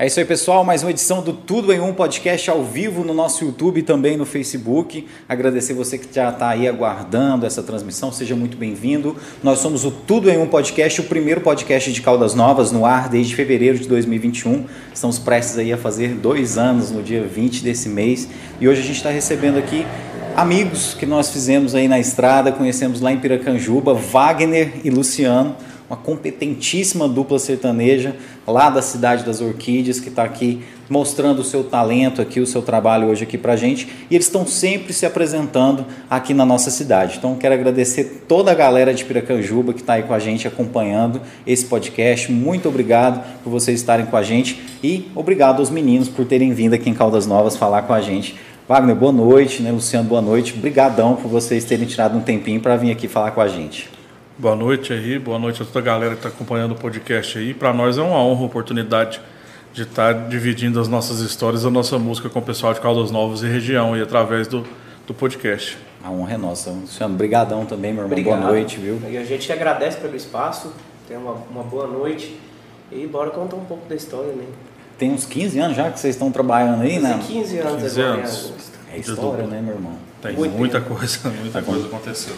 É isso aí, pessoal. Mais uma edição do Tudo em Um podcast ao vivo no nosso YouTube e também no Facebook. Agradecer você que já está aí aguardando essa transmissão. Seja muito bem-vindo. Nós somos o Tudo em Um podcast, o primeiro podcast de Caldas Novas no ar desde fevereiro de 2021. Estamos prestes aí a fazer dois anos no dia 20 desse mês. E hoje a gente está recebendo aqui amigos que nós fizemos aí na estrada, conhecemos lá em Piracanjuba, Wagner e Luciano uma competentíssima dupla sertaneja lá da cidade das Orquídeas que está aqui mostrando o seu talento aqui, o seu trabalho hoje aqui para gente e eles estão sempre se apresentando aqui na nossa cidade. Então quero agradecer toda a galera de Piracanjuba que está aí com a gente acompanhando esse podcast. Muito obrigado por vocês estarem com a gente e obrigado aos meninos por terem vindo aqui em Caldas Novas falar com a gente. Wagner, boa noite, né? Luciano, boa noite. Obrigadão por vocês terem tirado um tempinho para vir aqui falar com a gente. Boa noite aí, boa noite a toda a galera que está acompanhando o podcast aí. Para nós é uma honra, uma oportunidade de estar tá dividindo as nossas histórias, a nossa música com o pessoal de Caldas Novas e região e através do, do podcast. A honra é nossa. Luciano, brigadão também, meu irmão. Obrigado. Boa noite, viu? E a gente agradece pelo espaço, tenha uma, uma boa noite e bora contar um pouco da história, né? Tem uns 15 anos já que vocês estão trabalhando aí, né? 15 anos 15 agora anos. É história, né, meu irmão? Tem muita coisa, muita coisa aconteceu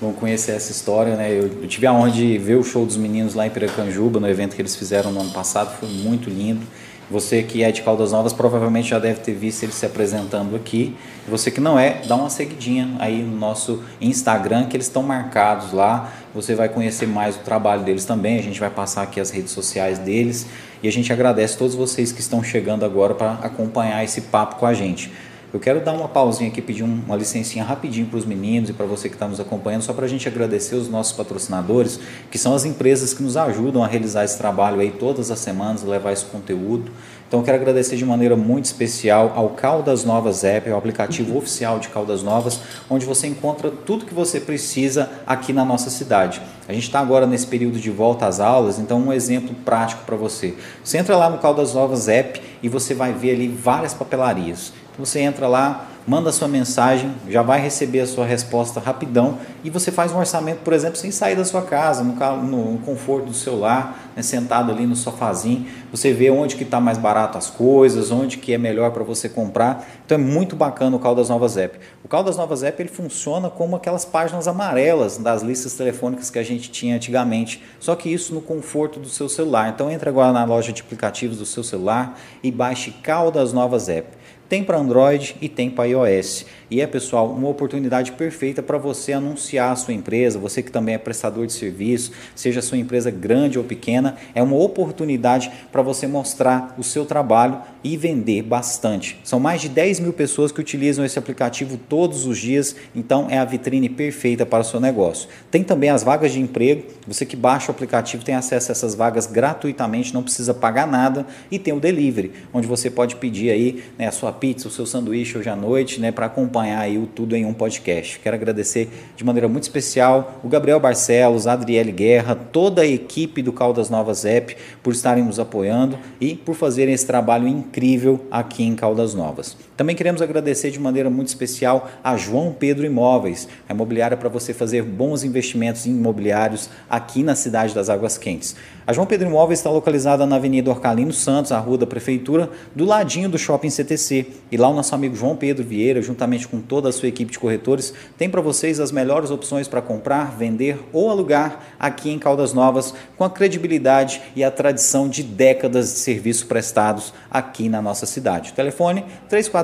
vão conhecer essa história, né? Eu, tive a honra de ver o show dos meninos lá em Piracanjuba, no evento que eles fizeram no ano passado, foi muito lindo. Você que é de Caldas Novas provavelmente já deve ter visto eles se apresentando aqui. Você que não é, dá uma seguidinha aí no nosso Instagram, que eles estão marcados lá. Você vai conhecer mais o trabalho deles também. A gente vai passar aqui as redes sociais deles. E a gente agradece todos vocês que estão chegando agora para acompanhar esse papo com a gente. Eu quero dar uma pausinha aqui, pedir uma licencinha rapidinho para os meninos e para você que está nos acompanhando, só para a gente agradecer os nossos patrocinadores, que são as empresas que nos ajudam a realizar esse trabalho aí todas as semanas, levar esse conteúdo. Então, eu quero agradecer de maneira muito especial ao Caldas Novas App, o aplicativo oficial de Caldas Novas, onde você encontra tudo que você precisa aqui na nossa cidade. A gente está agora nesse período de volta às aulas, então um exemplo prático para você. Você entra lá no Caldas Novas App e você vai ver ali várias papelarias. Você entra lá, manda sua mensagem, já vai receber a sua resposta rapidão e você faz um orçamento, por exemplo, sem sair da sua casa, no, no conforto do seu lar, né, sentado ali no sofazinho. Você vê onde que está mais barato as coisas, onde que é melhor para você comprar. Então é muito bacana o Caldas Novas App. O Caldas Novas App ele funciona como aquelas páginas amarelas das listas telefônicas que a gente tinha antigamente, só que isso no conforto do seu celular. Então entre agora na loja de aplicativos do seu celular e baixe Caldas Novas App. Tem para Android e tem para iOS. E é, pessoal, uma oportunidade perfeita para você anunciar a sua empresa, você que também é prestador de serviço, seja a sua empresa grande ou pequena, é uma oportunidade para você mostrar o seu trabalho e vender bastante. São mais de 10 mil pessoas que utilizam esse aplicativo todos os dias, então é a vitrine perfeita para o seu negócio. Tem também as vagas de emprego, você que baixa o aplicativo tem acesso a essas vagas gratuitamente, não precisa pagar nada, e tem o delivery, onde você pode pedir aí né, a sua pizza, o seu sanduíche hoje à noite, né, para acompanhar aí o Tudo em um Podcast. Quero agradecer de maneira muito especial o Gabriel Barcelos, a Adriele Guerra, toda a equipe do Caldas Novas App por estarem nos apoiando e por fazerem esse trabalho incrível aqui em Caldas Novas. Também queremos agradecer de maneira muito especial a João Pedro Imóveis, a imobiliária para você fazer bons investimentos imobiliários aqui na cidade das Águas Quentes. A João Pedro Imóveis está localizada na Avenida Orcalino Santos, a rua da Prefeitura, do ladinho do Shopping CTC. E lá o nosso amigo João Pedro Vieira, juntamente com toda a sua equipe de corretores, tem para vocês as melhores opções para comprar, vender ou alugar aqui em Caldas Novas, com a credibilidade e a tradição de décadas de serviço prestados aqui na nossa cidade. O telefone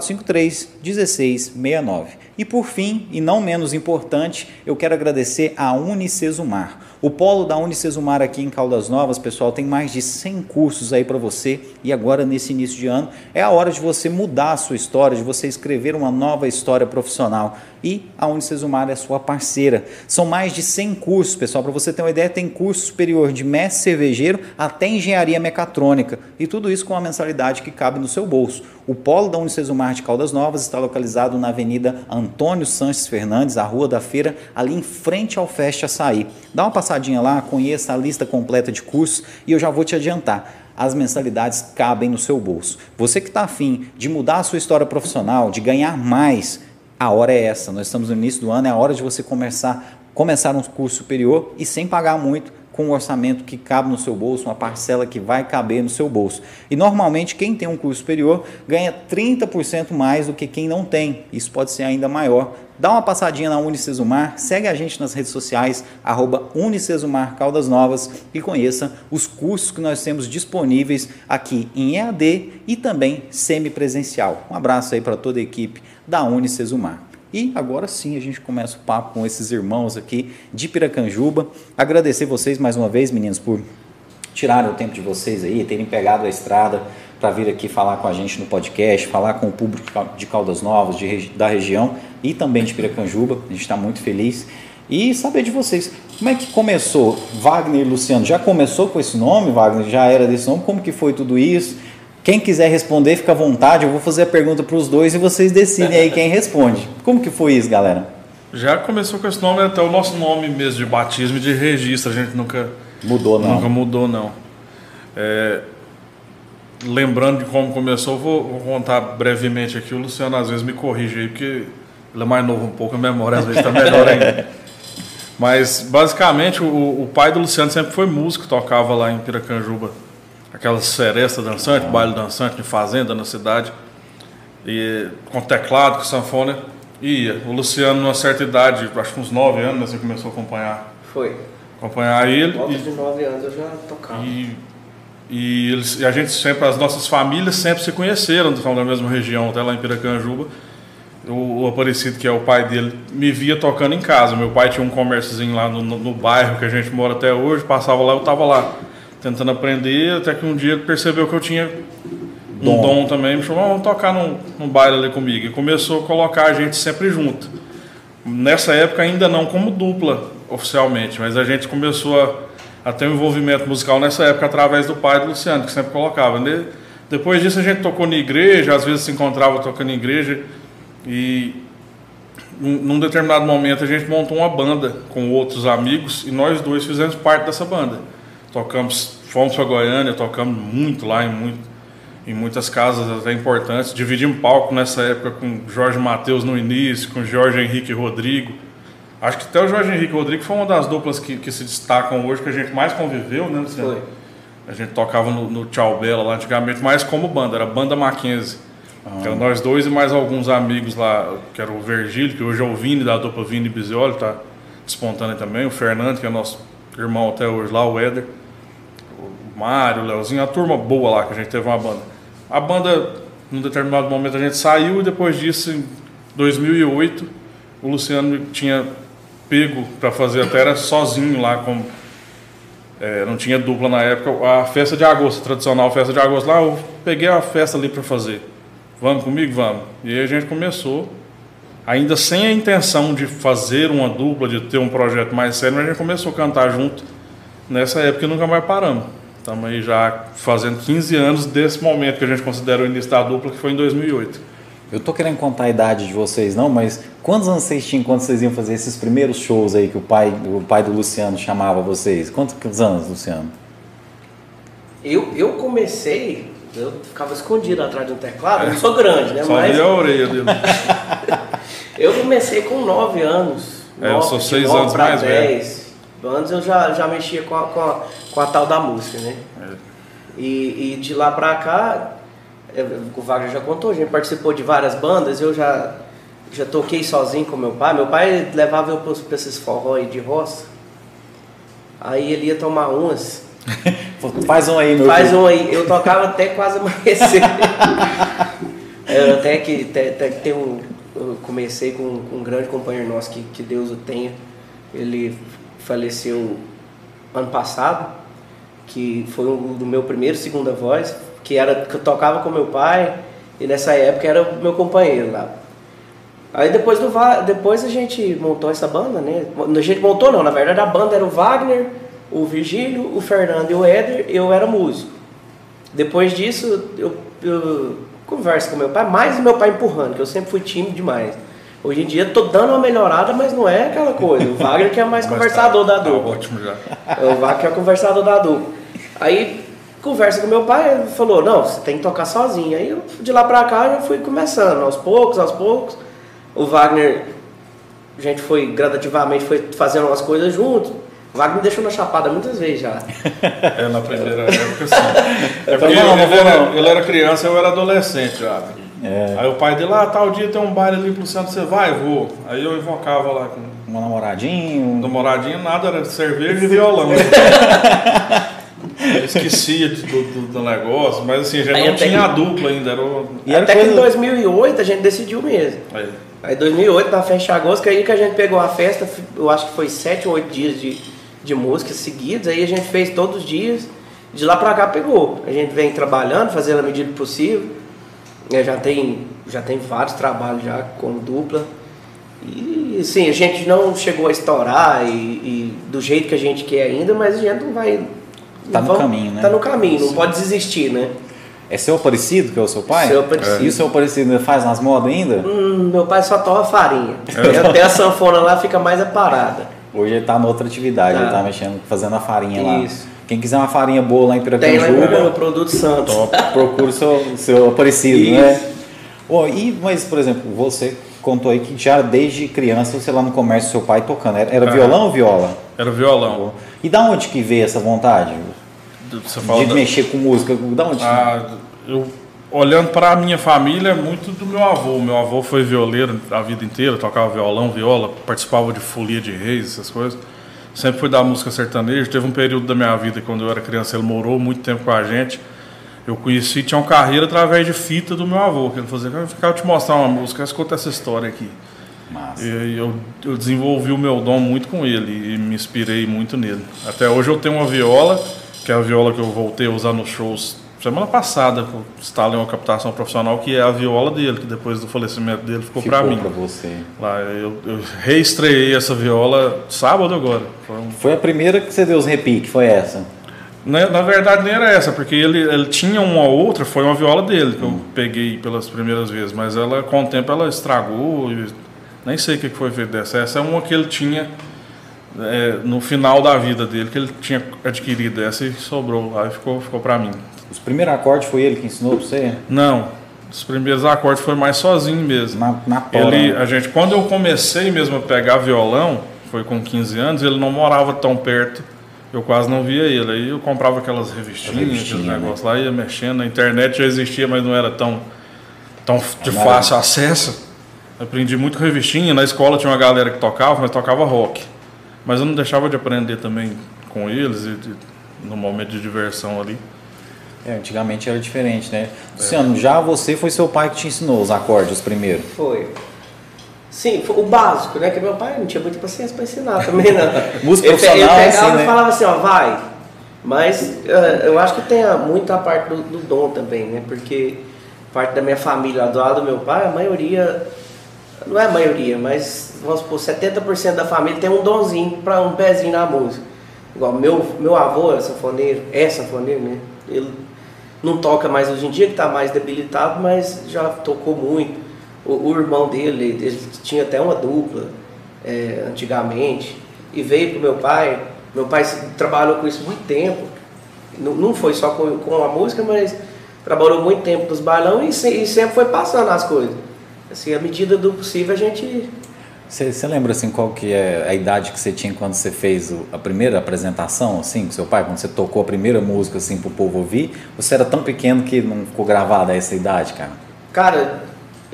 3453 1669. E por fim, e não menos importante, eu quero agradecer a Unicesumar. O polo da Unicesumar aqui em Caldas Novas, pessoal, tem mais de 100 cursos aí para você e agora nesse início de ano é a hora de você mudar a sua história, de você escrever uma nova história profissional e a Unicesumar é sua parceira. São mais de 100 cursos, pessoal. Para você ter uma ideia, tem curso superior de mestre cervejeiro até engenharia mecatrônica e tudo isso com uma mensalidade que cabe no seu bolso. O polo da Unicesumar de Caldas Novas está localizado na Avenida Antônio Sanches Fernandes, a Rua da Feira, ali em frente ao Fest Açaí. Dá uma passadinha lá, conheça a lista completa de cursos e eu já vou te adiantar as mensalidades cabem no seu bolso. Você que está afim de mudar a sua história profissional, de ganhar mais, a hora é essa. Nós estamos no início do ano, é a hora de você começar, começar um curso superior e sem pagar muito com um orçamento que cabe no seu bolso, uma parcela que vai caber no seu bolso. E normalmente quem tem um curso superior ganha 30% mais do que quem não tem. Isso pode ser ainda maior. Dá uma passadinha na Unicesumar, segue a gente nas redes sociais, arroba Unicesumar Caldas Novas e conheça os cursos que nós temos disponíveis aqui em EAD e também semipresencial. Um abraço aí para toda a equipe da Unicesumar. E agora sim a gente começa o papo com esses irmãos aqui de Piracanjuba. Agradecer vocês mais uma vez, meninos, por tirarem o tempo de vocês aí, terem pegado a estrada para vir aqui falar com a gente no podcast, falar com o público de Caldas Novas, de, da região e também de Piracanjuba. A gente está muito feliz. E saber de vocês, como é que começou? Wagner e Luciano, já começou com esse nome, Wagner? Já era desse nome? Como que foi tudo isso? Quem quiser responder, fica à vontade. Eu vou fazer a pergunta para os dois e vocês decidem aí quem responde. Como que foi isso, galera? Já começou com esse nome, até o nosso nome mesmo de batismo e de registro. A gente nunca mudou, não. Nunca mudou, não. É, lembrando de como começou, vou, vou, contar brevemente aqui. O Luciano às vezes me corrige aí, porque ele é mais novo um pouco, a memória às vezes está melhor ainda. Mas basicamente o, o pai do Luciano sempre foi músico, tocava lá em Piracanjuba aquela seresta dançante, baile dançante de fazenda na cidade, e com teclado, com sanfona, ia. O Luciano, numa certa idade, acho que uns 9 anos, você começou a acompanhar. Foi. Acompanhar ele. Volta de 9 anos eu já tocava. E, e, eles, e a gente sempre, as nossas famílias sempre se conheceram, são da mesma região, até lá em Piracanjuba. O, o, Aparecido, que é o pai dele, me via tocando em casa. Meu pai tinha um comérciozinho lá no, no, no bairro que a gente mora até hoje, passava lá, eu estava lá tentando aprender, até que um dia ele percebeu que eu tinha um dom, dom também, me chamou, vamos tocar num, num baile ali comigo. E começou a colocar a gente sempre junto. Nessa época ainda não como dupla, oficialmente, mas a gente começou a, a ter um envolvimento musical nessa época através do pai do Luciano, que sempre colocava. Depois disso a gente tocou na igreja, às vezes se encontrava tocando em igreja e num determinado momento a gente montou uma banda com outros amigos e nós dois fizemos parte dessa banda. Tocamos, fomos para Goiânia, tocamos muito lá em, muito, em muitas casas até importantes. Dividimos palco nessa época com Jorge Matheus no início, com Jorge Henrique Rodrigo. Acho que até o Jorge Henrique Rodrigo foi uma das duplas que, que se destacam hoje, que a gente mais conviveu, né? Foi. A gente tocava no, no Tchau Bela lá antigamente, mais como banda, era Banda Mackenzie. Ah. Então, nós dois e mais alguns amigos lá, que era o Vergílio, que hoje é o Vini da dupla Vini Bizioli, tá despontando também, o Fernando, que é nosso irmão até hoje lá, o Éder. Mário, Leozinho, a turma boa lá que a gente teve uma banda. A banda, num determinado momento, a gente saiu e depois disso, em 2008, o Luciano tinha pego para fazer até era sozinho lá, com, é, não tinha dupla na época, a festa de agosto, tradicional festa de agosto lá, eu peguei a festa ali para fazer. Vamos comigo? Vamos. E aí a gente começou, ainda sem a intenção de fazer uma dupla, de ter um projeto mais sério, mas a gente começou a cantar junto nessa época e nunca mais paramos. Estamos aí já fazendo 15 anos desse momento que a gente considera o início da dupla, que foi em 2008. Eu tô querendo contar a idade de vocês, não, mas quantos anos vocês tinham quando vocês iam fazer esses primeiros shows aí que o pai, o pai do Luciano chamava vocês? Quantos anos, Luciano? Eu, eu comecei, eu ficava escondido atrás de um teclado, eu não sou grande, né? Só mas... a orelha dele. eu comecei com 9 anos. É, eu sou 6 anos mais 10. velho. Antes eu já, já mexia com a, com, a, com a tal da música, né? É. E, e de lá pra cá, é, o Wagner já contou, a gente participou de várias bandas, eu já, já toquei sozinho com meu pai. Meu pai levava eu pra esses forró aí de roça. Aí ele ia tomar umas. Faz um aí, meu Faz filho. um aí. Eu tocava até quase amanhecer. eu até que, até, até que tem um. Eu comecei com, com um grande companheiro nosso, que, que Deus o tenha. Ele faleceu ano passado, que foi o do meu primeiro segunda voz, que era que eu tocava com meu pai e nessa época era o meu companheiro lá. Aí depois do depois a gente montou essa banda, né? A gente montou não, na verdade a banda era o Wagner, o Virgílio, o Fernando e o Éder, eu era músico. Depois disso eu, eu converso com meu pai, mais meu pai empurrando, que eu sempre fui tímido demais. Hoje em dia tô dando uma melhorada, mas não é aquela coisa. O Wagner que é mais conversador tá, da dupla. Tá ótimo já. É o Wagner que é o conversador da dupla. Aí conversa com meu pai, ele falou, não, você tem que tocar sozinho. Aí eu, de lá pra cá eu fui começando, aos poucos, aos poucos. O Wagner, a gente foi gradativamente foi fazendo umas coisas juntos. O Wagner me deixou na chapada muitas vezes já. É, na primeira época, sim. É porque Não, não ele, vou era, ele era criança, eu era adolescente já. É. Aí o pai dele, ah, tal dia tem um baile ali pro centro, você vai? Vou. Aí eu invocava lá com Um namoradinho. namoradinho, nada, era cerveja e violão. eu esquecia de- do, do- do negócio, mas assim, a gente Aí não tinha que- a dupla ainda. Era o... E era Até que em coisa- 2008 a gente decidiu mesmo. Aí, Aí em 2008, na festa de agosto, que aí que a gente pegou a festa, eu acho que foi 7 ou 8 dias de, de músicas seguidos, aí a gente fez todos os dias, de lá pra cá pegou. A gente vem trabalhando, fazendo a medida do possível, né, já, tem, já tem vários trabalhos já com dupla. E sim, a gente não chegou a estourar e, e do jeito que a gente quer ainda, mas a gente não vai. Tá no vamos- caminho, né? Tá no caminho, não Sim. pode desistir, né? É seu Aparecido, que é o seu pai? Seu Aparecido. E o seu Aparecido ainda faz nas modas ainda? Hum, meu pai só torra farinha. É. Até a sanfona lá fica mais a parada. Hoje ele tá em outra atividade, Tá. ele tá mexendo, fazendo a farinha lá. Isso. Quem quiser uma farinha boa lá em Tem lá em Piracanjuba, Goiânia, produto Santos. procura o seu, seu Aparecido, Isso. né? Ô, e, mas, por exemplo, você contou aí que já desde criança você lá no comércio, seu pai tocando. Era, era Aham. violão ou viola? era violão. E da onde que veio essa vontade Você fala de da- mexer com música? Da onde? Ah, eu, olhando para a minha família, é muito do meu avô. Meu avô foi violeiro a vida inteira, tocava violão, viola, participava de folia de reis, essas coisas. Sempre foi da música sertaneja. Teve um período da minha vida, quando eu era criança, ele morou muito tempo com a gente. Eu conheci, tinha uma carreira através de fita do meu avô, que ele fazia, "Ah, vem cá, eu te mostrar uma música, escuta essa história aqui. Massa. E eu, eu desenvolvi o meu dom muito com ele e me inspirei muito nele. Até hoje eu tenho uma viola, que é a viola que eu voltei a usar nos shows semana passada, instalei uma captação profissional, que é a viola dele, que depois do falecimento dele ficou, Ficou pra mim. pra você. Lá, eu, eu reestreiei essa viola sábado agora. Foi um- Foi a primeira que você deu os repiques, foi essa? na, na verdade nem era essa, porque ele, ele tinha uma outra, foi uma viola dele que eu peguei pelas primeiras vezes, mas ela com o tempo ela estragou, e nem sei o que foi feito dessa. Essa é uma que ele tinha é, no final da vida dele, que ele tinha adquirido essa e sobrou, aí ficou, ficou pra mim. Os primeiros acordes foi ele que ensinou pra você? Não, os primeiros acordes foi mais sozinho mesmo. Na, na tora. Ele, né? a gente, quando eu comecei mesmo a pegar violão, foi com 15 anos, ele não morava tão perto, eu quase não via ele. Aí eu comprava aquelas revistinhas, Revistinha, aqueles né? negócios lá, ia mexendo. A internet já existia, mas não era tão, tão de Não era. fácil acesso. Aprendi muito com revistinha. Na escola tinha uma galera que tocava, mas tocava rock. Mas eu não deixava de aprender também com eles, e, no momento de diversão ali. É, antigamente era diferente, né? Luciano, já você foi seu pai que te ensinou os acordes, os primeiros. Foi. Sim, foi o básico, né? Que meu pai não tinha muita paciência para ensinar também, não. Música ele, pe- ele profissional, pegava assim, né? e falava assim, ó, vai. Mas eh, eu acho que tem muita parte do, do dom também, né? Porque parte da minha família, do lado do meu pai, a maioria, não é a maioria, mas vamos supor, 70% da família tem um donzinho para um pezinho na música. Igual meu, meu avô é sanfoneiro, é sanfoneiro, né? Ele não toca mais hoje em dia, que está mais debilitado, mas já tocou muito. O, o irmão dele, ele tinha até uma dupla é, antigamente, e veio pro meu pai. Meu pai trabalhou com isso muito tempo. Não, não foi só com, com a música, mas trabalhou muito tempo nos bailão e, se- e sempre foi passando as coisas. Assim, à medida do possível a gente. Você, lembra assim qual que é a idade que você tinha quando você fez o- a primeira apresentação assim com seu pai, quando você tocou a primeira música assim pro povo ouvir? Você era tão pequeno que não ficou gravada essa idade, cara? Cara,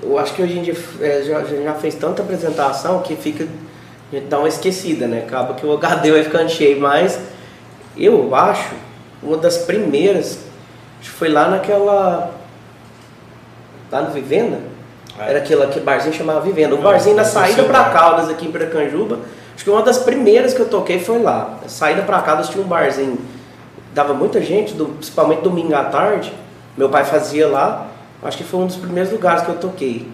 eu acho que hoje em dia é, já, já fez tanta apresentação que fica. A gente dá uma esquecida, né? Acaba que o HD vai ficando cheio, mas eu acho uma das primeiras foi lá naquela. Lá no Vivenda. Era aquele, aquele barzinho que chamava Vivenda. O barzinho na é, saída é, pra é. Caldas aqui em Piracanjuba. Acho que uma das primeiras que eu toquei foi lá. A saída pra Caldas tinha um barzinho. Dava muita gente, do- principalmente domingo à tarde. Meu pai fazia lá. Acho que foi um dos primeiros lugares que eu toquei.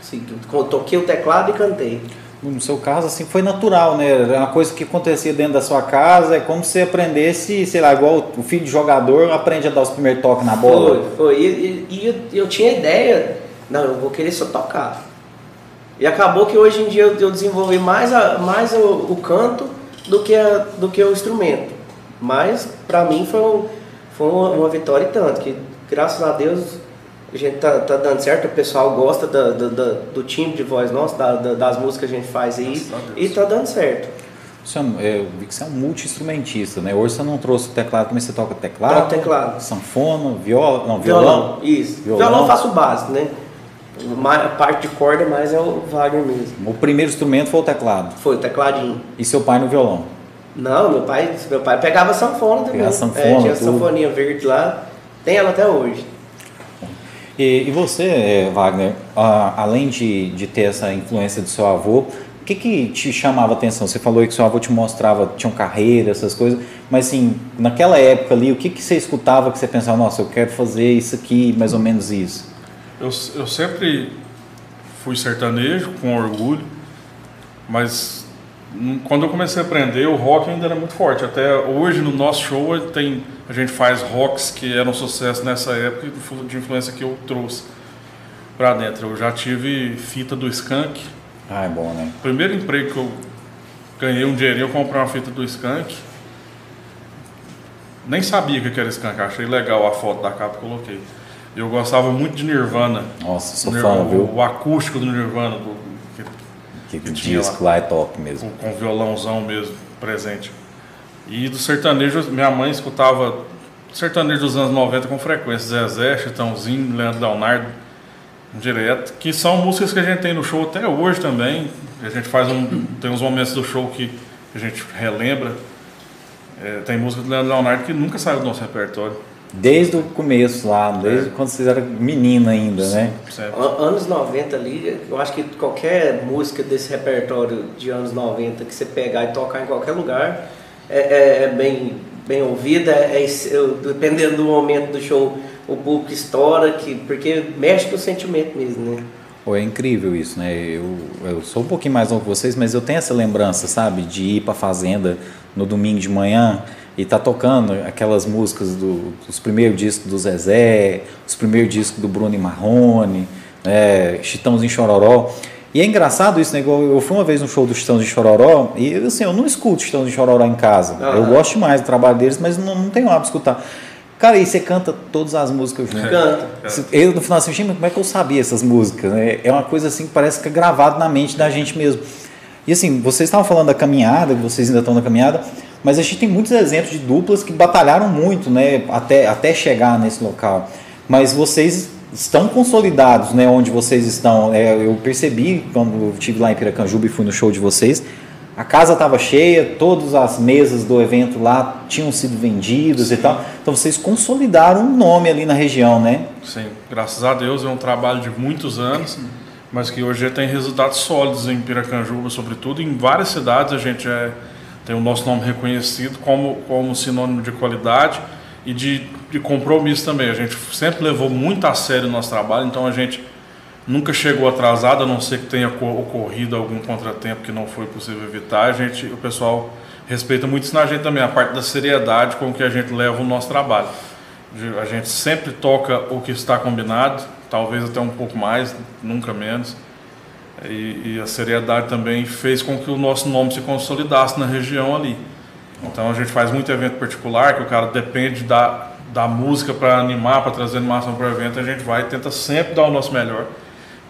Assim, que eu toquei o teclado e cantei. No seu caso, assim, foi natural, né? Era uma coisa que acontecia dentro da sua casa, é como se você aprendesse, sei lá, igual o filho de jogador aprende a dar os primeiros toques na bola. Foi, foi. E, e- e eu, eu tinha ideia, não, eu vou querer só tocar. E acabou que hoje em dia eu, desenvolvi mais, a, mais o, o canto do que, a- do que o instrumento. Mas pra mim foi, um- foi uma, uma vitória e tanto, que graças a Deus a gente tá, tá dando certo, o pessoal gosta da, da- da- do timbre de voz nosso, da- das músicas que a gente faz aí, Graças a Deus. e tá dando certo. Você é é, eu vi que você é um multi-instrumentista, né? Hoje você não trouxe o teclado, mas você toca teclado? Toco teclado. Sanfona, viola, não, violão. Violão, isso. Violão. Violão, eu faço o básico, né? A parte de corda mais é o Wagner mesmo. O primeiro instrumento foi o teclado. Foi o tecladinho. E seu pai no violão. Não, meu pai, meu pai pegava sanfona também. Pegava sanfona, é, tinha a tudo. sanfoninha verde lá. Tem ela até hoje. E, e você, eh, Wagner, além de, de ter essa influência do seu avô, o que, que te chamava a atenção? Você falou que seu avô te mostrava, tinham carreira, essas coisas, mas assim, naquela época ali, o que, que você escutava que você pensava, nossa, eu quero fazer isso aqui, mais ou menos isso? Eu, eu sempre fui sertanejo, com orgulho, mas quando eu comecei a aprender, o rock ainda era muito forte. Até hoje, no nosso show, tem, a gente faz rocks que eram sucesso nessa época, e de influência que eu trouxe pra dentro. Eu já tive fita do Skank. Ah, é bom, né? Primeiro emprego que eu ganhei um dinheirinho, eu comprei uma fita do Skank. Nem sabia o que era Skank, achei legal a foto da capa, coloquei. Eu gostava muito de Nirvana. Nossa, sou Nir- fã, o, viu? o acústico do Nirvana, do, que- Que, que disco lá é top mesmo. com, com violãozão mesmo presente. E do sertanejo, minha mãe escutava sertanejo dos anos 90 com frequência, Zezé, Chitãozinho, Leandro Leonardo, direto, que são músicas que a gente tem no show até hoje também. A gente faz um, tem uns momentos do show que a gente relembra. É, tem música do Leandro Leonardo que nunca saiu do nosso repertório. Desde o começo lá, desde É. quando vocês eram menina ainda, né? Sempre. An- Anos 90 ali, eu acho que qualquer música desse repertório de anos 90 que você pegar e tocar em qualquer lugar é, é- é bem, bem ouvida, é, é- dependendo do momento do show, o público estoura, que, porque mexe com o sentimento mesmo, né? Pô, é incrível isso, né? Eu, eu sou um pouquinho mais novo que vocês, mas eu tenho essa lembrança, sabe? De ir pra fazenda no domingo de manhã e tá tocando aquelas músicas do- dos primeiros discos do Zezé, os primeiros discos do Bruno e Marrone, né? Chitãozinho Chororó. E é engraçado isso, né? Eu fui uma vez no show do Chitãozinho Chororó e assim, eu não escuto Chitãozinho Chororó em casa. Eu Aham. gosto demais do trabalho deles, mas não, não tenho hábito de escutar. Cara, e você canta todas as músicas junto. Canta. Eu no final assim, gente, como é que eu sabia essas músicas? né? É uma coisa assim que parece que é gravado na mente da gente mesmo. E assim, vocês estavam falando da caminhada, vocês ainda estão na caminhada, mas a gente tem muitos exemplos de duplas que batalharam muito, né, até, até chegar nesse local. Mas vocês estão consolidados, né, onde vocês estão. É, eu percebi quando estive lá em Piracanjuba e fui no show de vocês, a casa estava cheia, todas as mesas do evento lá tinham sido vendidas e tal. Então vocês consolidaram um nome ali na região, né? Sim, graças a Deus é um trabalho de muitos anos, mas que hoje já tem resultados sólidos em Piracanjuba, sobretudo. Em várias cidades a gente é, tem o nosso nome reconhecido como, como sinônimo de qualidade e de, de compromisso também. A gente sempre levou muito a sério o nosso trabalho, então a gente nunca chegou atrasado, a não ser que tenha co- ocorrido algum contratempo que não foi possível evitar. A gente, o pessoal respeita muito isso na gente também, a parte da seriedade com que a gente leva o nosso trabalho. A gente sempre toca o que está combinado, talvez até um pouco mais, nunca menos. E, e a seriedade também fez com que o nosso nome se consolidasse na região ali. Então a gente faz muito evento particular, que o cara depende da, da música para animar, para trazer animação para o evento, a gente vai e tenta sempre dar o nosso melhor.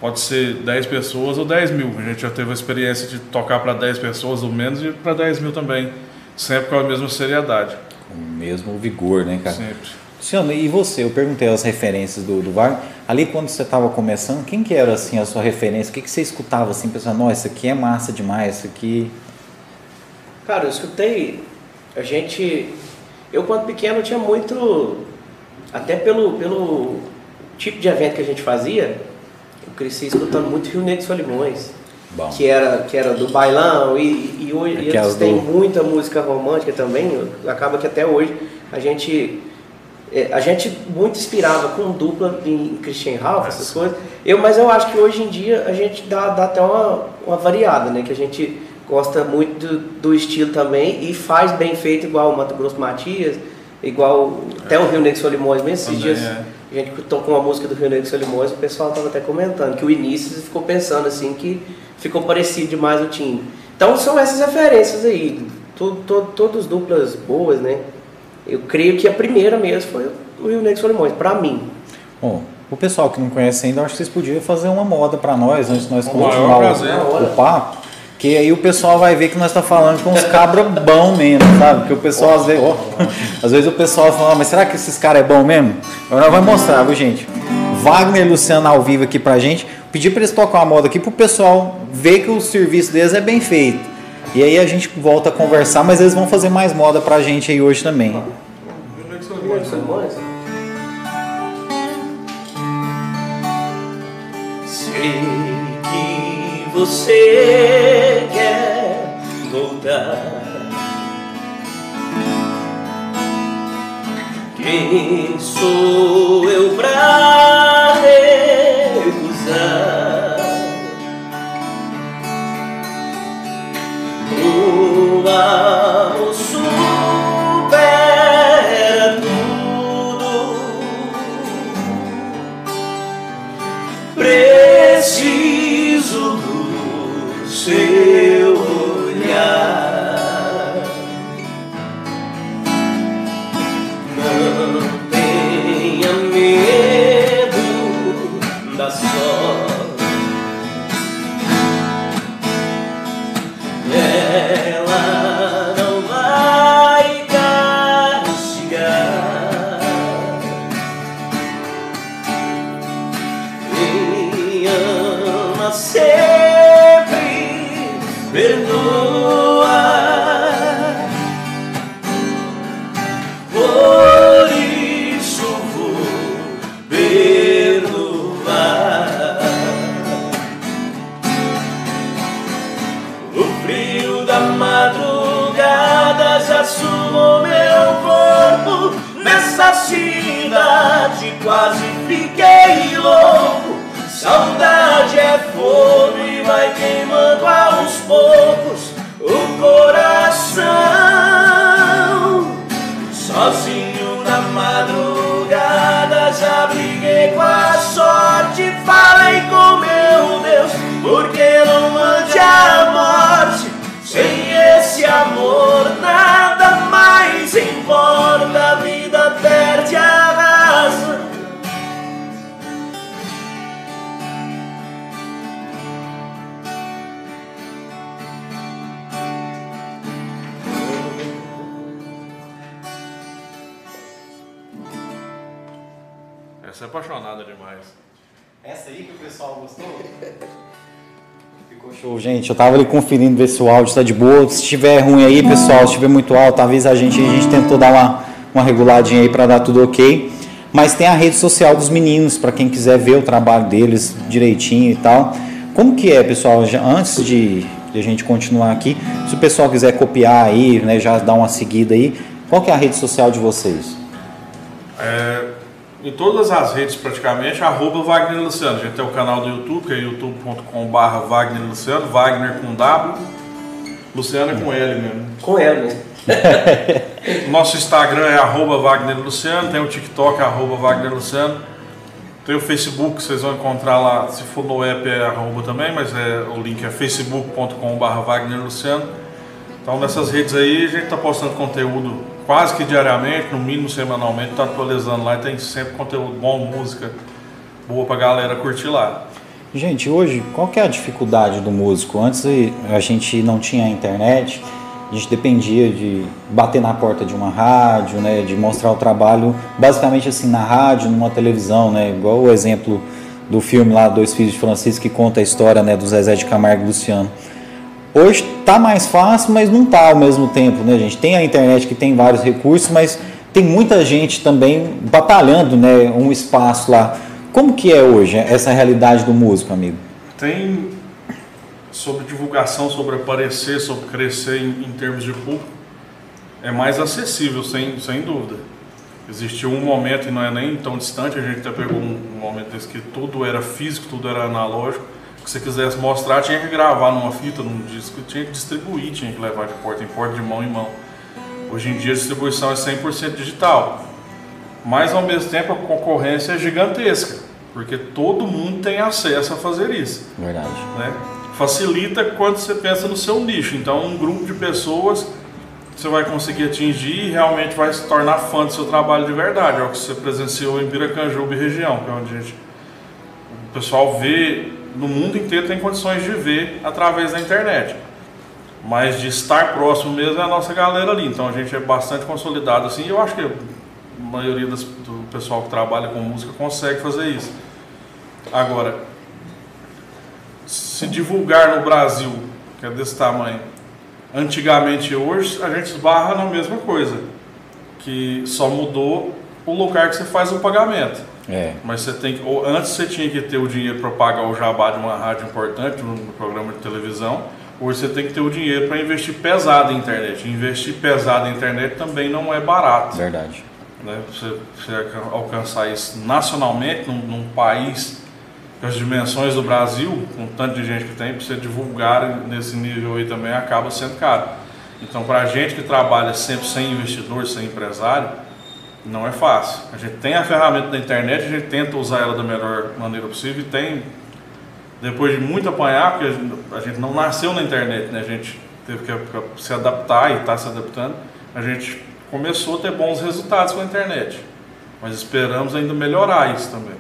Pode ser 10 pessoas ou 10 mil. A gente já teve a experiência de tocar para 10 pessoas ou menos e para 10 mil também, sempre com a mesma seriedade. Com o mesmo vigor, né, cara? Sempre. Luciano, e você? Eu perguntei as referências do, do Wagner. Ali quando você estava começando, quem que era assim a sua referência? O que, que você escutava assim, pensando, nossa, isso aqui é massa demais, isso aqui. Cara, eu escutei. A gente. Eu, quando pequeno, tinha muito. Até pelo, pelo tipo de evento que a gente fazia, eu cresci escutando muito Rio Negro e Solimões. Bom. Que era, que era do bailão, e, e hoje eles têm do- muita música romântica também. Acaba que até hoje a gente. É, A gente muito inspirava com dupla em Christian Ralph, essas coisas. Eu, mas eu acho que hoje em dia a gente dá, dá até uma, uma variada, né? Que a gente gosta muito do, do estilo também e faz bem feito, igual o Mato Grosso Matias, igual até o Rio Negro Solimões mesmo. Esses dias é. a gente tocou uma música do Rio Negro Solimões, o pessoal estava até comentando que o início ficou pensando assim que ficou parecido demais o time. Então são essas referências aí, to, to, todas duplas boas, né? Eu creio que a primeira mesmo foi o Rio Negro Solimões, pra mim. Bom, o pessoal que não conhece ainda, eu acho que vocês podiam fazer uma moda para nós, antes de nós Com o o, papo. Que aí o pessoal vai ver que nós estamos tá falando com uns cabra bom mesmo, sabe? Porque o pessoal às vezes, às vezes o pessoal fala, mas será que esses caras é bom mesmo? Agora nós vamos mostrar, viu gente? Wagner e Luciano ao vivo aqui pra gente. Pedir para eles tocar uma moda aqui pro pessoal ver que o serviço deles é bem feito. E aí a gente volta a conversar, mas eles vão fazer mais moda pra gente aí hoje também. Sei que você quer voltar. Quem sou eu pra amor quase fiquei louco. Saudade é fogo e vai queimando aos poucos O coração. Sozinho na madrugada já briguei com a sorte. Falei com meu Deus, porque apaixonada demais. Essa aí que o pessoal gostou? Ficou show, gente. Eu tava ali conferindo ver se o áudio tá de boa. Se estiver ruim aí, pessoal, se estiver muito alto, avisa a gente. A gente tentou dar uma, uma reguladinha aí para dar tudo ok. Mas tem a rede social dos meninos, para quem quiser ver o trabalho deles direitinho e tal. Como que é, pessoal? Já, antes de, de a gente continuar aqui, se o pessoal quiser copiar aí, né, já dar uma seguida aí, qual que é a rede social de vocês? É, em todas as redes praticamente, arroba Wagner Luciano. A gente tem o canal do YouTube, que é youtube.com.br Wagner Luciano, Wagner com W, Luciano é com L mesmo. Com ela mesmo Nosso Instagram é arroba Wagner Luciano, tem o TikTok, arroba Wagner Luciano. Tem o Facebook, vocês vão encontrar lá, se for no app é arroba também, mas é, o link é facebook.com.br Wagner Luciano. Então nessas redes aí a gente está postando conteúdo quase que diariamente, no mínimo semanalmente, está atualizando lá e tem sempre conteúdo bom, música boa pra galera curtir lá. Gente, hoje, qual que é a dificuldade do músico? Antes a gente não tinha internet, a gente dependia de bater na porta de uma rádio, né, de mostrar o trabalho basicamente assim na rádio, numa televisão, né, igual o exemplo do filme lá Dois Filhos de Francisco que conta a história, né, do Zezé de Camargo e Luciano. Hoje tá mais fácil, mas não tá ao mesmo tempo, né, gente? Tem a internet que tem vários recursos, mas tem muita gente também batalhando, né, um espaço lá. Como que é hoje essa realidade do músico, amigo? Tem sobre divulgação, sobre aparecer, sobre crescer em, em termos de público, é mais acessível, sem, sem dúvida. Existiu um momento, e não é nem tão distante, a gente até pegou um, um momento desse que tudo era físico, tudo era analógico. Que se quisesse mostrar, tinha que gravar numa fita, num disco, tinha que distribuir, tinha que levar de porta em porta, de mão em mão. Hoje em dia a distribuição é 100% digital. Mas ao mesmo tempo a concorrência é gigantesca, porque todo mundo tem acesso a fazer isso. Verdade. Né? Facilita quando você pensa no seu nicho. Então, um grupo de pessoas você vai conseguir atingir e realmente vai se tornar fã do seu trabalho de verdade. É o que você presenciou em Piracanjuba e região, que é onde a gente, o pessoal vê, no mundo inteiro tem condições de ver através da internet. Mas de estar próximo mesmo é a nossa galera ali. Então a gente é bastante consolidado assim. Eu acho que a maioria das, do pessoal que trabalha com música consegue fazer isso. Agora, se divulgar no Brasil, que é desse tamanho, antigamente e hoje, a gente esbarra na mesma coisa. Que só mudou o lugar que você faz o pagamento. É. Mas você tem que, ou antes você tinha que ter o dinheiro para pagar o jabá de uma rádio importante, no programa de televisão. Hoje você tem que ter o dinheiro para investir pesado em internet. Investir pesado em internet também não é barato. Verdade. Né? Você, você alcançar isso nacionalmente, num, num país com as dimensões do Brasil, com tanto de gente que tem, para você divulgar nesse nível aí também acaba sendo caro. Então, para a gente que trabalha sempre sem investidor, sem empresário, não é fácil. A gente tem a ferramenta da internet, a gente tenta usar ela da melhor maneira possível e tem, depois de muito apanhar, porque a gente não nasceu na internet, né? a gente teve que se adaptar e está se adaptando, a gente começou a ter bons resultados com a internet. Mas esperamos ainda melhorar isso também.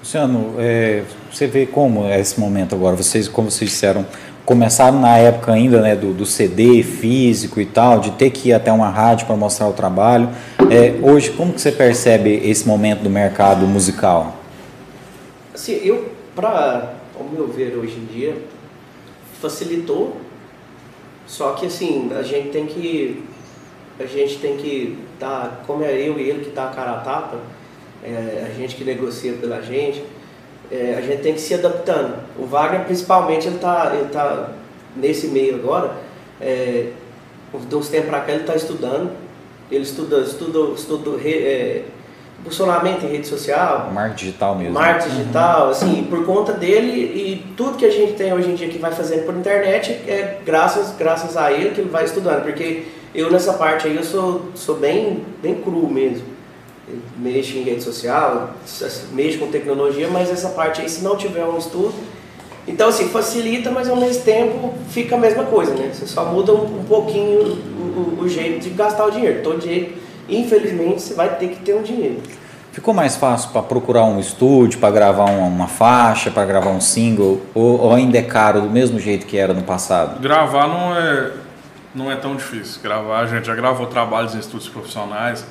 Luciano, é, você vê como é esse momento agora? Vocês, como vocês disseram, começaram na época ainda né, do, do CD físico e tal, de ter que ir até uma rádio para mostrar o trabalho. É, hoje, como que você percebe esse momento do mercado musical? Assim, eu, para ao meu ver hoje em dia, facilitou, só que assim, a gente tem que a gente tem que dar, como é eu e ele que está a cara a tapa, é, a gente que negocia pela gente, é, a gente tem que se adaptando. O Wagner, principalmente, ele está ele tá nesse meio agora, é, de uns tempos para cá ele está estudando, ele estuda, estuda, estuda é, funcionamento em rede social. Marketing digital mesmo. Marketing digital, uhum. assim, por conta dele e tudo que a gente tem hoje em dia que vai fazendo por internet é graças, graças a ele que ele vai estudando, porque eu nessa parte aí eu sou, sou bem, bem cru mesmo. Eu mexo em rede social, mexo com tecnologia, mas essa parte aí, se não tiver um estudo. Então, assim, facilita, mas ao mesmo tempo fica a mesma coisa, né? Você só muda um, um pouquinho o, o, o, jeito de gastar o dinheiro. Todo jeito, infelizmente, você vai ter que ter um dinheiro. Ficou mais fácil para procurar um estúdio, para gravar uma, uma faixa, para gravar um single? Ou, ou ainda é caro do mesmo jeito que era no passado? Gravar não é não é tão difícil. Gravar, a gente já gravou trabalhos em estúdios profissionais.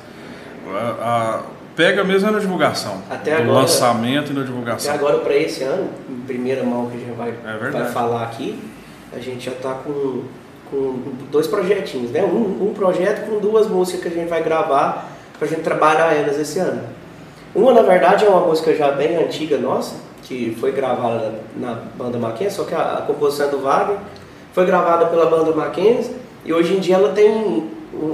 A, a, pega mesmo na divulgação. Até no agora, lançamento e na divulgação. Até agora, para esse ano, em primeira mão que a gente vai, é vai falar aqui, a gente já está com, com dois projetinhos, né? Um, um projeto com duas músicas que a gente vai gravar para a gente trabalhar elas esse ano. Uma, na verdade, é uma música já bem antiga nossa, que foi gravada na, na banda Mackenzie, só que a, a composição é do Wagner foi gravada pela banda Mackenzie e hoje em dia ela tem.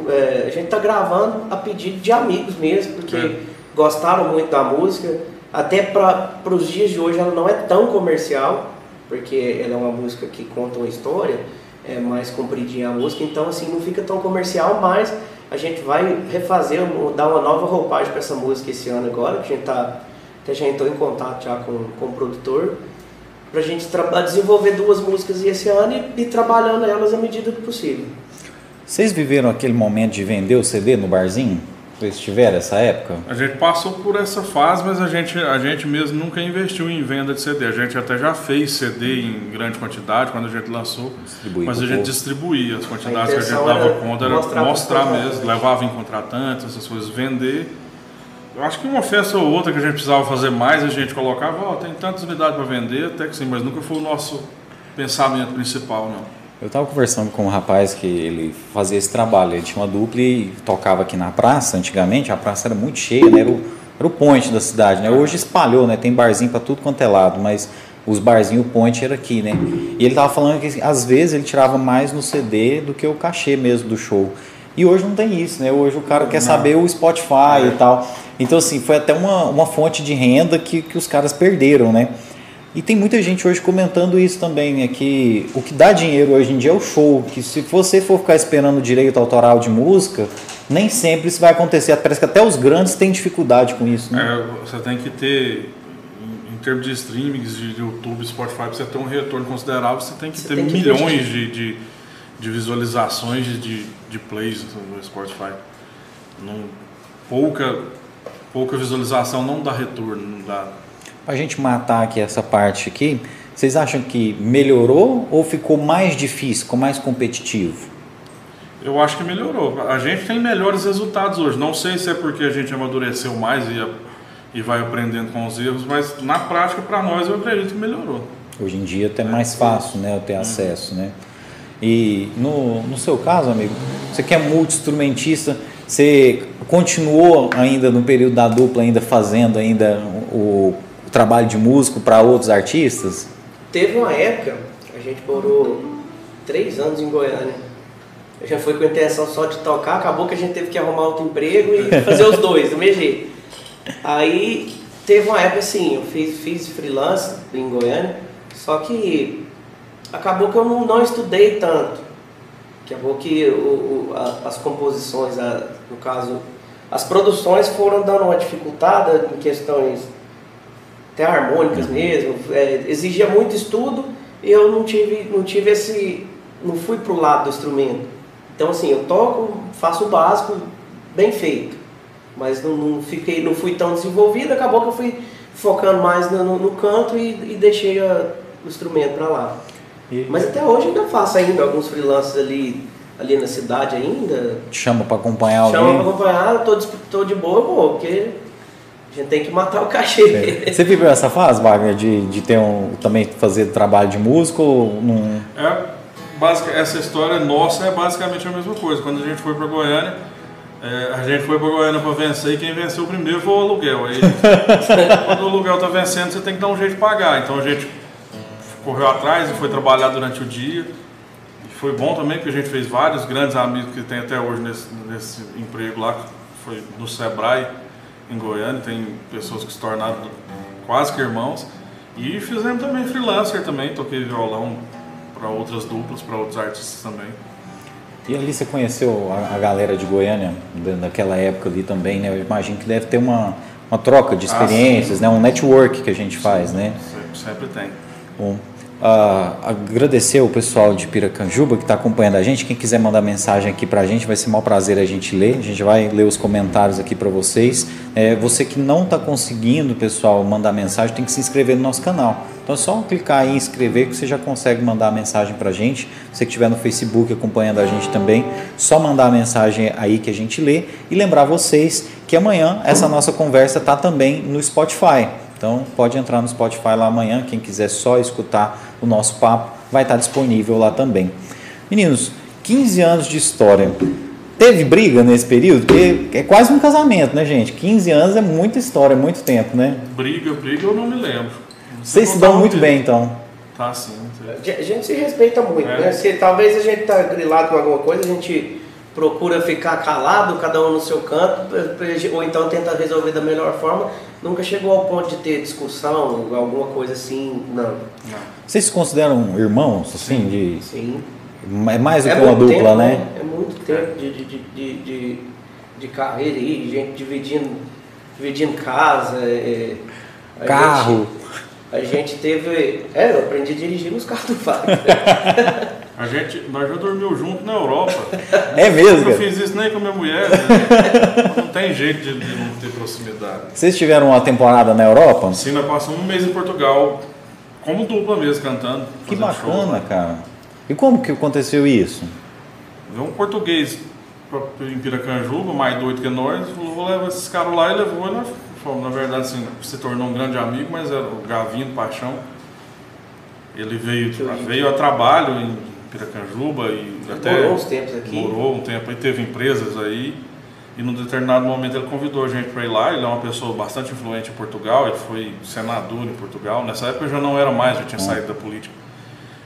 É, a gente está gravando a pedido de amigos mesmo, porque é. gostaram muito da música. Até para os dias de hoje ela não é tão comercial, porque ela é uma música que conta uma história, é mais compridinha a música, então assim não fica tão comercial, mas a gente vai refazer, dar uma nova roupagem para essa música esse ano agora, que a gente tá, até já entrou em contato já com, com o produtor, para a gente desenvolver duas músicas esse ano e ir trabalhando elas à medida do possível. Vocês viveram aquele momento de vender o CD no barzinho? Vocês tiveram essa época? A gente passou por essa fase, mas a gente, a gente mesmo nunca investiu em venda de CD. A gente até já fez CD em grande quantidade quando a gente lançou, mas a gente povo. distribuía as quantidades a que a gente dava conta, era mostrar, mostrar mesmo, levava em contratantes, essas coisas, vender. Eu acho que uma festa ou outra que a gente precisava fazer mais, a gente colocava, ó, oh, tem tantas unidades para vender, até que sim, mas nunca foi o nosso pensamento principal, não. Eu estava conversando com um rapaz que ele fazia esse trabalho. Ele tinha uma dupla e tocava aqui na praça. Antigamente a praça era muito cheia, né? era, o, era o point da cidade. Né? Hoje espalhou, né? tem barzinho para tudo quanto é lado, mas os barzinhos, o point era aqui. Né? E ele estava falando que às vezes ele tirava mais no CD do que o cachê mesmo do show. E hoje não tem isso, né? Hoje o cara quer saber o Spotify é. e tal. Então, assim, foi até uma, uma fonte de renda que, que os caras perderam, né? E tem muita gente hoje comentando isso também, né? Que o que dá dinheiro hoje em dia é o show. Que se você for ficar esperando direito autoral de música, nem sempre isso vai acontecer. Parece que até os grandes têm dificuldade com isso, né? É, você tem que ter, em termos de streamings, de YouTube, Spotify, você ter um retorno considerável, você tem que você ter tem que milhões de, de, de, visualizações, de, de plays no Spotify. Não, pouca, pouca visualização não dá retorno, não dá para a gente matar aqui essa parte aqui, Vocês acham que melhorou ou ficou mais difícil, ficou mais competitivo? Eu acho que melhorou. A gente tem melhores resultados hoje. Não sei se é porque a gente amadureceu mais e, e vai aprendendo com os erros, mas na prática, para nós, eu acredito que melhorou. Hoje em dia até é mais fácil né, ter acesso. Né? E no, no seu caso, amigo, você que é multi-instrumentista, você continuou ainda no período da dupla, ainda fazendo ainda o trabalho de músico para outros artistas? Teve uma época, a gente morou três anos em Goiânia. Eu já fui com a intenção só de tocar, acabou que a gente teve que arrumar outro emprego e fazer os dois, do mesmo jeito. Aí teve uma época assim, eu fiz, fiz freelance em Goiânia, só que acabou que eu não, não estudei tanto. Acabou que o, o, a, as composições, a, no caso, as produções foram dando uma dificultada em questões até harmônicas mesmo, é, exigia muito estudo e eu não tive, não tive esse, não fui pro lado do instrumento. Então assim, eu toco, faço o básico bem feito, mas não, não fiquei, não fui tão desenvolvido, acabou que eu fui focando mais no, no, no canto e, e deixei a, o instrumento para lá. E... Mas até hoje ainda faço ainda alguns freelances ali ali na cidade ainda. Te chama para acompanhar alguém? Chama para acompanhar, tô de, tô de boa, pô, porque a gente tem que matar o cachê. É. Você viveu essa fase, Wagner, de, de ter um, também fazer trabalho de músico? Num... É, basic, essa história nossa é basicamente a mesma coisa. Quando a gente foi para Goiânia, é, a gente foi para Goiânia para vencer e quem venceu primeiro foi o aluguel. Aí, quando o aluguel está vencendo, você tem que dar um jeito de pagar. Então a gente correu atrás e foi trabalhar durante o dia. E foi bom também porque a gente fez vários grandes amigos que tem até hoje nesse, nesse emprego lá, que foi no Sebrae em Goiânia, tem pessoas que se tornaram quase que irmãos. E fizemos também freelancer também, toquei violão para outras duplas, para outros artistas também. E ali você conheceu a, a, galera de Goiânia daquela época ali também, né? Eu imagino que deve ter uma, uma troca de ah, experiências, ah, né? Um network que a gente faz, sim, né? Sempre, sempre tem. Bom, Uh, agradecer o pessoal de Piracanjuba que está acompanhando a gente. Quem quiser mandar mensagem aqui para a gente, vai ser um prazer a gente ler. A gente vai ler os comentários aqui para vocês. É, você que não está conseguindo, pessoal, mandar mensagem, tem que se inscrever no nosso canal. Então é só clicar em inscrever que você já consegue mandar a mensagem para a gente. Você que estiver no Facebook acompanhando a gente também, só mandar a mensagem aí que a gente lê. E lembrar vocês que amanhã essa nossa conversa está também no Spotify. Então pode entrar no Spotify lá amanhã, quem quiser só escutar o nosso papo, vai estar disponível lá também. Meninos, 15 anos de história. Teve briga nesse período? Porque é quase um casamento, né, gente? 15 anos é muita história, é muito tempo, né? Briga, briga, eu não me lembro. Vocês se dão muito bem, então. Tá sim. A gente se respeita muito, é. né? Se talvez a gente tá grilado com alguma coisa, a gente procura ficar calado, cada um no seu canto, ou então tenta resolver da melhor forma. Nunca chegou ao ponto de ter discussão, alguma coisa assim, não. Vocês se consideram irmãos, assim, de... Sim. É mais do é que uma dupla, tempo, né? É muito tempo de, de, de, de, de carreira aí, gente dividindo, dividindo casa, é, carro. Gente, a gente teve. É, eu aprendi a dirigir nos carros do Fábio. A gente, nós já dormimos junto na Europa. É mesmo? Eu não fiz isso nem com a minha mulher. Né? Não tem jeito de, de, não ter proximidade. Vocês tiveram uma temporada na Europa? Sim, nós passamos um mês em Portugal, como dupla mesmo, cantando. Que bacana, show, cara. E como que aconteceu isso? Veio um português em Piracanjuba, mais doido que nós, falou, vou levar esses caras lá e levou. E nós fomos, na verdade, assim, se tornou um grande amigo, mas era o Gavinho, Paixão. Ele veio, veio a trabalho em Piracanjuba e até morou uns tempos aqui. Morou um tempo aí, teve empresas aí. E num determinado momento ele convidou a gente para ir lá. Ele é uma pessoa bastante influente em Portugal, ele foi senador em Portugal. Nessa época eu já não era mais, já tinha hum. saído da política.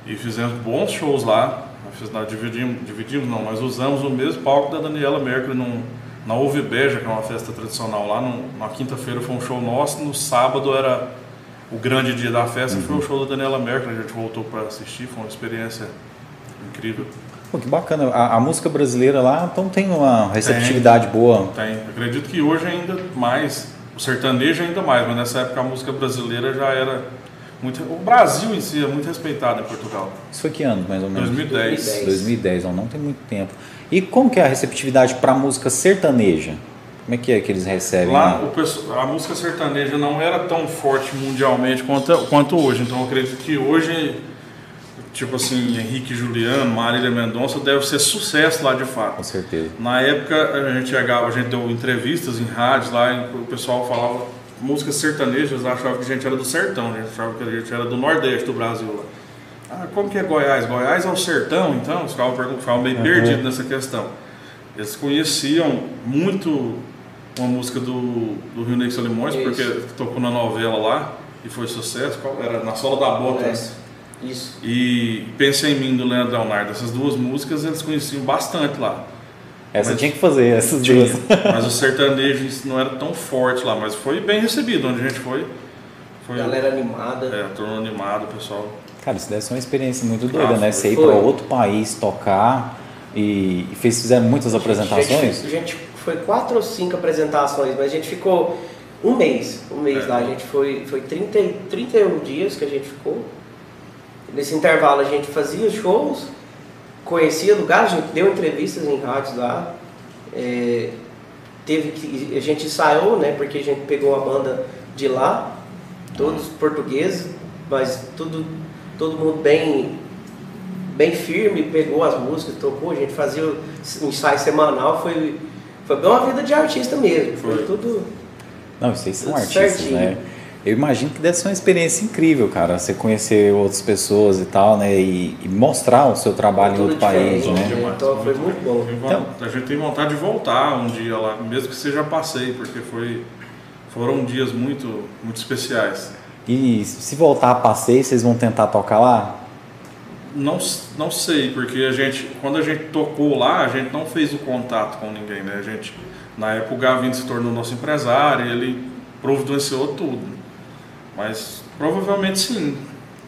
E fizemos bons shows lá. Nós dividimos, dividimos não, nós usamos o mesmo palco da Daniela Mercury num, na Ouve Beja, que é uma festa tradicional lá. Num, na quinta-feira foi um show nosso, no sábado era o grande dia da festa, uhum. foi o show da Daniela Mercury. A gente voltou para assistir, foi uma experiência incrível. Pô, que bacana. A, a, música brasileira lá então tem uma receptividade tem, boa. Tem. Acredito que hoje ainda mais, o sertanejo ainda mais, mas nessa época a música brasileira já era muito. O Brasil em si é muito respeitado em Portugal. Isso foi que ano, mais ou menos? 2010. 2010, 2010 não, não tem muito tempo. E como que é a receptividade para a música sertaneja? Como é que é que eles recebem? Lá, a música sertaneja não era tão forte mundialmente quanto, quanto hoje. Então, eu acredito que hoje, tipo assim, Henrique Juliano, Marília Mendonça, deve ser sucesso lá de fato. Com certeza. Na época a gente chegava, a gente deu entrevistas em rádios lá, e o pessoal falava músicas sertanejas, achava que a gente era do sertão, a gente achava que a gente era do Nordeste do Brasil lá. Ah, como que é Goiás? Goiás é o sertão, então? Os pergun- ficavam meio Uhum. perdidos nessa questão. Eles conheciam muito uma música do, do Rio Negro Solimões, Isso. porque tocou na novela lá e foi sucesso. Qual era? Na Sola da Bota. né? Isso. E Pensa em Mim, do Leandro Leonardo. Essas duas músicas eles conheciam bastante lá. Essa Mas- tinha que fazer, essas Tinha, duas. mas o sertanejo não era tão forte lá, mas foi bem recebido onde a gente foi. Foi Galera animada. é, turno animado, o pessoal. Cara, isso deve ser uma experiência muito doida, Ah, né? Você ir para outro país tocar e, e fez, fizeram muitas A apresentações. gente, a gente foi quatro ou cinco apresentações, mas a gente ficou um mês. Um mês É. lá. A gente foi, foi 30, e- 31 dias que a gente ficou. Nesse intervalo a gente fazia shows, conhecia lugares, a gente deu entrevistas em rádios lá. É, teve que, a gente ensaiou, né? Porque a gente pegou uma banda de lá, todos portugueses, mas tudo, todo mundo bem bem firme, pegou as músicas, tocou, a gente fazia o ensaio semanal, foi, foi bem uma vida de artista mesmo. Foi, Foi. tudo. Não, vocês são Tudo artistas, certinho. né? Eu imagino que deve ser uma experiência incrível, cara. Você conhecer outras pessoas e tal, né? E, e mostrar o seu trabalho em outro país, né? né? Então, foi muito bom. Então- a gente tem vontade de voltar um dia lá, mesmo que seja passeio, porque foi, foram dias muito, muito especiais. E se voltar a passeio, vocês vão tentar tocar lá? Não, não sei, porque a gente, quando a gente tocou lá, a gente não fez o contato com ninguém, né? A gente, na época o Gavin se tornou nosso empresário, e ele providenciou tudo. Mas provavelmente sim.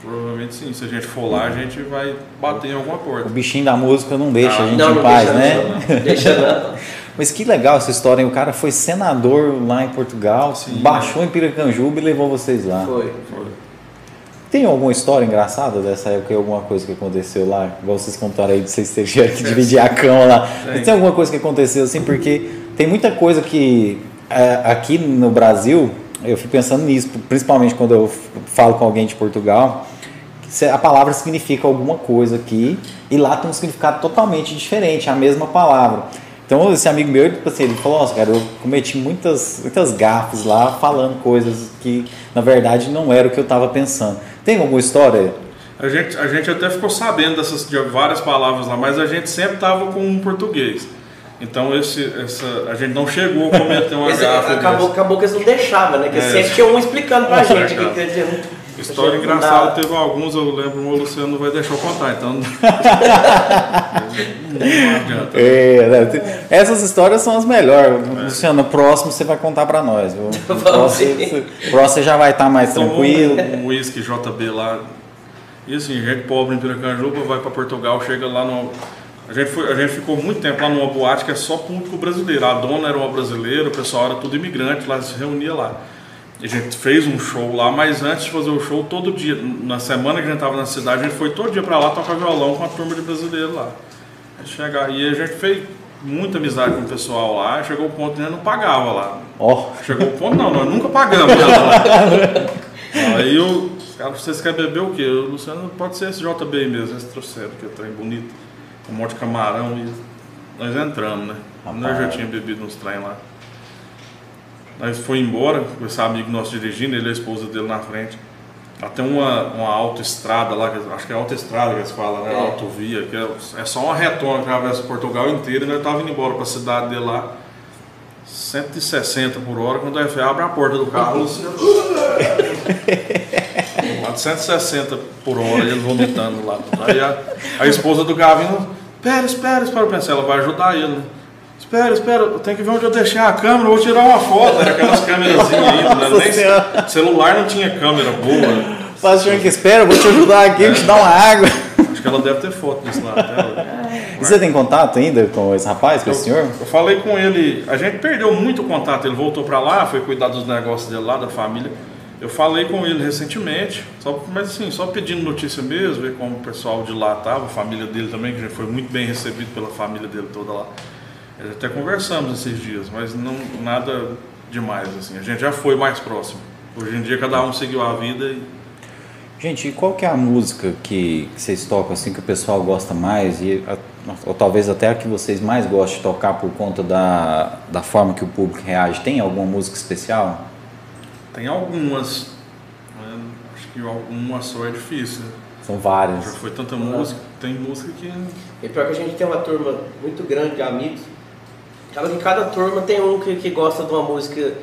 Provavelmente sim. Se a gente for lá, a gente vai bater em alguma O porta. bichinho da música não deixa Ah, a gente não, em não paz, deixa né? não, deixa não. Mas que legal essa história, hein? O cara foi senador lá em Portugal, Sim, baixou em Piracanjuba e levou vocês lá. Foi. Foi. Tem alguma história engraçada dessa época, alguma coisa que aconteceu lá? Igual vocês contaram aí, de vocês tiveram que dividir a cama lá. Mas Tem. tem alguma coisa que aconteceu assim? Porque tem muita coisa que é, aqui no Brasil, eu fico pensando nisso, principalmente quando eu falo com alguém de Portugal, a palavra significa alguma coisa aqui e lá tem um significado totalmente diferente, a mesma palavra. Então, esse amigo meu, tipo assim, ele falou, nossa, cara, eu cometi muitas, muitas gafes lá, falando coisas que, na verdade, não era o que eu estava pensando. Tem alguma história? A gente, a gente até ficou sabendo dessas de várias palavras lá, mas a gente sempre tava com um português. Então esse, essa, a gente não chegou a cometer uma gafa. acabou, acabou que eles não deixavam, né? Que É. sempre tinha um explicando pra É, gente. Que, quer dizer, História engraçada, dá- teve alguns, eu lembro, o Luciano não vai deixar eu contar, então não adianta. É, né, essas histórias são as melhores. Luciano, o próximo você vai contar pra nós. viu? O Vamos próximo, sim. o próximo você já vai estar mais Tomou tranquilo. um whisky JB lá. E assim, gente pobre em Piracanjuba vai para Portugal, chega lá no. A gente, foi, a gente ficou muito tempo lá numa boate que é só público brasileiro. A dona era uma brasileira, o pessoal era tudo imigrante, lá se reunia lá. A gente fez um show lá, mas antes de fazer o show, todo dia, na semana que a gente estava na cidade, a gente foi todo dia para lá tocar violão com a turma de brasileiros lá. Chegar, e a gente fez muita amizade com o pessoal lá, chegou o ponto que a gente não pagava lá. Ó, Chegou o ponto, não, nós nunca pagamos. Aí eu, cara, vocês querem beber o quê? O Luciano, pode ser esse JB mesmo, esse trouxeram, que é trem bonito, um monte de camarão e nós entramos, né? Nós já Rapaz. tinha bebido uns trem lá. Nós foi embora, com esse amigo nosso dirigindo, ele e a esposa dele na frente. Até uma, uma autoestrada lá, acho que é autoestrada que eles falam, né? É. Autovia, que é, é só uma retona que atravessa Portugal inteiro e nós tava indo embora pra cidade dele lá. 160 por hora, quando a FA abre a porta do carro, assim, lá de 160 por hora, ele vomitando lá. Aí a, a esposa do Gavin, espera, espera, espera, eu pensei, ela vai ajudar ele, né? Espera, espera, eu tenho que ver onde eu deixei a câmera, eu vou tirar uma foto. Era aquelas câmerazinhas ainda, né? Nem celular não tinha câmera boa. faz o que espera, eu vou te ajudar aqui, vou te dar uma água. Acho que ela deve ter foto disso lá. Até E você tem contato ainda com esse rapaz, com eu, esse senhor? eu falei com ele, a gente perdeu muito contato, ele voltou pra lá, foi cuidar dos negócios dele lá, da família. Eu falei com ele recentemente, só, mas assim, só pedindo notícia mesmo, ver como o pessoal de lá tava, a família dele também, que já foi muito bem recebido pela família dele toda lá. Até conversamos esses dias, mas não nada demais assim. A gente já foi mais próximo. Hoje em dia cada um seguiu a vida e Gente, e qual que é a música que, que vocês tocam assim que o pessoal gosta mais e a, ou talvez até a que vocês mais gostam de tocar por conta da, da forma que o público reage? Tem alguma música especial? Tem algumas. né? Acho que alguma só é difícil. né? São várias. Já foi tanta música, tem música que E pior que a gente tem uma turma muito grande de amigos. Acaba que cada turma tem um que, que gosta de uma música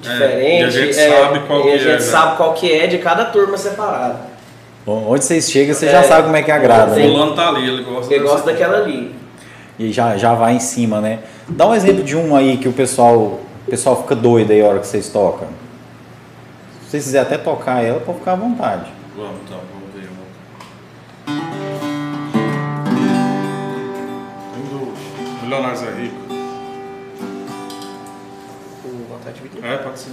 diferente. e a gente sabe qual e a é, gente né? sabe qual que é de cada turma separada. Bom, Onde vocês chegam, você É, já sabe como é que agrada, o né? fulano tá ali, ele gosta Ele gosta daquela ali. E já, já vai em cima, né? Dá um exemplo de um aí que o pessoal, o pessoal fica doido aí a hora que vocês tocam. Se vocês quiserem até tocar ela, pode ficar à vontade. Vamos então, vamos ver. Tem do Milionários é Rico. Vontade de. É, pode ser.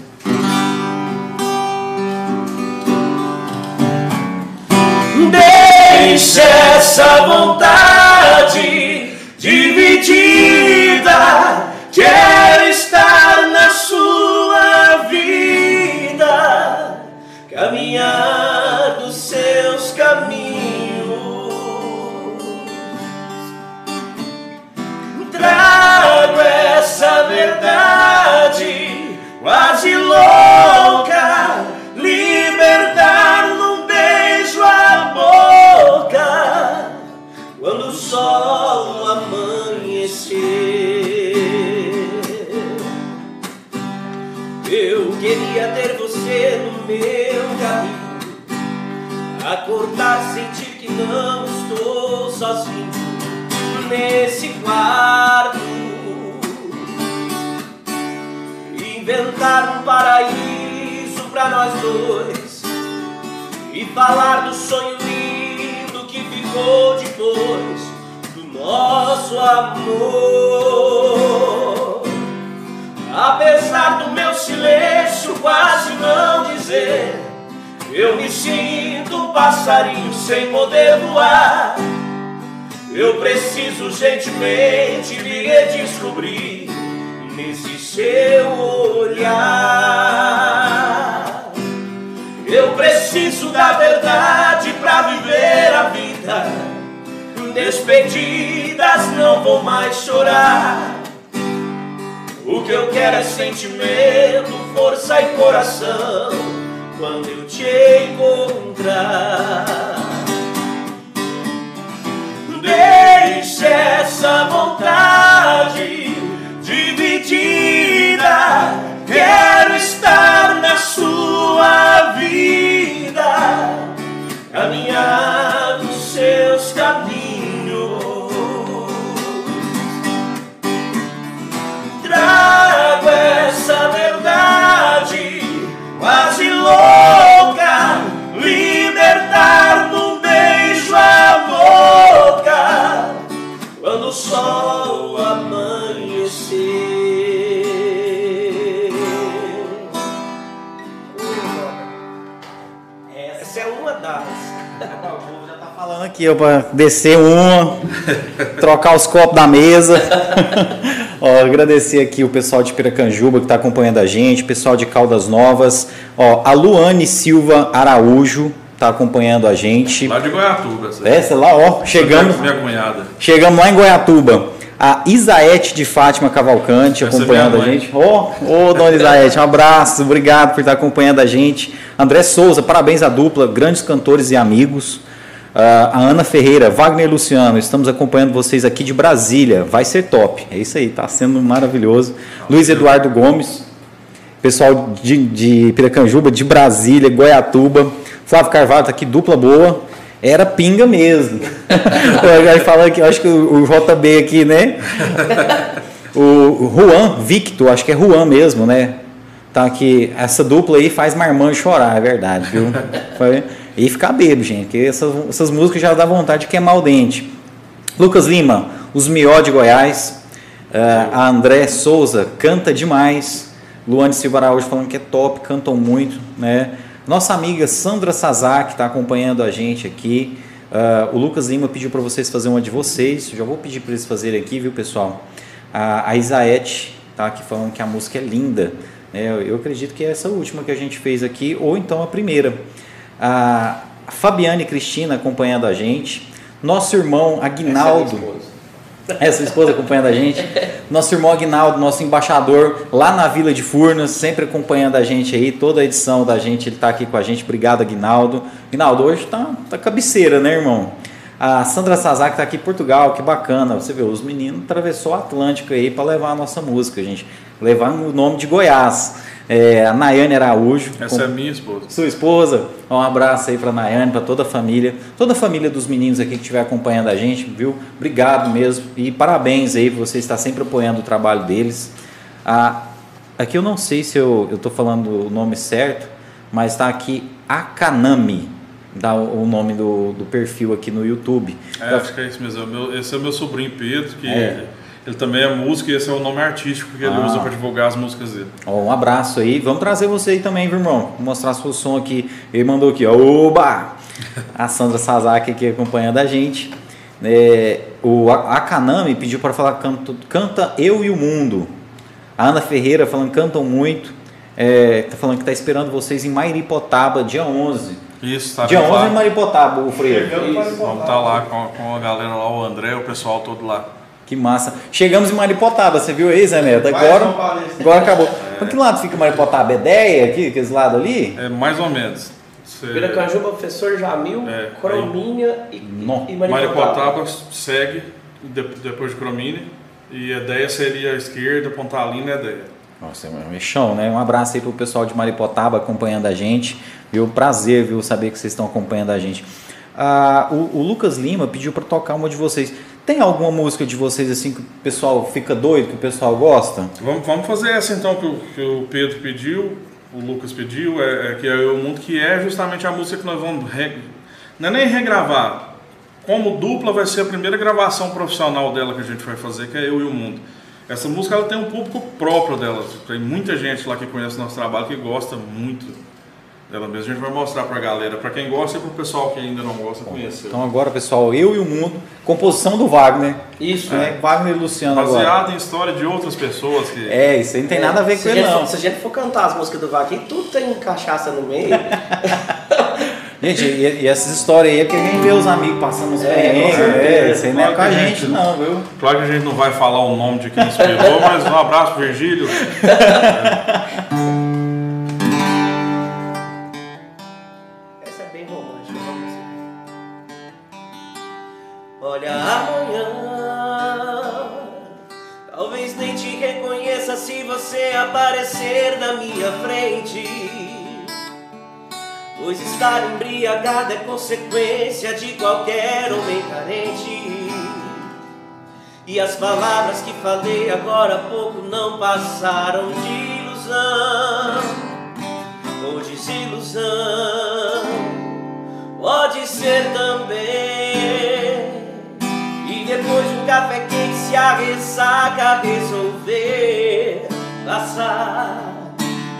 Deixa essa vontade dividida. Quero quase louca, libertar num beijo a boca quando o sol amanhecer. Eu queria ter você no meu caminho, acordar, sentir que não estou sozinho nesse quarto. Inventar um paraíso pra nós dois e falar do sonho lindo que ficou depois do nosso amor. Apesar do meu silêncio quase não dizer, eu me sinto um passarinho sem poder voar. Eu preciso gentilmente me redescobrir nesse seu olhar. Eu preciso da verdade pra viver a vida. Despedidas, não vou mais chorar. O que eu quero é sentimento, força e coração. Quando eu te encontrar. Deixe essa vontade dividida. Quero estar na sua vida, caminhar aqui, ó, pra descer uma, trocar os copos da mesa. ó, agradecer aqui o pessoal de Piracanjuba que está acompanhando a gente, pessoal de Caldas Novas. Ó, a Luane Silva Araújo está acompanhando a gente. Lá de Goiatuba, essa. Essa lá, ó, chegamos, Minha cunhada. chegamos lá em Goiatuba. A Isaete de Fátima Cavalcante Essa é acompanhando minha a gente. Ô, ô, dona Isaete, um abraço, obrigado por estar acompanhando a gente. André Souza, parabéns à dupla, grandes cantores e amigos. Ah, a Ana Ferreira, Wagner Luciano, estamos acompanhando vocês aqui de Brasília, vai ser top. É isso aí, tá sendo maravilhoso. Luiz Eduardo Gomes, pessoal de, de Piracanjuba, de Brasília, Goiatuba. Flávio Carvalho tá aqui, dupla boa. Era pinga mesmo. Aí falando aqui, eu acho que o, o JB aqui, né? O Juan Victor, acho que é Juan mesmo, né? Tá aqui, essa dupla aí faz marmanjo chorar, é verdade, viu? Foi- E ficar bebo, gente, porque essas, essas músicas já dá vontade de queimar o dente. Lucas Lima, os Mió de Goiás. Ah, a André Souza, canta demais. Luane Silva Araújo falando que é top, cantam muito, né? Nossa amiga Sandra Sazak está acompanhando a gente aqui. Ah, o Lucas Lima pediu para vocês fazer uma de vocês. Já vou pedir para eles fazerem aqui, viu, pessoal? A, a Isaete tá aqui falando que a música é linda. né? eu, eu acredito que é essa última que a gente fez aqui, ou então a primeira. A Fabiane Cristina acompanhando a gente. Nosso irmão Aguinaldo. Essa é minha esposa. Essa esposa acompanhando a gente. Nosso irmão Aguinaldo, nosso embaixador lá na Vila de Furnas, sempre acompanhando a gente aí, toda a edição da gente, ele está aqui com a gente. Obrigado, Aguinaldo. Aguinaldo, hoje tá, tá cabeceira, né, irmão? A Sandra Sazak está aqui em Portugal, que bacana. Você vê, os meninos atravessou o Atlântico aí para levar a nossa música, gente. Levar o nome de Goiás. É, a Nayane Araújo. Essa com- é minha esposa. sua esposa. Um abraço aí para Nayane, para toda a família, toda a família dos meninos aqui que estiver acompanhando a gente, viu? Obrigado mesmo e parabéns aí você estar sempre apoiando o trabalho deles. Ah, aqui eu não sei se eu estou falando o nome certo, mas está aqui Akanami, dá o nome do, do perfil aqui no YouTube. É, acho que é isso mesmo. É esse é o meu sobrinho Pedro, que É. ele também é músico e esse é o nome artístico que ele Ah. usa para divulgar as músicas dele. Ó, um abraço aí. Vamos trazer você aí também, viu, irmão? Vou mostrar seu som aqui. Ele mandou aqui, ó. Oba! A Sandra Sazaki aqui acompanhando a gente. É, o A- Akanami pediu para falar canto, canta Eu e o Mundo. A Ana Ferreira falando cantam muito. É, tá falando que tá esperando vocês em Mairipotaba, dia 11. Isso, tá dia bem 11 lá. em Maripotaba, o Freire. Vamos estar lá com, com a galera lá, o André, o pessoal todo lá. Que massa. Chegamos em Maripotaba, você viu aí, Zé Neto? Agora, agora acabou. Pra que lado fica Maripotaba? É Ideia aqui, aqueles lados ali? É mais ou menos. Você- Piracanjuba, professor Jamil, É, Crominha e, Nó. e Maripotaba segue de- depois de Cromine e a ideia seria a esquerda, Pontalina e a ideia. Nossa, é um chão, né? Um abraço aí pro pessoal de Maripotaba acompanhando a gente. Viu? Prazer, viu? Saber que vocês estão acompanhando a gente. Ah, o, o Lucas Lima pediu para tocar uma de vocês. Tem alguma música de vocês assim que o pessoal fica doido, que o pessoal gosta? Vamos, vamos fazer essa então que o, que o Pedro pediu, o Lucas pediu, é, é que é o mundo que é justamente a música que nós vamos re- não é nem regravar. Como dupla vai ser a primeira gravação profissional dela que a gente vai fazer, que é Eu e o Mundo. Essa música ela tem um público próprio dela. Tem muita gente lá que conhece o nosso trabalho que gosta muito dela mesmo. A gente vai mostrar pra galera, pra quem gosta e pro pessoal que ainda não gosta conhecer. Então agora, pessoal, Eu e o Mundo, composição do Wagner. Isso, né? Wagner e Luciano agora. Baseado em história de outras pessoas que É, isso aí não tem nada a ver se com ele não. se a gente for cantar as músicas do Vaquinho, tudo tem cachaça no meio. Gente, e, e essas histórias aí é porque a gente vê os amigos passando os É, perrengues, com né? certeza. Isso aí não é com a a gente não, viu? Claro que a gente não vai falar o nome de quem inspirou, mas um abraço Virgílio. minha frente. Pois estar embriagado é consequência de qualquer homem carente. E as palavras que falei agora há pouco não passaram de ilusão ou desilusão. Pode ser também. E depois de um café quente, se a ressaca resolver passar,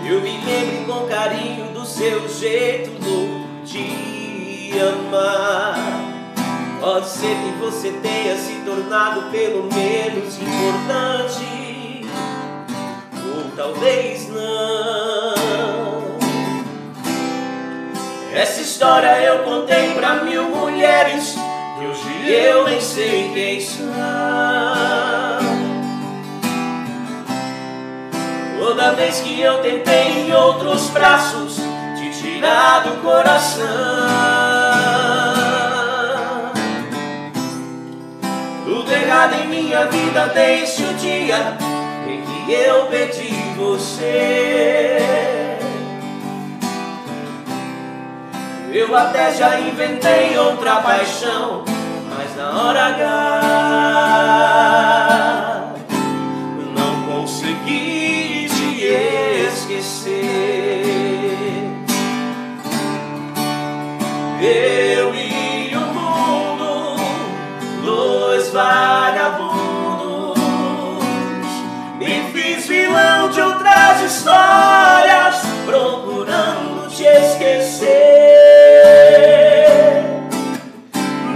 eu me lembre com carinho do seu jeito louco de amar. Pode ser que você tenha se tornado pelo menos importante, ou talvez não. Essa história eu contei pra mil mulheres e hoje eu nem sei quem são. Toda vez que eu tentei em outros braços te tirar do coração. Tudo errado em minha vida desde o dia em que eu perdi você. Eu até já inventei outra paixão, mas na hora H Eu e o mundo, dois vagabundos, me fiz vilão de outras histórias, procurando te esquecer.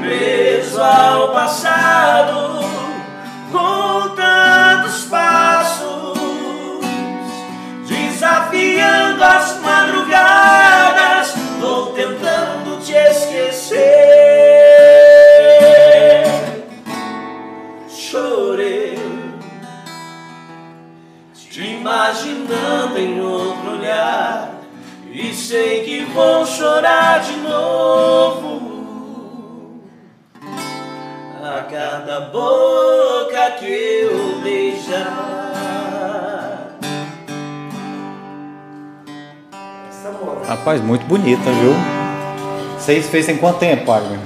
Preso ao passado, com tantos passos, desafiando as madrugadas. chorei Te imaginando em outro olhar E sei que vou chorar de novo A cada boca que eu beijar Rapaz, muito bonita, viu? Vocês fez em quanto tempo, Agnes?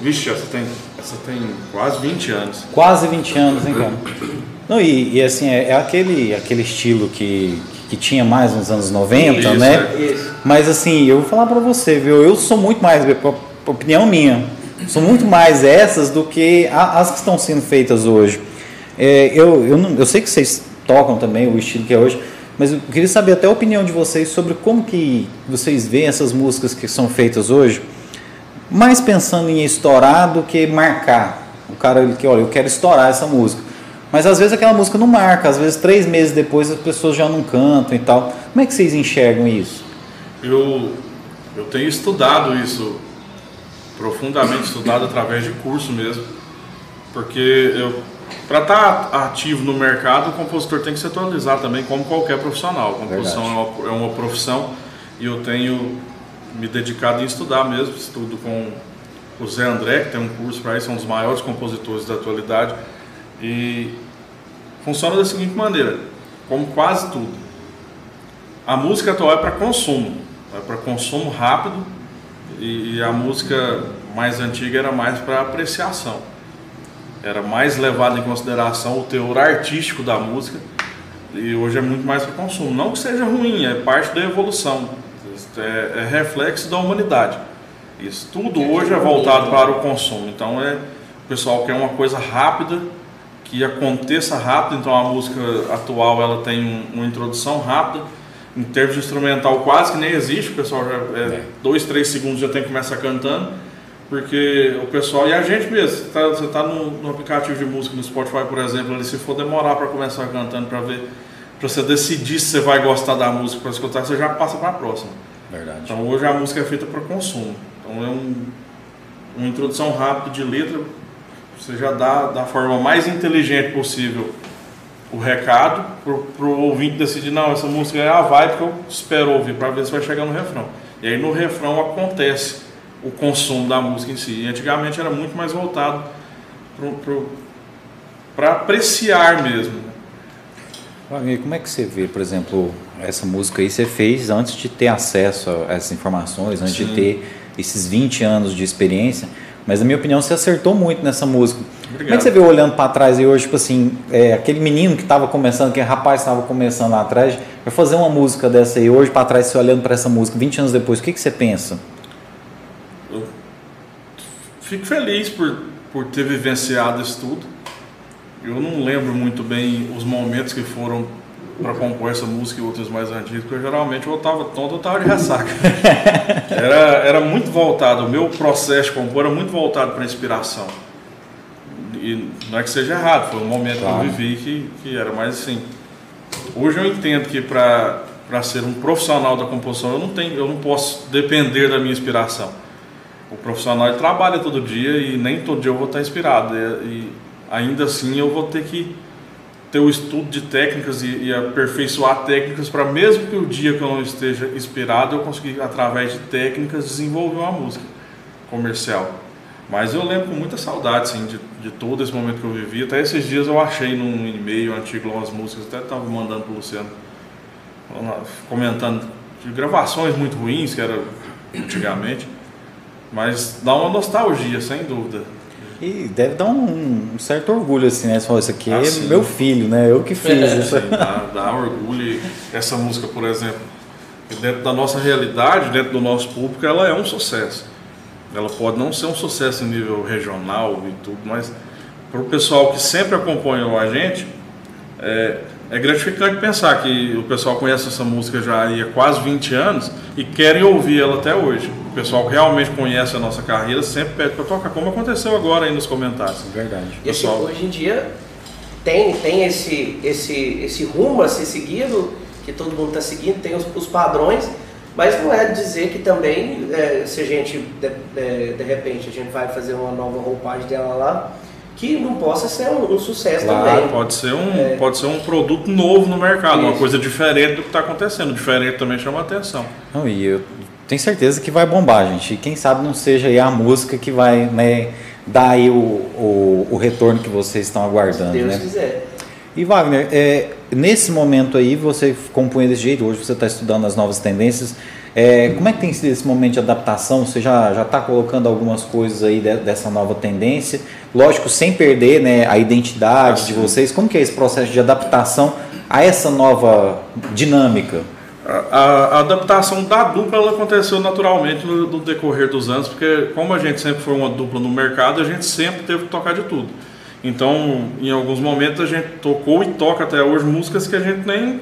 Vixe, você tem essa tem quase 20 anos. Quase 20 anos, hein, cara? Não, e, e assim, é, é, aquele, aquele estilo que, que tinha mais nos anos 90, Isso, né? é. Isso. Mas assim, eu vou falar pra você, viu? Eu sou muito mais, opinião minha, sou muito mais essas do que as que estão sendo feitas hoje. É, eu, eu, não- eu sei que vocês tocam também o estilo que é hoje, mas eu queria saber até a opinião de vocês sobre como que vocês veem essas músicas que são feitas hoje, mais pensando em estourar do que marcar. O cara ele que, olha, eu quero estourar essa música. Mas às vezes aquela música não marca, às vezes três meses depois as pessoas já não cantam e tal. Como é que vocês enxergam isso? Eu, eu tenho estudado isso, profundamente estudado através de curso mesmo, porque para estar ativo no mercado, o compositor tem que se atualizar também, como qualquer profissional. A composição é uma, é uma profissão e eu tenho me dedicado em estudar mesmo. Estudo com o Zé André, que tem um curso para isso, é um dos maiores compositores da atualidade. E funciona da seguinte maneira, como quase tudo. A música atual é para consumo, é para consumo rápido e, e a música mais antiga era mais para apreciação. Era mais levado em consideração o teor artístico da música e hoje é muito mais para consumo. Não que seja ruim, é parte da evolução, é, é reflexo da humanidade. Isso tudo hoje é voltado para o consumo. Então é o pessoal quer uma coisa rápida que aconteça rápido. Então a música atual ela tem um- uma introdução rápida. Em termos de instrumental quase que nem existe. O pessoal já é, É. dois, três segundos já tem que começar cantando. Porque o pessoal, e a gente mesmo, você está você tá no, no aplicativo de música, no Spotify, por exemplo, ali, se for demorar para começar cantando, para ver, para você decidir se você vai gostar da música para escutar, você já passa para a próxima. Verdade. Então hoje a música é feita para consumo. Então é um, uma introdução rápida de letra, você já dá da forma mais inteligente possível o recado para o ouvinte decidir, não, essa música é a vibe que eu espero ouvir, para ver se vai chegar no refrão. E aí no refrão acontece o consumo da música em si. E antigamente era muito mais voltado para apreciar mesmo. né? Wagner, como é que você vê, por exemplo, essa música aí você fez antes de ter acesso a essas informações, antes de Sim. ter esses 20 anos de experiência, mas na minha opinião você acertou muito nessa música. Como é Obrigado. que você vê olhando para trás e hoje, tipo assim, é, aquele menino que estava começando, aquele rapaz que estava começando lá atrás, vai fazer uma música dessa aí hoje para trás, você olhando para essa música 20 anos depois, o que, que você pensa? Eu fico feliz por, por ter vivenciado isso tudo. Eu não lembro muito bem os momentos que foram para compor essa música e outras mais antigas, porque geralmente eu estava tonto ou estava de ressaca. Era, era muito voltado, o meu processo de compor era muito voltado para a inspiração. E não é que seja errado, foi um momento Claro. que eu vivi que, que era mais assim. Hoje eu entendo que para ser um profissional da composição eu não, tenho, eu não posso depender da minha inspiração. O profissional trabalha todo dia e nem todo dia eu vou estar inspirado. E, e ainda assim eu vou ter que ter o estudo de técnicas e, e aperfeiçoar técnicas para mesmo que o dia que eu não esteja inspirado eu conseguir através de técnicas desenvolver uma música comercial. Mas eu lembro com muita saudade sim, de, de todo esse momento que eu vivi. Até esses dias eu achei num e-mail antigo umas músicas, até estava mandando para o Luciano, comentando de gravações muito ruins que era antigamente. Mas dá uma nostalgia, sem dúvida. E deve dar um, um certo orgulho assim, né? Você fala, isso aqui Ah, é sim. meu filho, né? Eu que fiz isso. Assim, dá, dá orgulho. Essa música, por exemplo, dentro da nossa realidade, dentro do nosso público, ela é um sucesso. Ela pode não ser um sucesso em nível regional e tudo, mas para o pessoal que sempre acompanhou a gente, é, é gratificante pensar que o pessoal conhece essa música já há quase 20 anos e querem ouvir ela até hoje. O pessoal que realmente conhece a nossa carreira sempre pede para tocar, como aconteceu agora aí nos comentários. Verdade. E assim, Pessoal. hoje em dia tem, tem esse, esse, esse rumo a ser seguido, que todo mundo está seguindo, tem os, os padrões, mas não é dizer que também, é, se a gente, de, é, de repente, a gente vai fazer uma nova roupagem dela lá, que não possa ser um, um sucesso Claro, também. Pode ser um, pode ser um produto novo no mercado, uma Isso. coisa diferente do que está acontecendo. Diferente também chama atenção. Não, e eu tenho certeza que vai bombar, gente. E quem sabe não seja aí a música que vai né, dar aí o, o, o retorno que vocês estão Se aguardando, Deus né? quiser. E Wagner, é, nesse momento aí você compunha desse jeito, hoje você está estudando as novas tendências. É, como é que tem sido esse momento de adaptação? Você já está colocando algumas coisas aí de, dessa nova tendência? Lógico, sem perder né, a identidade assim. de vocês. Como que é esse processo de adaptação a essa nova dinâmica? A, a, adaptação da dupla ela aconteceu naturalmente no, no, decorrer dos anos, porque como a gente sempre foi uma dupla no mercado, a gente sempre teve que tocar de tudo. Então, em alguns momentos a gente tocou e toca até hoje músicas que a gente nem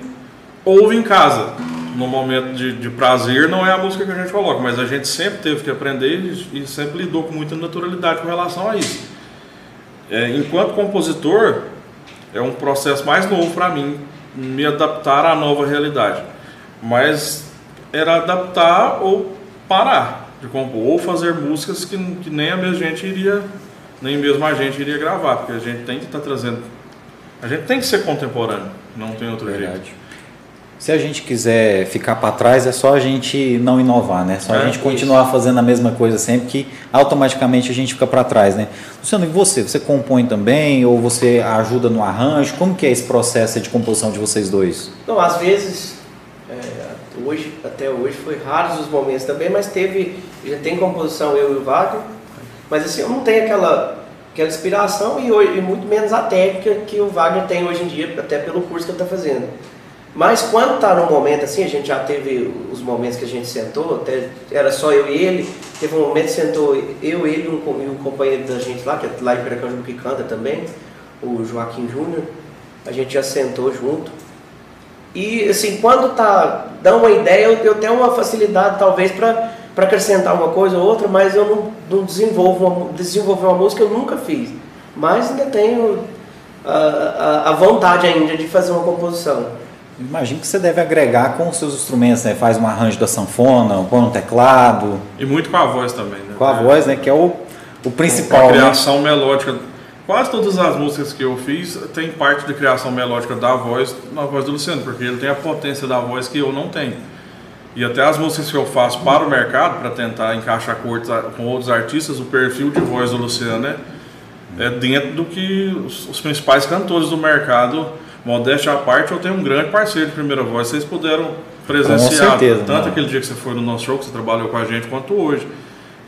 ouve em casa. No momento de, de prazer não é a música que a gente coloca, mas a gente sempre teve que aprender e, e sempre lidou com muita naturalidade com relação a isso. É, enquanto compositor, é um processo mais novo para mim me adaptar à nova realidade. Mas era adaptar ou parar de compor, ou fazer músicas que, que nem a mesma gente iria, nem mesmo a gente iria gravar, porque a gente tem que estar tá trazendo. A gente tem que ser contemporâneo, não tem outro Verdade. jeito. Se a gente quiser ficar para trás, é só a gente não inovar, né? Só é, a gente continuar isso. fazendo a mesma coisa sempre, que automaticamente a gente fica para trás, né? Luciano, e você? Você compõe também ou você ajuda no arranjo? Como que é esse processo de composição de vocês dois? Não, às vezes, hoje, até hoje, foi raros os momentos também, mas teve, já tem composição eu e o Wagner, mas assim, eu não tenho aquela, aquela inspiração e, e muito menos a técnica que o Wagner tem hoje em dia, até pelo curso que ele está fazendo. Mas quando está no momento assim, a gente já teve os momentos que a gente sentou, até era só eu e ele, teve um momento que sentou eu, ele um, e um companheiro da gente lá, que é lá em Piracanjuba que canta também, o Joaquim Júnior, a gente já sentou junto. E assim, quando tá dá uma ideia, eu, eu tenho uma facilidade talvez para acrescentar uma coisa ou outra, mas eu não, não desenvolvo uma, desenvolver uma música eu nunca fiz. Mas ainda tenho a, a, a vontade ainda de fazer uma composição. Imagino que você deve agregar com os seus instrumentos, né? Faz um arranjo da sanfona, põe um teclado. E muito com a voz também, né? Com a voz, né? Que é o, o principal. A né? criação né? melódica. Quase todas as músicas que eu fiz tem parte de criação melódica da voz, na voz do Luciano, porque ele tem a potência da voz que eu não tenho. E até as músicas que eu faço para o mercado, para tentar encaixar com outros artistas, o perfil de voz do Luciano é, é dentro do que os, os principais cantores do mercado Modéstia à parte, eu tenho um grande parceiro de primeira voz. Vocês puderam presenciar certeza, tanto não. aquele dia que você foi no nosso show, que você trabalhou com a gente, quanto hoje.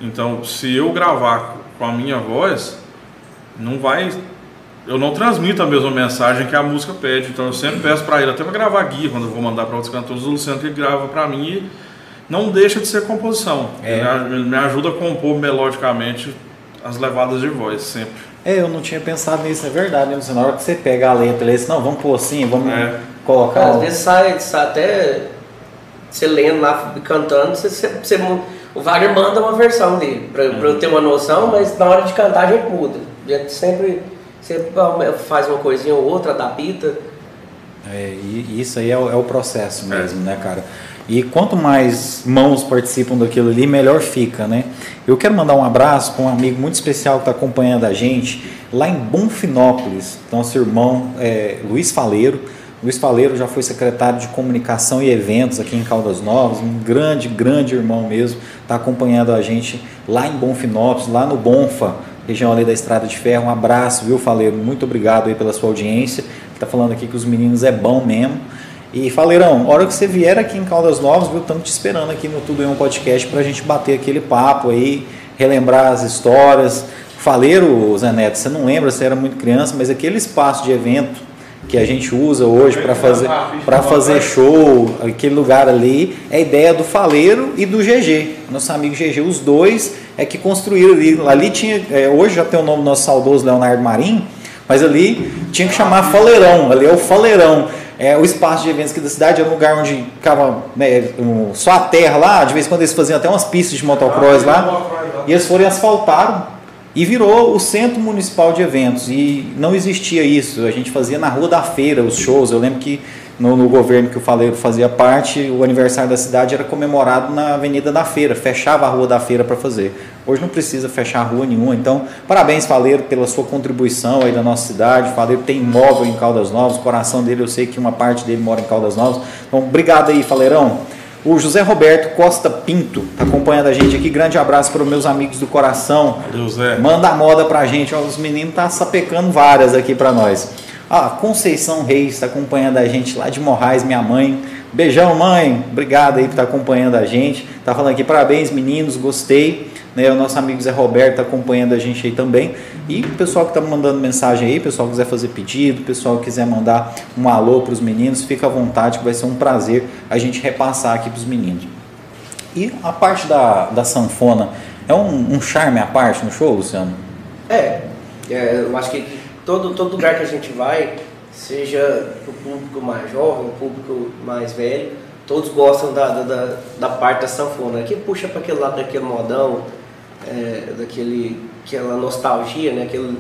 Então, se eu gravar com a minha voz, não vai. Eu não transmito a mesma mensagem que a música pede. Então, eu sempre peço para ele, até para gravar guia, quando eu vou mandar para outros cantores, o Luciano que grava para mim e não deixa de ser composição. É. Ele me ajuda a compor melodicamente as levadas de voz, sempre. É, eu não tinha pensado nisso, é verdade. Né? Na hora que você pega a letra, ele diz, não, vamos pôr assim, vamos é. colocar. Às vezes sai, sai até você lendo lá, cantando, você, você, você, o Wagner manda uma versão dele, para uhum. eu ter uma noção, mas na hora de cantar a gente muda. A gente sempre, sempre faz uma coisinha ou outra, adapta. É, e isso aí é o, é o processo mesmo, é. né, cara? E quanto mais mãos participam daquilo ali, melhor fica, né? Eu quero mandar um abraço para um amigo muito especial que está acompanhando a gente lá em Bonfinópolis, nosso irmão é, Luiz Faleiro. Luiz Faleiro já foi secretário de comunicação e eventos aqui em Caldas Novas, um grande, grande irmão mesmo, está acompanhando a gente lá em Bonfinópolis, lá no Bonfa, região ali da Estrada de Ferro. Um abraço, viu, Faleiro? Muito obrigado aí pela sua audiência. Está falando aqui que os meninos é bom mesmo. E Faleirão, hora que você vier aqui em Caldas Novas, viu, estamos te esperando aqui no Tudo em um Podcast para a gente bater aquele papo aí, relembrar as histórias. Faleiro, Zé Neto, você não lembra, você era muito criança, mas aquele espaço de evento que a gente usa hoje para fazer, para fazer show, aquele lugar ali, é a ideia do Faleiro e do GG, nosso amigo GG, os dois é que construíram ali. Ali tinha, é, hoje já tem o nome do nosso saudoso Leonardo Marim, mas ali tinha que chamar Faleirão, ali é o Faleirão. É, o espaço de eventos aqui da cidade era um lugar onde ficava né, um, só a terra lá, de vez em quando eles faziam até umas pistas de motocross lá, e eles foram e asfaltaram e virou o centro municipal de eventos. E não existia isso, a gente fazia na rua da feira os shows. Eu lembro que no, no, governo que o Faleiro fazia parte, o aniversário da cidade era comemorado na Avenida da Feira, fechava a rua da feira para fazer. Hoje não precisa fechar rua nenhuma, então parabéns Faleiro pela sua contribuição aí da nossa cidade. Faleiro tem imóvel em Caldas Novas, o coração dele eu sei que uma parte dele mora em Caldas Novas. Então obrigado aí Faleirão. O José Roberto Costa Pinto está acompanhando a gente aqui. Grande abraço para os meus amigos do coração. Valeu, Zé. Manda a moda para a gente. os meninos estão tá sapecando várias aqui para nós. Ah, Conceição Reis está acompanhando a gente lá de Morrais, minha mãe. Beijão, mãe. Obrigado aí por estar acompanhando a gente. Tá falando aqui, parabéns, meninos, gostei. Né, o nosso amigo Zé Roberto está acompanhando a gente aí também. E o pessoal que está mandando mensagem aí, pessoal que quiser fazer pedido, pessoal que quiser mandar um alô para os meninos, fica à vontade, que vai ser um prazer a gente repassar aqui para os meninos. E a parte da, da sanfona, é um, um charme à parte no show, Luciano? É, é, eu acho que todo, todo lugar que a gente vai, seja o público mais jovem, o público mais velho, todos gostam da, da, da parte da sanfona, que puxa para aquele lado daquele modão, é, daquele, aquela nostalgia, né? Aquele,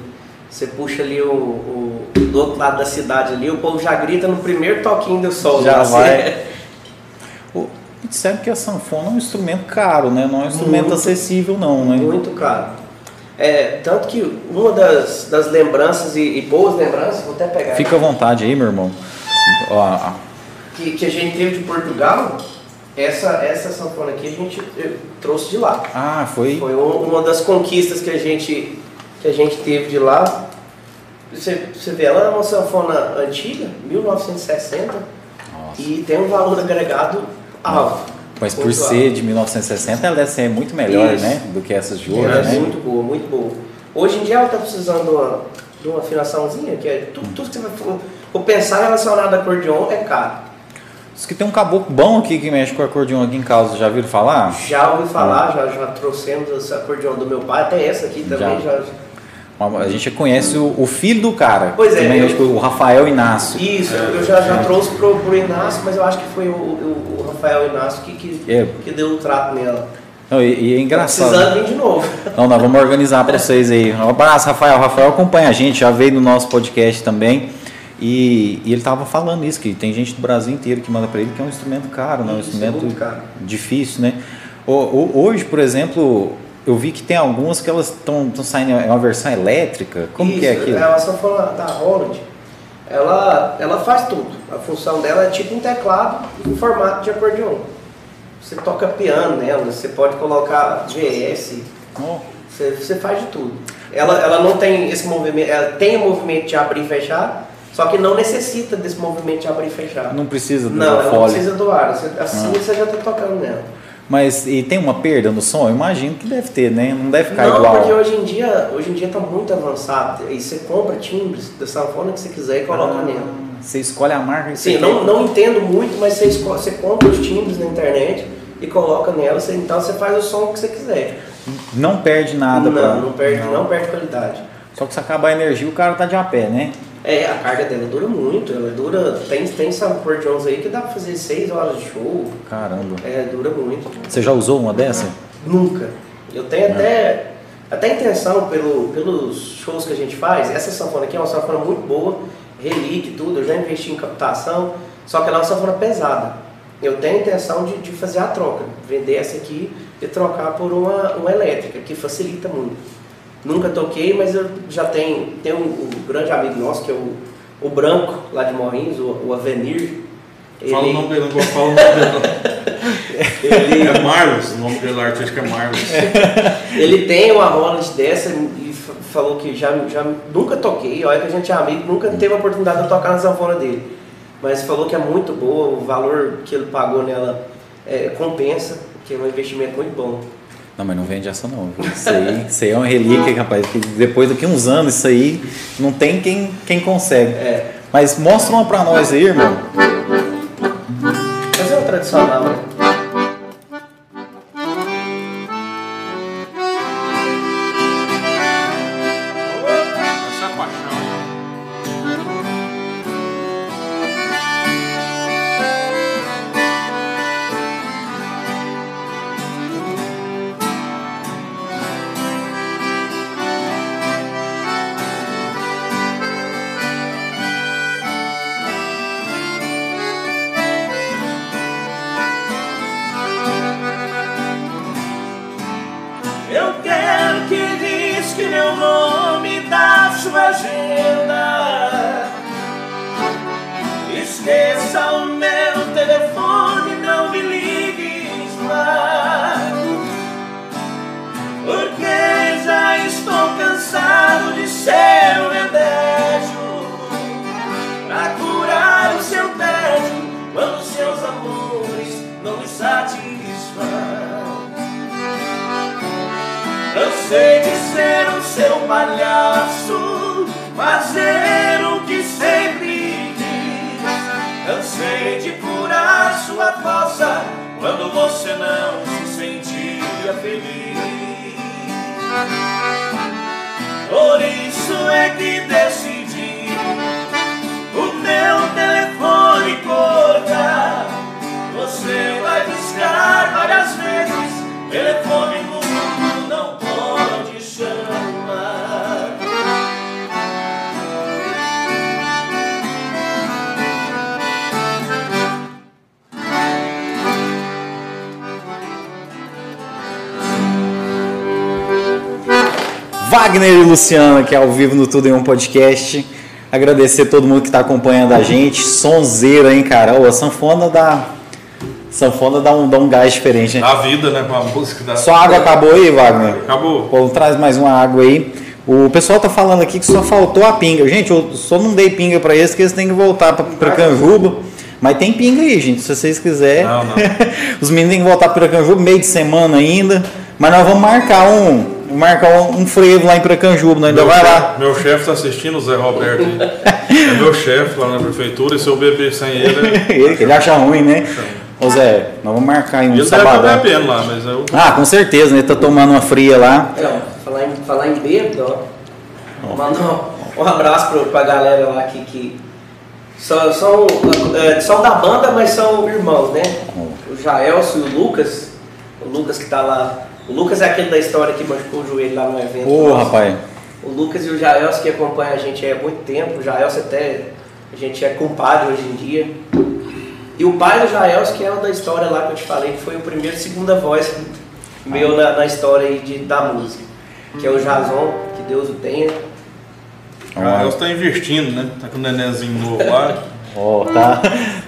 você puxa ali o, o, do outro lado da cidade ali, o povo já grita no primeiro toquinho do sol. Já né? vai. o, disseram que a sanfona é um instrumento caro, né? Não é um instrumento muito, acessível não, né? Muito caro. É, tanto que uma das, das lembranças, e, e, boas lembranças, vou até pegar. Fica à vontade aí, meu irmão. Ó, que, que a gente teve de Portugal, essa, essa sanfona aqui a gente trouxe de lá. Ah, foi? Foi uma das conquistas que a gente, que a gente teve de lá. Você, você vê, ela é uma sanfona antiga, 1960, Nossa. e tem um valor agregado alto. Mas por ser de 1960, ela deve ser muito melhor, Isso. né? Do que essas de hoje, é, né? Muito boa, muito boa. Hoje em dia ela está precisando de uma, de uma afinaçãozinha, que é tudo, tudo que você vai for pensar relacionado a acordeon é caro. Diz que tem um caboclo bom aqui que mexe com acordeon aqui em casa, já viram falar? Já ouvi falar, já, já trouxemos esse acordeon do meu pai, até essa aqui também já. já... A gente conhece o, o, filho do cara. Pois é. Também, eu... o Rafael Inácio. Isso, eu já, já trouxe pro, pro Inácio, mas eu acho que foi o, o, o Rafael Inácio que, que, é. que deu o trato nela. Não, e, e, é engraçado. Precisando vir de novo. Não, nós vamos organizar para vocês aí. Um abraço, Rafael. Rafael acompanha a gente, já veio no nosso podcast também. E, e ele estava falando isso, que tem gente do Brasil inteiro que manda para ele que é um instrumento caro, né? um instrumento é difícil, né? Hoje, por exemplo, eu vi que tem algumas que elas estão saindo, é uma versão elétrica, como isso, que é aquilo? Ela só fala da Roland, ela, ela faz tudo, a função dela é tipo um teclado em formato de acordeon. Você toca piano nela, você pode colocar GS, oh. você, você faz de tudo. Ela, ela não tem esse movimento, ela tem o movimento de abrir e fechar, só que não necessita desse movimento de abrir e fechar. Não precisa do Não, não precisa do ar. Assim ah. você já está tocando nela. Mas e tem uma perda no som? Eu imagino que deve ter, né? Não deve ficar não, igual. Não, porque hoje em dia, hoje em dia está muito avançado. E você compra timbres da sanfona que você quiser e coloca ah, nela. Você escolhe a marca que Sim, você não, quer. não entendo muito, mas você, escolhe, você compra os timbres na internet e coloca nela, você, então você faz o som que você quiser. Não perde nada, Não, pra... não perde, não. não perde qualidade. Só que se acabar a energia, o cara tá de a pé, né? É, a carga dela dura muito, ela dura. Tem, tem Soundboard Jones aí que dá pra fazer 6 horas de show. Caramba. É, dura muito. Você já usou uma dessa? Nunca. Eu tenho até, até intenção pelo, pelos shows que a gente faz. Essa sanfona aqui é uma sanfona muito boa, relíquia e tudo. Eu já investi em captação, só que ela é uma sanfona pesada. Eu tenho intenção de, de fazer a troca, vender essa aqui e trocar por uma, uma elétrica, que facilita muito. Nunca toquei, mas eu já tenho, tenho um, um grande amigo nosso, que é o, o Branco, lá de Morrinhos, o, o Avenir. Ele... Fala o nome dele, não falar o nome dele ele... É Marlos, o nome dele artístico é Marlos. ele tem uma Roland dessa e falou que já, já nunca toquei, olha que a gente é amigo, nunca teve a oportunidade de tocar na sanfona dele. Mas falou que é muito boa, o valor que ele pagou nela é, compensa, que é um investimento muito bom. Não, mas não vende essa não. Isso aí, isso aí é uma relíquia, rapaz. Que depois daqui uns anos, isso aí não tem quem, quem consegue. É. Mas mostra uma pra nós aí, irmão. Mas é o tradicional, né? Luciana, que é ao vivo no Tudo em um Podcast. Agradecer todo mundo que está acompanhando a gente. Sonzeira, hein, cara? Ô, a sanfona dá. Sanfona dá um, dá um gás diferente, né? A vida, né? Com a música da. Sua água acabou aí, Wagner? Acabou. Pô, traz mais uma água aí. O pessoal tá falando aqui que só faltou a pinga. Gente, eu só não dei pinga para eles, que eles têm que voltar para Canjuba. Mas tem pinga aí, gente, se vocês quiserem. Não, não. Os meninos têm que voltar para Canjuba, meio de semana ainda. Mas nós vamos marcar um, marcar um, um frevo lá em Precanjuba, nós ainda Meu vai chefe- lá. Meu chefe está assistindo, o Zé Roberto. é meu chefe lá na prefeitura, e se eu beber sem ele. Ele, ele acha ruim, né? Ô Zé, nós vamos marcar aí um Ele deve estar sabadão. bebendo lá, mas eu. Ah, com certeza, né? Ele tá tomando uma fria lá. Não, falar em, falar em bêbado, ó. Mandar um, um abraço pro, pra galera lá que, que são, são, é, são da banda, mas são irmãos, né? O Jaelso e o Lucas. O Lucas que tá lá. O Lucas é aquele da história que machucou o joelho lá no evento. Ô, nosso. rapaz. O Lucas e o Jaelso que acompanham a gente há muito tempo. O Jaelso até. A gente é compadre hoje em dia. E o pai do Jaelso, que é o da história lá que eu te falei, que foi o primeiro e segunda voz meu na, na história aí de, da música. Que é o Jason, que Deus o tenha. Ah, eles estão investindo, né? Tá com um nenenzinho novo lá. Ó, tá,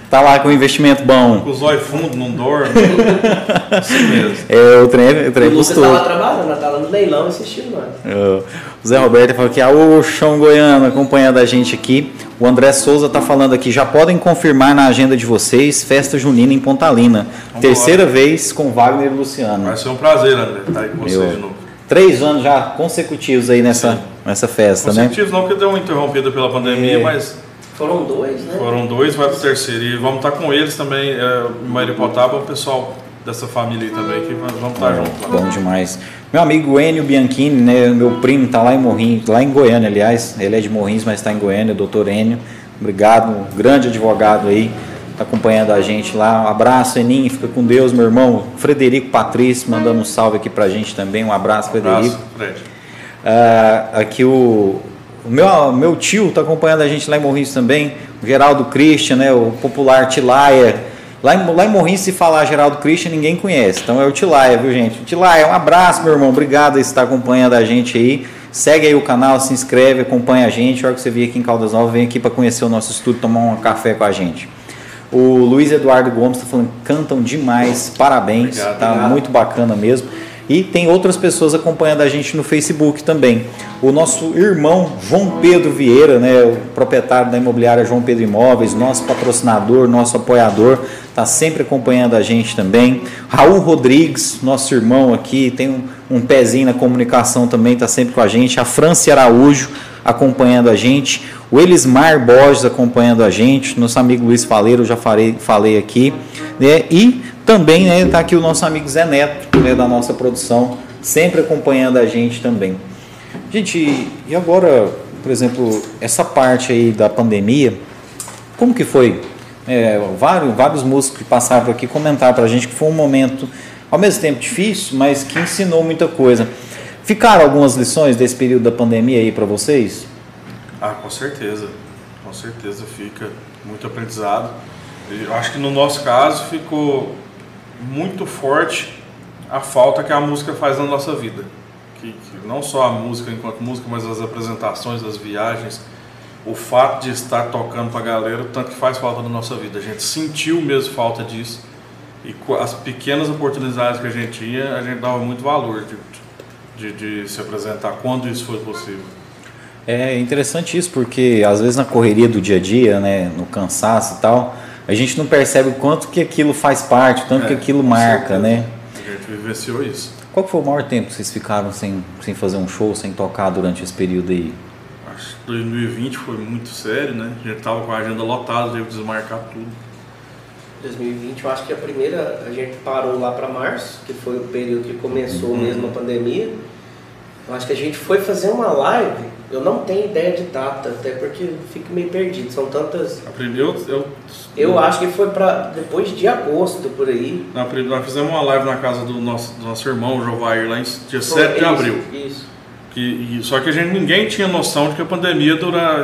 tá lá com investimento bom. Com os olhos fundos, não dorme. Assim mesmo. É, o trem, o E trem o Lucas custou. tá lá trabalhando, tá lá no leilão assistindo nós. É, O Zé Roberto falou que ah, o Chão Goiano acompanhando a gente aqui. O André Souza tá falando aqui, já podem confirmar na agenda de vocês, festa junina em Pontalina. Vambora. Terceira vez com Wagner e Luciano. Vai ser um prazer, André, estar aí com você Meu. de novo. Três anos já consecutivos aí nessa, nessa festa, né? Consecutivos não, porque deu uma interrompida pela pandemia, É. mas Foram dois, né? foram dois, vai pro terceiro. E vamos estar com eles também, é, em Maripotaba, o pessoal dessa família aí também, que vamos estar juntos lá. Bom demais. Meu amigo Enio Bianchini, né, meu primo, tá lá em Morrinhos, lá em Goiânia, aliás. Ele é de Morrinhos, mas está em Goiânia, doutor Enio. Obrigado, um grande advogado aí, tá acompanhando a gente lá. Um abraço, Eninho, fica com Deus, meu irmão. Frederico Patrício, mandando um salve aqui pra gente também. Um abraço, Frederico. Abraço, Fred. Ah, aqui o, o meu, meu tio está acompanhando a gente lá em Morrinhos também, o Geraldo Christian, né, o popular Tilaia. Lá em, lá em Morrinhos, se falar Geraldo Christian, ninguém conhece. Então é o Tilaia, viu, gente? Tilaia, um abraço, meu irmão. Obrigado por estar acompanhando a gente aí. Segue aí o canal, se inscreve, acompanha a gente. A hora que você vier aqui em Caldas Novas, vem aqui para conhecer o nosso estúdio, tomar um café com a gente. O Luiz Eduardo Gomes está falando, cantam demais, parabéns, Obrigado, tá obrigado. muito bacana mesmo. E tem outras pessoas acompanhando a gente no Facebook também. O nosso irmão João Pedro Vieira, né, o proprietário da imobiliária João Pedro Imóveis, nosso patrocinador, nosso apoiador, está sempre acompanhando a gente também. Raul Rodrigues, nosso irmão aqui, tem um, um pezinho na comunicação também, está sempre com a gente. A Franci Araújo acompanhando a gente. O Elismar Borges acompanhando a gente. Nosso amigo Luiz Faleiro, já falei aqui. Né? E também está aqui o nosso amigo Zé Neto, né, da nossa produção, sempre acompanhando a gente também. Gente, e agora, por exemplo, essa parte aí da pandemia, como que foi? É, vários, vários músicos que passaram por aqui comentaram para a gente que foi um momento, ao mesmo tempo difícil, mas que ensinou muita coisa. Ficaram algumas lições desse período da pandemia aí para vocês? Ah, com certeza. Com certeza fica muito aprendizado. Eu acho que no nosso caso ficou muito forte a falta que a música faz na nossa vida. Que, que não só a música enquanto música, mas as apresentações, as viagens, o fato de estar tocando para a galera, tanto que faz falta na nossa vida. A gente sentiu mesmo falta disso. E as pequenas oportunidades que a gente tinha, a gente dava muito valor de, de, de se apresentar quando isso foi possível. É interessante isso, porque às vezes na correria do dia a dia, né, no cansaço e tal, a gente não percebe o quanto que aquilo faz parte, o tanto É, que aquilo marca, certeza. né? A gente vivenciou isso. Qual foi o maior tempo que vocês ficaram sem, sem fazer um show, sem tocar durante esse período aí? Acho que 2020 foi muito sério, né? A gente tava com a agenda lotada, teve que desmarcar tudo. 2020, eu acho que a primeira a gente parou lá para março, que foi o período que começou Uhum. mesmo a pandemia. Eu acho que a gente foi fazer uma live, eu não tenho ideia de data, até porque fico meio perdido, são tantas. A primeira, eu, eu, acho que foi para depois de agosto por aí. prim- nós fizemos uma live na casa do nosso, do nosso irmão, o Jovair, lá em dia 7 de abril. Isso. Que, só que a gente, ninguém tinha noção de que a pandemia dura.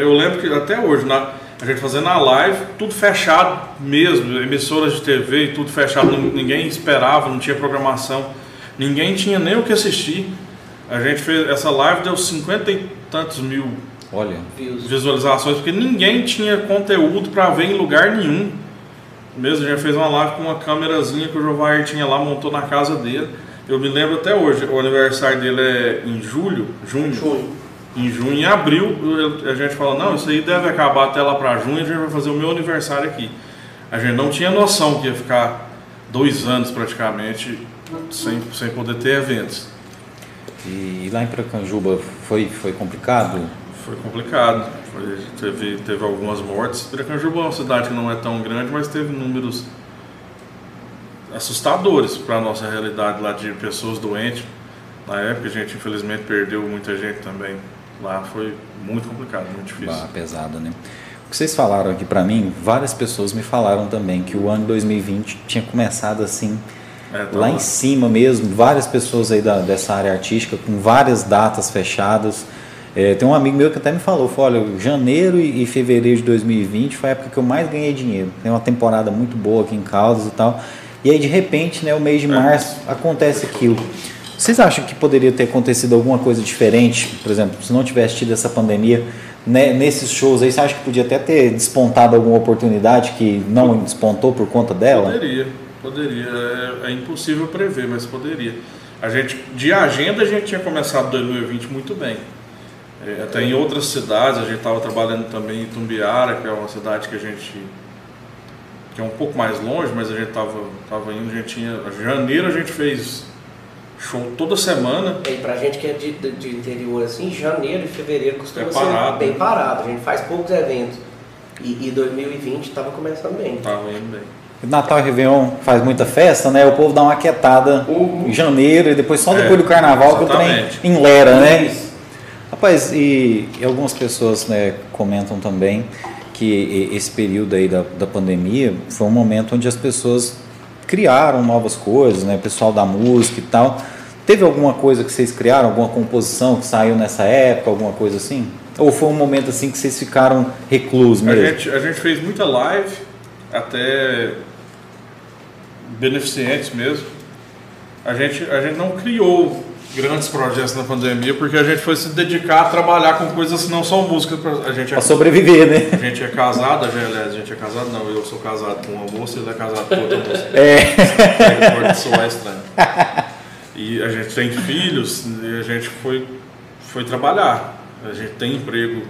Eu lembro que até hoje, na, a gente fazendo a live, tudo fechado mesmo, emissoras de TV e tudo fechado, ninguém esperava, não tinha programação, ninguém tinha nem o que assistir. A gente fez essa live, deu 50 e tantos mil Olha, visualizações, porque ninguém tinha conteúdo para ver em lugar nenhum. Mesmo, a gente fez uma live com uma câmerazinha que o Jovair tinha lá, montou na casa dele. Eu me lembro até hoje, o aniversário dele é em julho, junho. Junho. Em junho, em abril, a gente fala, não, isso aí deve acabar até lá para junho, a gente vai fazer o meu aniversário aqui. A gente não tinha noção que ia ficar dois anos praticamente sem, sem poder ter eventos. E lá em Piracanjuba foi, foi complicado? Foi complicado. Foi- teve, teve algumas mortes. Piracanjuba é uma cidade que não é tão grande, mas teve números assustadores para a nossa realidade lá de pessoas doentes. Na época a gente infelizmente perdeu muita gente também. Lá foi muito complicado, muito difícil. Bah, pesado, né? O que vocês falaram aqui pra mim, várias pessoas me falaram também que o ano 2020 tinha começado assim, É, tá lá em cima mesmo, várias pessoas aí da, dessa área artística com várias datas fechadas. É, tem um amigo meu que até me falou, falou, olha, janeiro e, e fevereiro de 2020 foi a época que eu mais ganhei dinheiro. Tem uma temporada muito boa aqui em Caldas e tal. E aí de repente, né, o mês de março acontece aquilo. Vocês acham que poderia ter acontecido alguma coisa diferente, por exemplo, se não tivesse tido essa pandemia, né, nesses shows aí, você acha que podia até ter despontado alguma oportunidade que não despontou por conta dela? Poderia, poderia. É, é impossível prever, mas poderia. A gente, de agenda, a gente tinha começado 2020 muito bem. É, até em outras cidades, a gente estava trabalhando também em Tumbiara, que é uma cidade que a gente. que é um pouco mais longe, mas a gente estava tava indo, a gente tinha. Janeiro a gente fez show toda semana. E pra gente que é de, de, de interior assim, janeiro e fevereiro costuma É parado, ser bem né? parado. A gente faz poucos eventos. E, e 2020 estava começando bem. Tava indo bem. Natal e Réveillon faz muita festa, né? O povo dá uma quietada em janeiro e depois só É, depois do carnaval que o trem exatamente. enlera, né? Rapaz, e, e algumas pessoas né, comentam também que esse período aí da, da pandemia foi um momento onde as pessoas criaram novas coisas, né? O pessoal da música e tal. Teve alguma coisa que vocês criaram, alguma composição que saiu nessa época, alguma coisa assim? Ou foi um momento assim que vocês ficaram reclusos A mesmo? gente, a gente fez muita live, até beneficentes mesmo. A gente, a gente não criou grandes projetos na pandemia porque a gente foi se dedicar a trabalhar com coisas que não são música. A gente é, Pra sobreviver, né? a gente é casado, a gente, a gente é casado, não, eu sou casado com uma moça, ele é casado com outra moça. É. Pode soar estranho. E a gente tem filhos e a gente foi, foi trabalhar. A gente tem emprego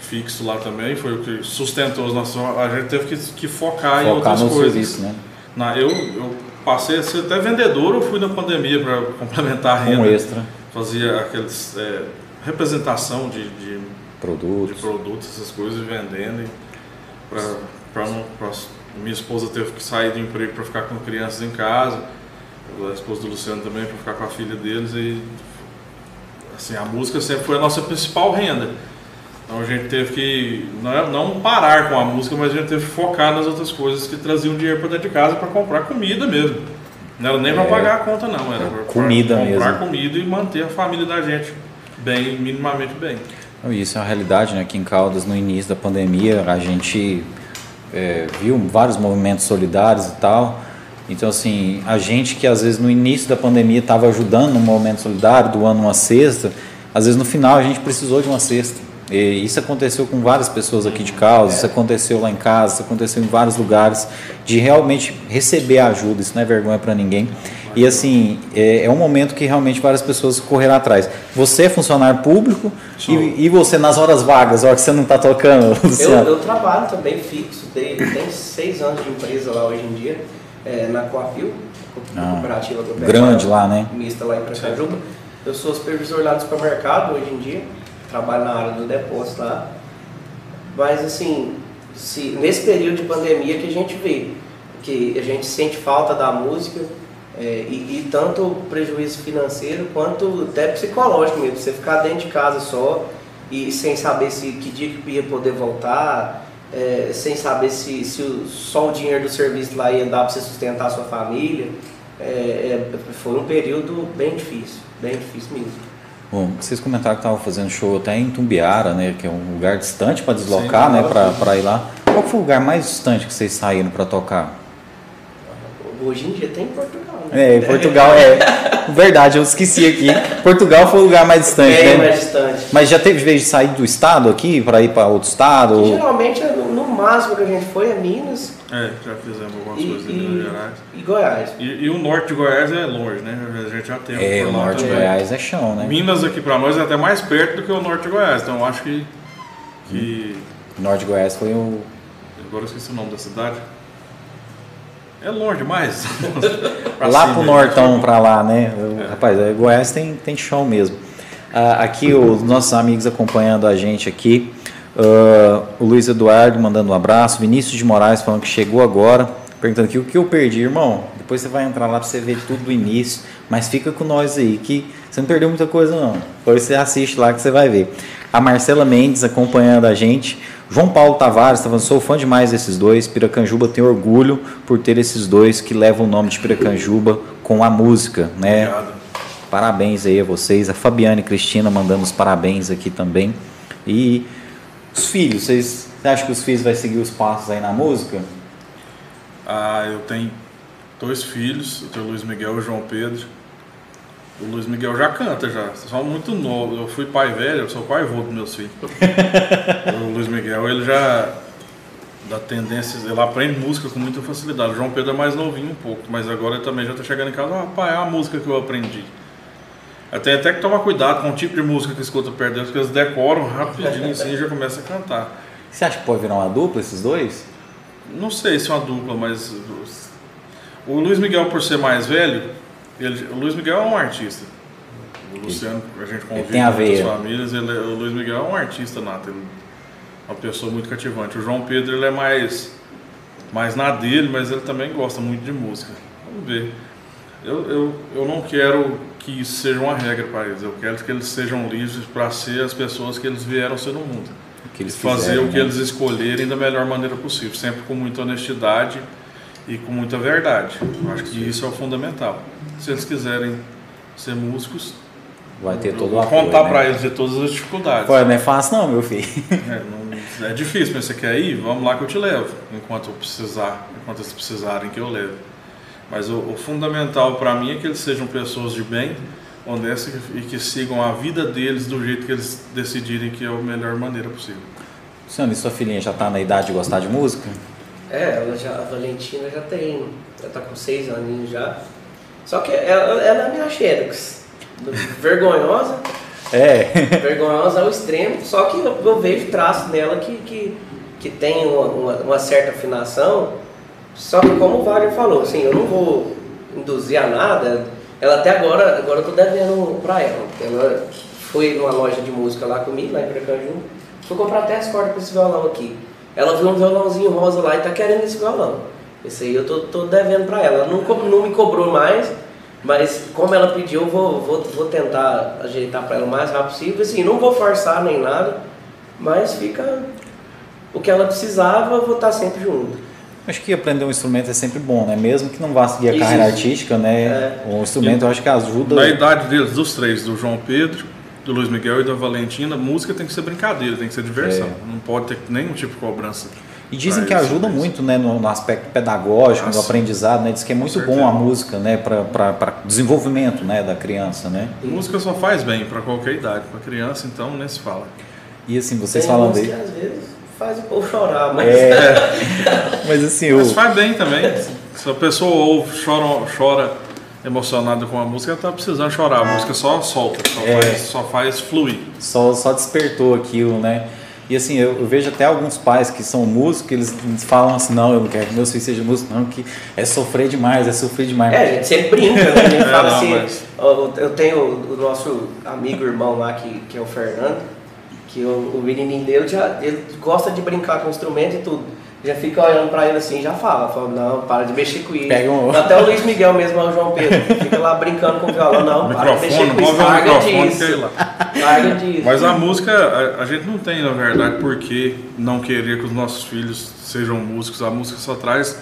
fixo lá também, foi o que sustentou os nossos. A gente teve que, que focar, em Focar outras no coisas. serviço, né? Na, eu, eu passei a ser até vendedor, eu fui na pandemia para complementar a Um renda. extra, Fazia aqueles. é, representação de, de, de produtos. produtos, essas coisas, vendendo. Pra- minha esposa teve que sair do emprego para ficar com crianças em casa. A esposa do Luciano também para ficar com a filha deles. E assim, a música sempre foi a nossa principal renda. Então a gente teve que não, é- não parar com a música, mas a gente teve que focar nas outras coisas que traziam dinheiro para dentro de casa para comprar comida mesmo. Não era nem para É. pagar a conta não, era pra- Comida pra comprar mesmo. comida e manter a família da gente bem, minimamente bem. Isso é uma realidade, né? Aqui em Caldas, no início da pandemia, a gente é, viu vários movimentos solidários e tal. Então, assim, a gente que às vezes no início da pandemia estava ajudando no movimento solidário, doando uma cesta, às vezes no final a gente precisou de uma cesta. E isso aconteceu com várias pessoas aqui de Caldas, isso aconteceu lá em casa, isso aconteceu em vários lugares, de realmente receber ajuda, isso não é vergonha para ninguém. E assim, é, é um momento que realmente várias pessoas correram atrás. Você é funcionário público e, e você nas horas vagas, a hora que você não está tocando, Eu, Luciano? eu trabalho também fixo, tenho, tenho seis anos de empresa lá hoje em dia, é, na Coapil. Ah, cooperativa agropecuária grande lá, né? Mista lá em Precajuba. Eu sou supervisor lá do supermercado hoje em dia, trabalho na área do depósito lá. Mas assim, se, nesse período de pandemia que a gente vê, que a gente sente falta da música, é, e, e tanto prejuízo financeiro quanto até psicológico mesmo. Você ficar dentro de casa só e sem saber se que dia que ia poder voltar, é, sem saber se, se o, só o dinheiro do serviço lá ia dar para você sustentar a sua família. É, é, foi um período bem difícil, bem difícil mesmo. Bom, vocês comentaram que estavam fazendo show até em Tumbiara, né? Que é um lugar distante para deslocar, Sim, né? Para ir lá. Qual foi o lugar mais distante que vocês saíram para tocar? Hoje em dia tem em Portugal, né? É, Portugal é. Verdade, eu esqueci aqui. Portugal foi o lugar mais distante, Bem né? mais distante. Mas já teve vez de sair do estado aqui para ir para outro estado? ou- Geralmente, no máximo que a gente foi é Minas É, já fizemos algumas e, coisas em Minas Gerais. e Goiás. E, e o norte de Goiás é longe, né? A gente já tem É, o norte de. Goiás é chão, né? Minas aqui pra nós é até mais perto do que o norte de Goiás, então eu acho que. que O norte de Goiás foi o. agora eu esqueci o nome da cidade. É longe demais. Lá cima, pro né? nortão pra lá, né? Eu- Rapaz, é, Goiás tem, tem chão mesmo. Ah, aqui os nossos amigos acompanhando a gente aqui. Ah, o Luiz Eduardo mandando um abraço. Vinícius de Moraes falando que chegou agora. Perguntando aqui o que eu perdi, irmão. Depois você vai entrar lá pra você ver tudo do início. Mas fica com nós aí, que você não perdeu muita coisa, não. Depois você assiste lá que você vai ver. A Marcela Mendes acompanhando a gente. João Paulo Tavares, tá falando, sou fã demais desses dois. Piracanjuba tem orgulho por ter esses dois que levam o nome de Piracanjuba com a música, né? Obrigado. Parabéns aí a vocês. A Fabiane e Cristina mandando os parabéns aqui também. E os filhos, vocês você acham que os filhos vai seguir os passos aí na música? Ah, eu tenho dois filhos, eu tenho o Luiz Miguel e o João Pedro. O Luiz Miguel já canta já, só muito novo. Eu fui pai velho, eu sou pai avô dos meus filhos. o Luiz Miguel, ele já dá tendências, ele aprende música com muita facilidade. O João Pedro é mais novinho um pouco, mas agora ele também já está chegando em casa, ah, pai, é a música que eu aprendi. Eu tenho até que tomar cuidado com o tipo de música que escuta perto deles, porque eles decoram rapidinho assim e já começa a cantar. Você acha que pode virar uma dupla esses dois? Não sei se é uma dupla, mas o Luiz Miguel, por ser mais velho, ele- o Luiz Miguel é um artista. O Luciano, a gente convive com veia. famílias, ele é- o Luiz Miguel é um artista nato, ele é uma pessoa muito cativante. O João Pedro ele é mais, mais na dele, mas ele também gosta muito de música. Vamos ver. Eu, eu, eu não quero que isso seja uma regra para eles, eu quero que eles sejam livres para ser as pessoas que eles vieram ser no mundo que eles fazer o que né? eles escolherem da melhor maneira possível, sempre com muita honestidade e com muita verdade. Eu acho que isso é o fundamental. Se eles quiserem ser músicos, Vai ter todo o apoio, contar né? para eles de todas as dificuldades. Pô, não é fácil não, meu filho. É, não- é difícil, mas você quer ir? Vamos lá que eu te levo, enquanto eu precisar, enquanto eles precisarem que eu leve. Mas o, o fundamental para mim é que eles sejam pessoas de bem, honestas e que sigam a vida deles do jeito que eles decidirem que é a melhor maneira possível. Luciano, e sua filhinha já tá na idade de gostar de música? É, ela já, a Valentina já tem, já tá com seis aninhos já. Só que ela, ela é minha xerox. Vergonhosa, É. vergonhosa ao extremo, só que eu, eu vejo traços nela que, que, que tem uma, uma, uma certa afinação. Só que como o Wagner falou, assim, eu não vou induzir a nada. Ela até agora, agora eu tô devendo pra ela. Ela foi numa loja de música lá comigo, lá em Precanju. Fui comprar até as cordas pra esse violão aqui. Ela viu um violãozinho rosa lá e tá querendo esse violão. Esse aí eu tô, tô devendo pra ela. Ela não, não me cobrou mais, mas como ela pediu, eu vou, vou, vou tentar ajeitar pra ela o mais rápido possível. Assim, não vou forçar nem nada, mas fica. O que ela precisava, eu vou estar sempre junto. Acho que aprender um instrumento é sempre bom, né? Mesmo que não vá seguir a Isso. carreira artística, né? É. O instrumento eu acho que ajuda. Na idade deles, dos três, do João Pedro, do Luiz Miguel e da Valentina, música tem que ser brincadeira, tem que ser diversão. É. Não pode ter nenhum tipo de cobrança. E dizem que ajuda muito, né, no, no aspecto pedagógico, Ah, no aprendizado, né? Diz que é muito bom a música, né, para desenvolvimento, né, da criança, né? Música só faz bem para qualquer idade, para criança então nem se fala. E assim, vocês Tem falando aí. às vezes faz o povo chorar, mas. É, mas assim, Mas faz bem também. Se a pessoa ouve, chora, chora emocionada com a música, ela tá precisando chorar. A música só solta, só, É. faz, só faz fluir. só, só despertou aquilo, né? E assim, eu, eu, vejo até alguns pais que são músicos, eles falam assim, não, eu não quero que meu filho seja músico, não, que é sofrer demais, é sofrer demais. É, a gente sempre brinca, né? A gente fala não, assim, mas... eu tenho o nosso amigo irmão lá, que, que é o Fernando, que o, o menininho dele já ele gosta de brincar com instrumento e tudo já fica olhando pra ele assim já fala, fala, não, para de mexer com isso. Pega um... Até o Luiz Miguel mesmo, o João Pedro, fica lá brincando com o violão, não, para de mexer com isso, larga disso. Larga disso. Mas a música, a, a, gente não tem, na verdade, por que não querer que os nossos filhos sejam músicos. A música só traz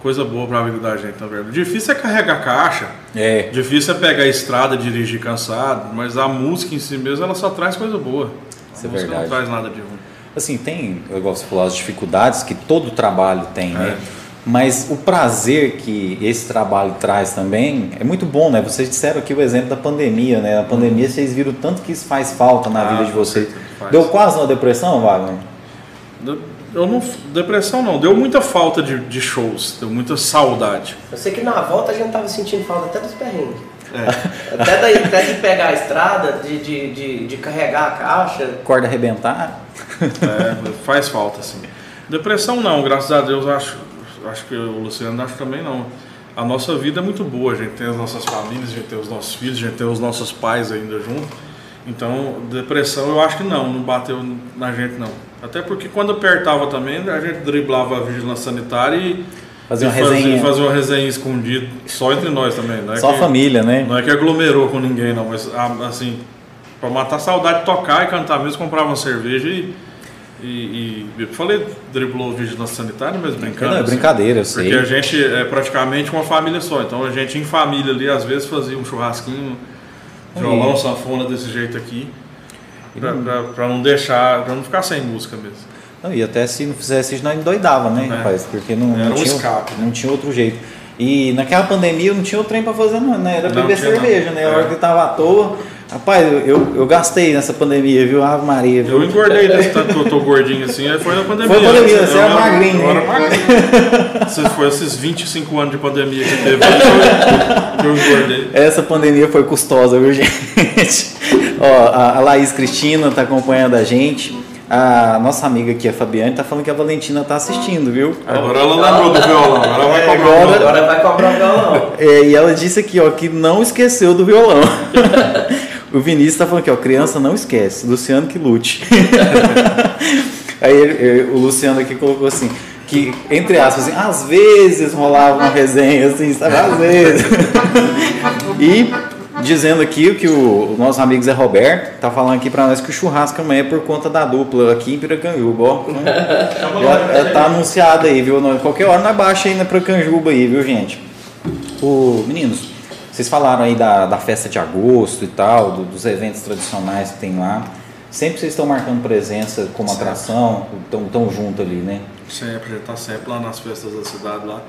coisa boa para a vida da gente, na verdade. Difícil é carregar caixa, é. difícil é pegar a estrada, dirigir cansado, mas a música em si mesmo, ela só traz coisa boa. Isso a é verdade. não traz nada de ruim. Assim, tem, igual você falou, as dificuldades que todo trabalho tem, né? é. né? Mas o prazer que esse trabalho traz também é muito bom, né? Vocês disseram aqui o exemplo da pandemia, né? Na pandemia uhum. vocês viram tanto que isso faz falta na ah, vida de vocês. Deu quase uma depressão, Wagner? Eu não, depressão não, deu muita falta de, de shows, deu muita saudade. Eu sei que na volta a gente tava sentindo falta até dos perrengues. É. Até, daí, até de pegar a estrada, de, de, de, de carregar a caixa. Corda arrebentar. É, faz falta, sim. Depressão não, graças a Deus, acho, acho que o Luciano acho também não. A nossa vida é muito boa, a gente tem as nossas famílias, a gente tem os nossos filhos, a gente tem os nossos pais ainda junto. Então, depressão eu acho que não, não bateu na gente não. Até porque quando apertava também, a gente driblava a vigilância sanitária e Fazer uma resenha. Fazer uma resenha escondida, só entre nós também. É só que, a família, né? Não é que aglomerou com ninguém, não. Mas, assim, para matar a saudade de tocar e cantar mesmo, comprava uma cerveja e. E, e eu falei, driblou vigilância sanitária, mas brincando. Não, é assim, brincadeira, eu sei. Porque a gente é praticamente uma família só. Então a gente em família ali, às vezes, fazia um churrasquinho, violão, sanfona desse jeito aqui. Para não deixar, para não ficar sem música mesmo. Não, e até se não fizesse isso, nós endoidava, né, é. rapaz? Porque não, não, tinha, escape, não tinha outro jeito. E naquela pandemia eu não tinha outro trem para fazer, não, né? Era beber cerveja, não. né? A hora é. que tava à toa. Rapaz, eu, eu, eu, gastei nessa pandemia, viu? Ave Maria. Viu? Eu engordei desse tanto que eu tô gordinho assim, aí foi na pandemia. Foi na pandemia, você era magrinho. Eu era magrinho. foi esses 25 anos de pandemia que teve que eu engordei. Essa pandemia foi custosa, viu, gente? Ó, a Laís Cristina tá acompanhando a gente. A nossa amiga aqui, a Fabiane, tá falando que a Valentina tá assistindo, viu? Agora ela lembrou do violão, agora vai cobrar agora, o Agora vai cobrar o violão. É, e ela disse aqui, ó, que não esqueceu do violão. o Vinícius tá falando aqui, ó, criança não esquece, Luciano que lute. Aí ele, o Luciano aqui colocou assim, que, entre aspas, assim, às vezes rolava uma resenha, assim, sabe? Às vezes. e dizendo aqui que o, o nosso amigo Zé Roberto tá falando aqui para nós que o churrasco amanhã é por conta da dupla aqui em Piracanjuba, ó. já, tá anunciado aí, viu? Qualquer hora nós baixa aí na Piracanjuba aí, viu, gente? O, meninos, vocês falaram aí da, da festa de agosto e tal, do, dos eventos tradicionais que tem lá. Sempre vocês estão marcando presença como sempre. atração, estão tão junto ali, né? Sempre, a gente tá sempre lá nas festas da cidade lá.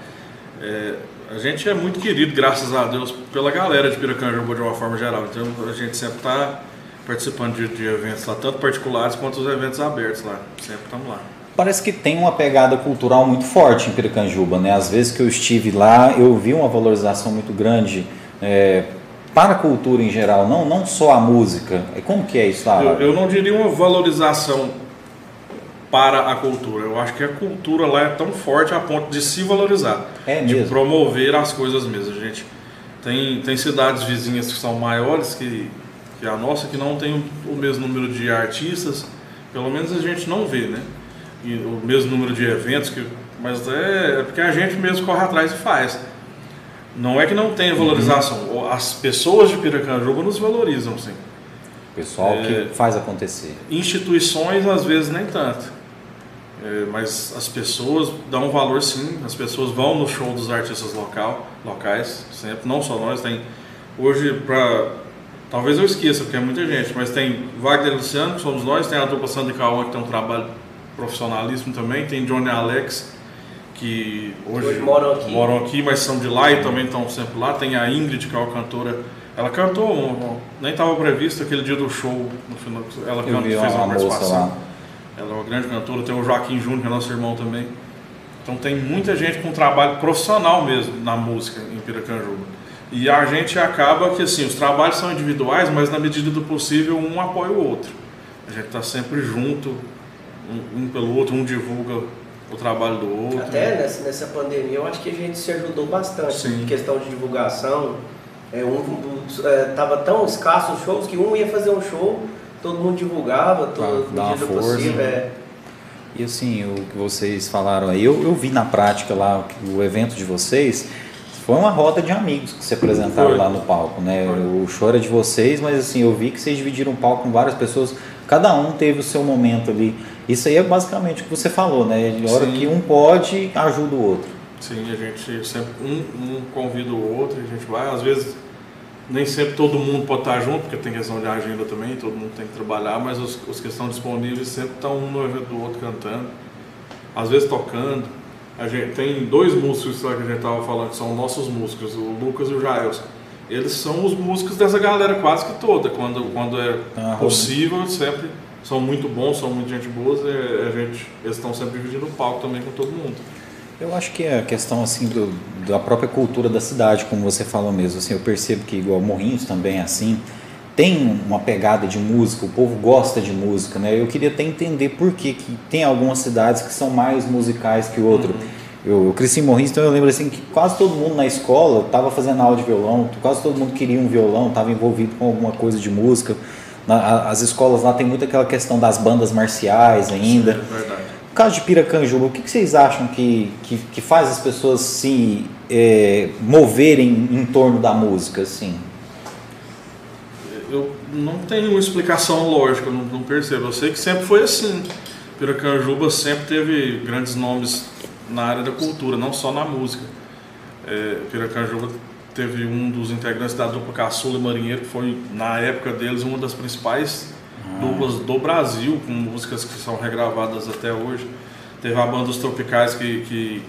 É, a gente é muito querido, graças a Deus, pela galera de Piracanjuba de uma forma geral. Então a gente sempre está participando de, de, eventos lá, tanto particulares quanto os eventos abertos lá. Sempre estamos lá. Parece que tem uma pegada cultural muito forte em Piracanjuba, né? Às vezes que eu estive lá, eu vi uma valorização muito grande é, para a cultura em geral, não, não só a música. Como que é isso lá? Eu, eu não diria uma valorização para a cultura. Eu acho que a cultura lá é tão forte a ponto de se valorizar, é de promover as coisas mesmo. A gente tem, tem cidades vizinhas que são maiores que, que a nossa, que não tem o mesmo número de artistas, pelo menos a gente não vê, né? E o mesmo número de eventos, que, mas é, é porque a gente mesmo corre atrás e faz. Não é que não tenha valorização, uhum. as pessoas de Piracanjuba nos valorizam, sim. O pessoal é, que faz acontecer. Instituições, às vezes, nem tanto. É, mas as pessoas dão valor sim, as pessoas vão no show dos artistas local, locais, sempre, não só nós, tem hoje para talvez eu esqueça porque é muita gente, mas tem Wagner Luciano, que somos nós, tem a dupla Sandra Cauã, que tem um trabalho profissionalismo também, tem Johnny Alex, que hoje, hoje moram, aqui. moram aqui, mas são de lá e também estão sempre lá, tem a Ingrid, que é uma cantora, ela cantou, nem estava previsto aquele dia do show, no final, ela cantou, fez uma, uma participação. Ela é uma grande cantora, tem o Joaquim Júnior, que é nosso irmão também. Então tem muita gente com trabalho profissional mesmo na música em Piracanjuba. E a gente acaba que assim, os trabalhos são individuais, mas na medida do possível um apoia o outro. A gente está sempre junto um, um pelo outro, um divulga o trabalho do outro. Até nessa, nessa pandemia, eu acho que a gente se ajudou bastante Sim. em questão de divulgação. É, um, é, tava tão escasso os shows que um ia fazer um show, todo mundo divulgava, todo Pra dar uma força, possível. né? é. E assim, o que vocês falaram aí, eu, eu vi na prática lá o evento de vocês foi uma roda de amigos que se apresentaram Foi. lá no palco, né? Foi. O show era de vocês, mas assim, eu vi que vocês dividiram o palco com várias pessoas, cada um teve o seu momento ali. Isso aí é basicamente o que você falou, né? De hora Sim. que um pode, ajuda o outro. Sim, a gente sempre um, um convida o outro, a gente vai, às vezes nem sempre todo mundo pode estar junto, porque tem questão de agenda também, todo mundo tem que trabalhar, mas os, os que estão disponíveis sempre estão um no evento do outro cantando, às vezes tocando. A gente tem dois músicos lá que a gente estava falando que são nossos músicos, o Lucas e o Jaelson. Eles são os músicos dessa galera quase que toda, quando, quando é Ah, possível, sempre são muito bons, são muito gente boa, e a gente, eles estão sempre dividindo o palco também com todo mundo. Eu acho que é a questão assim do, da própria cultura da cidade, como você falou mesmo. Assim, eu percebo que igual Morrinhos também é assim. Tem uma pegada de música, o povo gosta de música, né? Eu queria até entender por que, que tem algumas cidades que são mais musicais que outras. Eu, eu cresci em Morrinhos, então eu lembro assim que quase todo mundo na escola estava fazendo aula de violão, quase todo mundo queria um violão, estava envolvido com alguma coisa de música. Na- a- as escolas lá tem muito aquela questão das bandas marciais ainda. É verdade. Caso de Piracanjuba, o que, que vocês acham que, que, que faz as pessoas se é, moverem em torno da música, assim? Eu não tenho uma explicação lógica, não, não percebo. Eu sei que sempre foi assim. Piracanjuba sempre teve grandes nomes na área da cultura, não só na música. É, Piracanjuba teve um dos integrantes da dupla Caçula e Marinheiro, que foi, na época deles, uma das principais duplas do Brasil, com músicas que são regravadas até hoje. Teve a banda Os Tropicais, que, que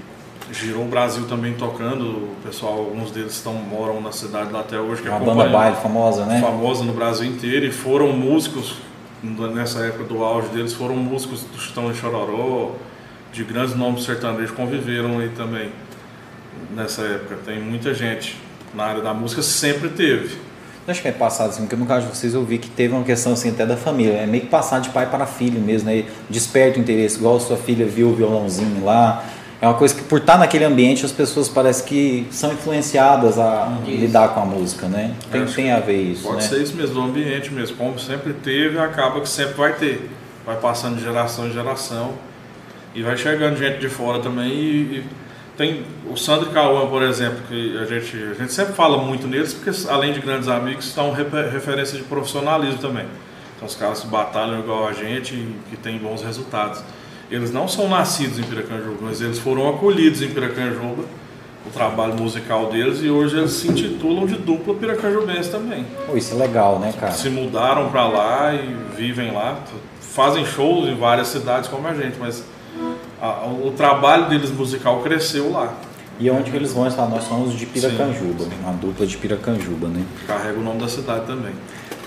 girou o Brasil também tocando. O pessoal, alguns deles estão, moram na cidade lá até hoje. Que Uma banda baile famosa, né? famosa no Brasil inteiro e foram músicos nessa época do auge deles foram músicos do Chitão e Chororó de grandes nomes sertanejos conviveram aí também nessa época tem muita gente na área da música sempre teve Acho que é passado assim, porque no caso de vocês eu vi que teve uma questão assim até da família, é meio que passar de pai para filho mesmo, né? Desperta o interesse, igual sua filha viu o violãozinho lá. É uma coisa que por estar naquele ambiente as pessoas parece que são influenciadas a Isso. lidar com a música, né? Tem, Acho tem a ver isso, pode né? ser isso mesmo do ambiente mesmo como sempre teve acaba que sempre vai ter vai passando de geração em geração e vai chegando gente de fora também e, e tem o Sandro e Cauã, por exemplo, que a gente, a gente sempre fala muito neles, porque além de grandes amigos, são refer- referência de profissionalismo também. Então os caras que batalham igual a gente e que têm bons resultados. Eles não são nascidos em Piracanjuba, mas eles foram acolhidos em Piracanjuba, o trabalho musical deles, e hoje eles se intitulam de dupla piracanjubense também. Pô, isso é legal, né, cara? Se mudaram para lá e vivem lá, fazem shows em várias cidades como a gente, mas a- o trabalho deles musical cresceu lá. E onde que eles vão? Falam, nós somos de Piracanjuba, uma dupla de Piracanjuba, né? Carrega o nome da cidade também.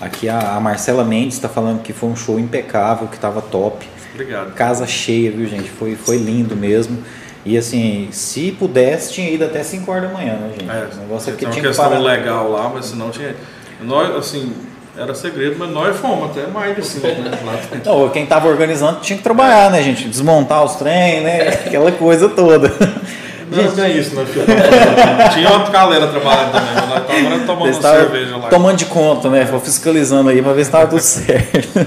Aqui a, a Marcela Mendes está falando que foi um show impecável, que estava top. Obrigado. Casa cheia, viu, gente? Foi, foi lindo mesmo. E assim, se pudesse, tinha ido até 5 horas da manhã, né, gente? É, o negócio é que uma tinha que questão parar. legal lá, mas senão tinha. Nós, assim, era segredo, mas nós fomos até mais de cinco, né? Não, quem tava organizando tinha que trabalhar, né, gente? Desmontar os trem, né? Aquela coisa toda. Não, não é isso, né, filho? Tinha outra galera trabalhando também, mas nós tomando cerveja lá. tomando de conta, né? Vou fiscalizando aí pra ver se tava tudo certo.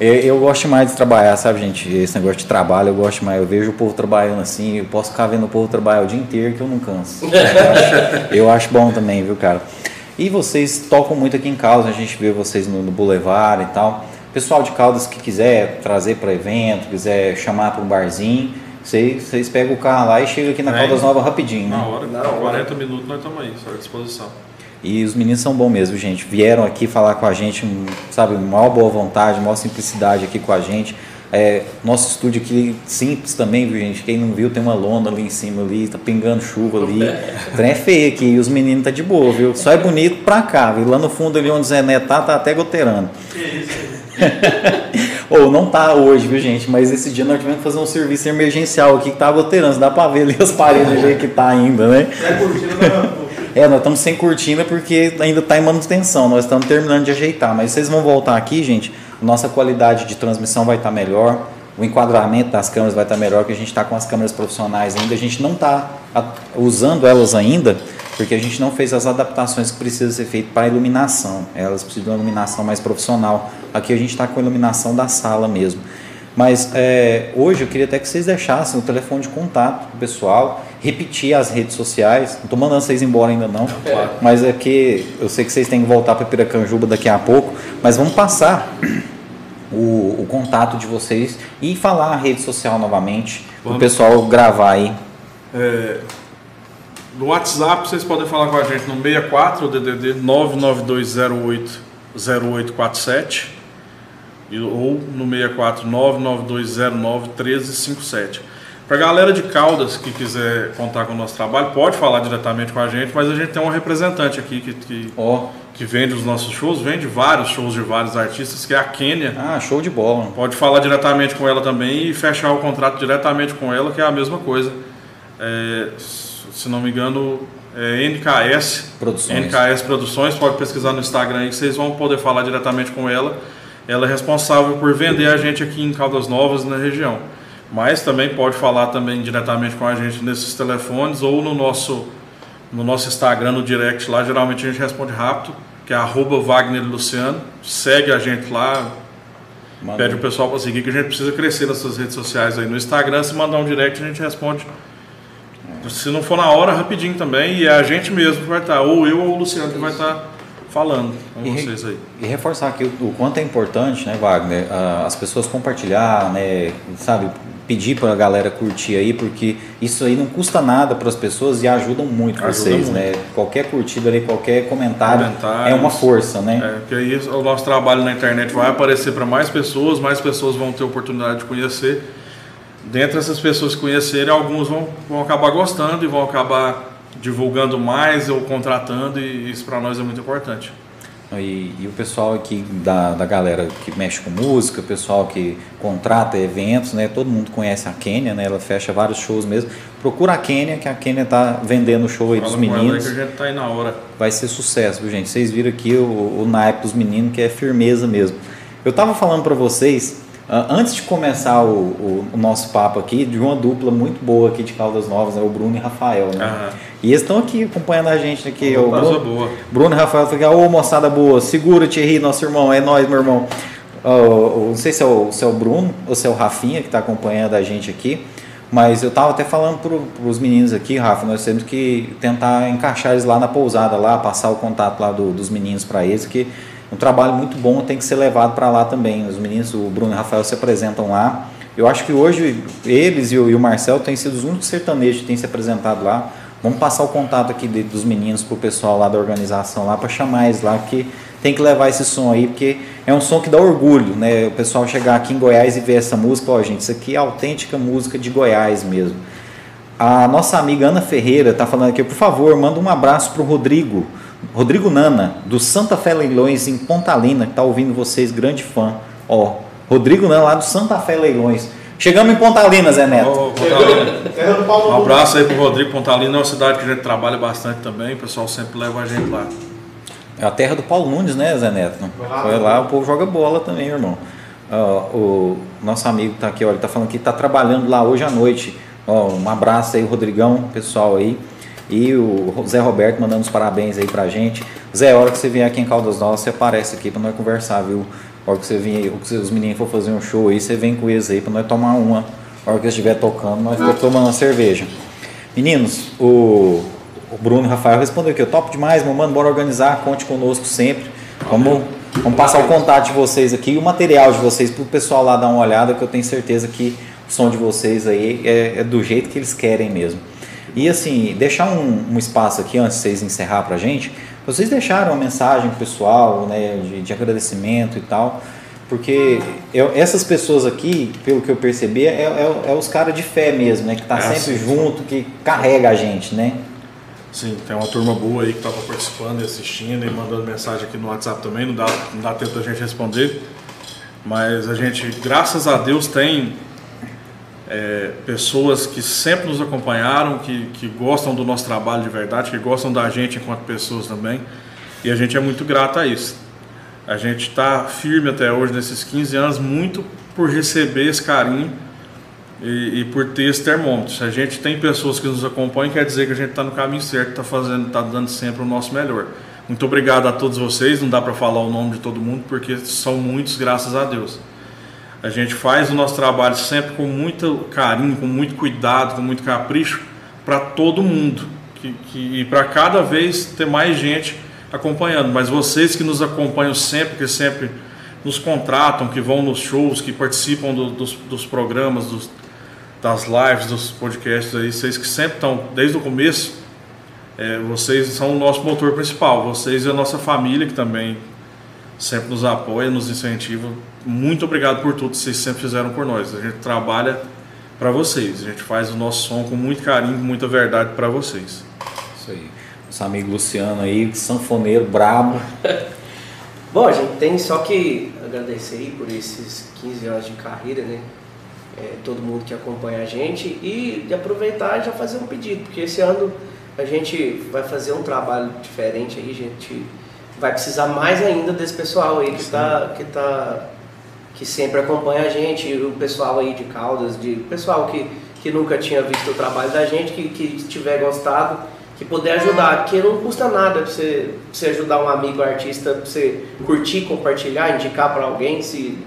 Eu, gosto mais de trabalhar, sabe, gente? Esse negócio de trabalho, eu gosto mais. Eu vejo o povo trabalhando assim, eu posso ficar vendo o povo trabalhar o dia inteiro que eu não canso. Eu acho bom também, viu, cara? E vocês tocam muito aqui em Caldas, a gente vê vocês no, no Boulevard e tal. Pessoal de Caldas que quiser trazer para evento, quiser chamar para um barzinho, vocês, vocês pegam o carro lá e chegam aqui na Vem. Caldas Nova rapidinho, né? Na hora, Na hora. 40 minutos nós estamos aí, só à disposição. E os meninos são bons mesmo, gente. Vieram aqui falar com a gente, sabe, maior boa vontade, maior simplicidade aqui com a gente. É, nosso estúdio aqui simples também, viu, gente? Quem não viu, tem uma lona ali em cima ali, tá pingando chuva ali. O trem é feio aqui e os meninos tá de boa, viu? Só é bonito pra cá, viu? Lá no fundo ali onde o Zé Neto tá, tá até goteirando. Ou não tá hoje, viu, gente? Mas esse dia nós tivemos que fazer um serviço emergencial aqui que tá goteirando. Dá pra ver ali as paredes do jeito que tá ainda, né? É curtindo da. É, nós estamos sem cortina porque ainda está em manutenção, nós estamos terminando de ajeitar, mas vocês vão voltar aqui, gente, nossa qualidade de transmissão vai estar melhor, o enquadramento das câmeras vai estar melhor, que a gente está com as câmeras profissionais ainda, a gente não está usando elas ainda, porque a gente não fez as adaptações que precisam ser feitas para a iluminação. Elas precisam de uma iluminação mais profissional. Aqui a gente está com a iluminação da sala mesmo. Mas é, hoje eu queria até que vocês deixassem o telefone de contato do pessoal, repetir as redes sociais. Não estou mandando vocês embora ainda não, Claro. mas é que eu sei que vocês têm que voltar para Piracanjuba daqui a pouco, mas vamos passar o, o contato de vocês e falar a rede social novamente, para o pessoal gravar aí. É, no WhatsApp vocês podem falar com a gente no 64 DDD 99208 0847 e- ou no 64 99209 1357. Para a galera de Caldas que quiser contar com o nosso trabalho, pode falar diretamente com a gente, mas a gente tem uma representante aqui que, que, Ó, que vende os nossos shows, vende vários shows de vários artistas, que é a Kênia. ah, show de bola. Pode falar diretamente com ela também e fechar o contrato diretamente com ela, que é a mesma coisa. É, se não me engano, é NKS Produções. NKS Produções, pode pesquisar no Instagram aí que vocês vão poder falar diretamente com ela. Ela é responsável por vender a gente aqui em Caldas Novas, na região. Mas também pode falar também diretamente com a gente nesses telefones ou no nosso, no nosso Instagram, no direct lá. Geralmente a gente responde rápido, que é arroba Wagner Luciano. Segue a gente lá, Manda- Pede o pessoal para seguir que a gente precisa crescer nas suas redes sociais aí. No Instagram, se mandar um direct, a gente responde. Se não for na hora, rapidinho também. E é a gente mesmo que vai estar, ou eu ou o Luciano que vai estar falando com E- vocês aí. E reforçar aqui o, o quanto é importante, né, Wagner, as pessoas compartilhar, né, sabe, pedir para a galera curtir aí, porque isso aí não custa nada para as pessoas e ajudam muito Ajuda vocês, muito. né? Qualquer curtida ali, qualquer comentário é uma força, né? É, porque aí o nosso trabalho na internet vai aparecer para mais pessoas, mais pessoas vão ter oportunidade de conhecer. Dentre essas pessoas que conhecerem, alguns vão, vão acabar gostando e vão acabar divulgando mais ou contratando, e isso para nós é muito importante. E, e o pessoal aqui da, da galera que mexe com música, o pessoal que contrata eventos, né? Todo mundo conhece a Kênia, né? Ela fecha vários shows mesmo. Procura a Kênia, que a Kênia tá vendendo o show aí Fala dos com ela meninos. que a gente tá aí na hora. vai ser sucesso, viu, gente? Vocês viram aqui o, o naipe dos meninos, que é firmeza mesmo. Eu tava falando para vocês, ah, antes de começar o, o- o nosso papo aqui, de uma dupla muito boa aqui de Caldas Novas, né? o Bruno e Rafael, né? E eles estão aqui acompanhando a gente aqui. O Coisa Bruno, boa. Bruno e Rafael falou aqui, ô moçada boa, segura Thierry, nosso irmão, é nós, meu irmão. Não sei se é, o, se é o Bruno ou se é o Rafinha que está acompanhando a gente aqui, mas eu tava até falando para os meninos aqui, Rafa, nós temos que tentar encaixar eles lá na pousada, lá, passar o contato lá do- dos meninos para eles, que um trabalho muito bom tem que ser levado para lá também. Os meninos, o Bruno e o Rafael se apresentam lá. Eu acho que hoje eles e o, e o Marcel têm sido os únicos sertanejos que têm se apresentado lá. Vamos passar o contato aqui de- dos meninos pro pessoal lá da organização lá para chamar eles lá, porque tem que levar esse som aí, porque é um som que dá orgulho, né? O pessoal chegar aqui em Goiás e ver essa música, ó, gente, isso aqui é autêntica música de Goiás mesmo. A nossa amiga Ana Ferreira está falando aqui, por favor, manda um abraço pro Rodrigo, Rodrigo Nana, do Santa Fé Leilões em Pontalina, que tá ouvindo vocês, grande fã. Ó, Rodrigo Nana lá do Santa Fé Leilões. Chegamos em Pontalina, Zé Neto. Ô, Pontalina. Terra do Paulo Um abraço aí pro Rodrigo Pontalina, é uma cidade que a gente trabalha bastante também, o pessoal sempre leva a gente lá. É a terra do Paulo Nunes, né, Zé Neto? Foi lá, o povo joga bola também, irmão. Ó, o nosso amigo tá aqui, ó, ele tá falando que tá trabalhando lá hoje à noite. Um abraço aí, Rodrigão, pessoal aí. E o Zé Roberto mandando os parabéns aí pra gente. Zé, a hora que você vier aqui em Caldas Novas, você aparece aqui pra nós conversar, viu? A hora que você vier, aí, os meninos for fazer um show aí, você vem com eles aí pra nós tomar uma. A hora que eles estiver tocando, nós ficamos tomando uma cerveja. Meninos, o, o Bruno e o Rafael respondeu aqui, eu topo demais, meu mano, bora organizar, conte conosco sempre. Vamos, vamos passar o contato de vocês aqui e o material de vocês pro pessoal lá dar uma olhada, que eu tenho certeza que o som de vocês aí é, é do jeito que eles querem mesmo. E assim, deixar um, um espaço aqui antes de vocês encerrar pra gente, vocês deixaram uma mensagem pessoal, né, de, de agradecimento e tal, porque eu- essas pessoas aqui, pelo que eu percebi, é, é- é os caras de fé mesmo, né, que tá É, sempre sim. junto, que carrega a gente, né? Sim, tem uma turma boa aí que estava participando e assistindo e mandando mensagem aqui no WhatsApp também, não dá, não dá tempo da gente responder. Mas a gente, graças a Deus, tem é, pessoas que sempre nos acompanharam, que, que gostam do nosso trabalho de verdade, que gostam da gente enquanto pessoas também. E a gente é muito grato a isso. A gente está firme até hoje nesses 15 anos, muito por receber esse carinho e, e, por ter esse termômetro. Se a gente tem pessoas que nos acompanham, quer dizer que a gente está no caminho certo, está fazendo, está dando sempre o nosso melhor. Muito obrigado a todos vocês. Não dá para falar o nome de todo mundo porque são muitos, graças a Deus. A gente faz o nosso trabalho sempre com muito carinho, com muito cuidado, com muito capricho para todo mundo que, que, e para cada vez ter mais gente acompanhando. Mas vocês que nos acompanham sempre, que sempre nos contratam, que vão nos shows, que participam do, dos, dos, programas, dos, das lives, dos podcasts aí, vocês que sempre estão desde o começo, é, vocês são o nosso motor principal. Vocês e a nossa família que também sempre nos apoia, nos incentiva. Muito obrigado por tudo que vocês sempre fizeram por nós. A gente trabalha para vocês. A gente faz o nosso som com muito carinho, com muita verdade para vocês. Isso aí. Nosso amigo Luciano aí, sanfoneiro brabo. Bom, a gente tem só que agradecer aí por esses 15 anos de carreira, né? É, todo mundo que acompanha a gente e de aproveitar e já fazer um pedido, porque esse ano a gente vai fazer um trabalho diferente aí, a gente vai precisar mais ainda desse pessoal aí que está que tá que sempre acompanha a gente, o pessoal aí de Caldas, de pessoal que, que nunca tinha visto o trabalho da gente, que, que tiver gostado que puder ajudar, que não custa nada pra você, você ajudar um amigo artista, pra você curtir, compartilhar, indicar para alguém, se,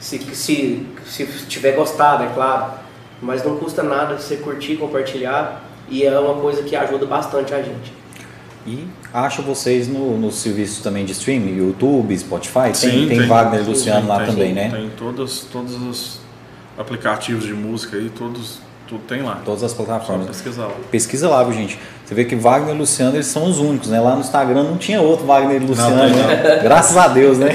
se, se, se tiver gostado, é claro. Mas não custa nada você curtir, compartilhar e é uma coisa que ajuda bastante a gente. E acho vocês no, no serviço também de streaming, YouTube, Spotify, tem, Sim, tem, tem. Wagner e Luciano lá tem, também, né? Tem todos, todos os aplicativos de música aí, todos, tudo tem lá. Todas as Só plataformas. pesquisar lá. Pesquisa lá, viu, gente? Você vê que Wagner e Luciano eles são os únicos, né? Lá no Instagram não tinha outro Wagner e Luciano, tem né? Graças a Deus, né?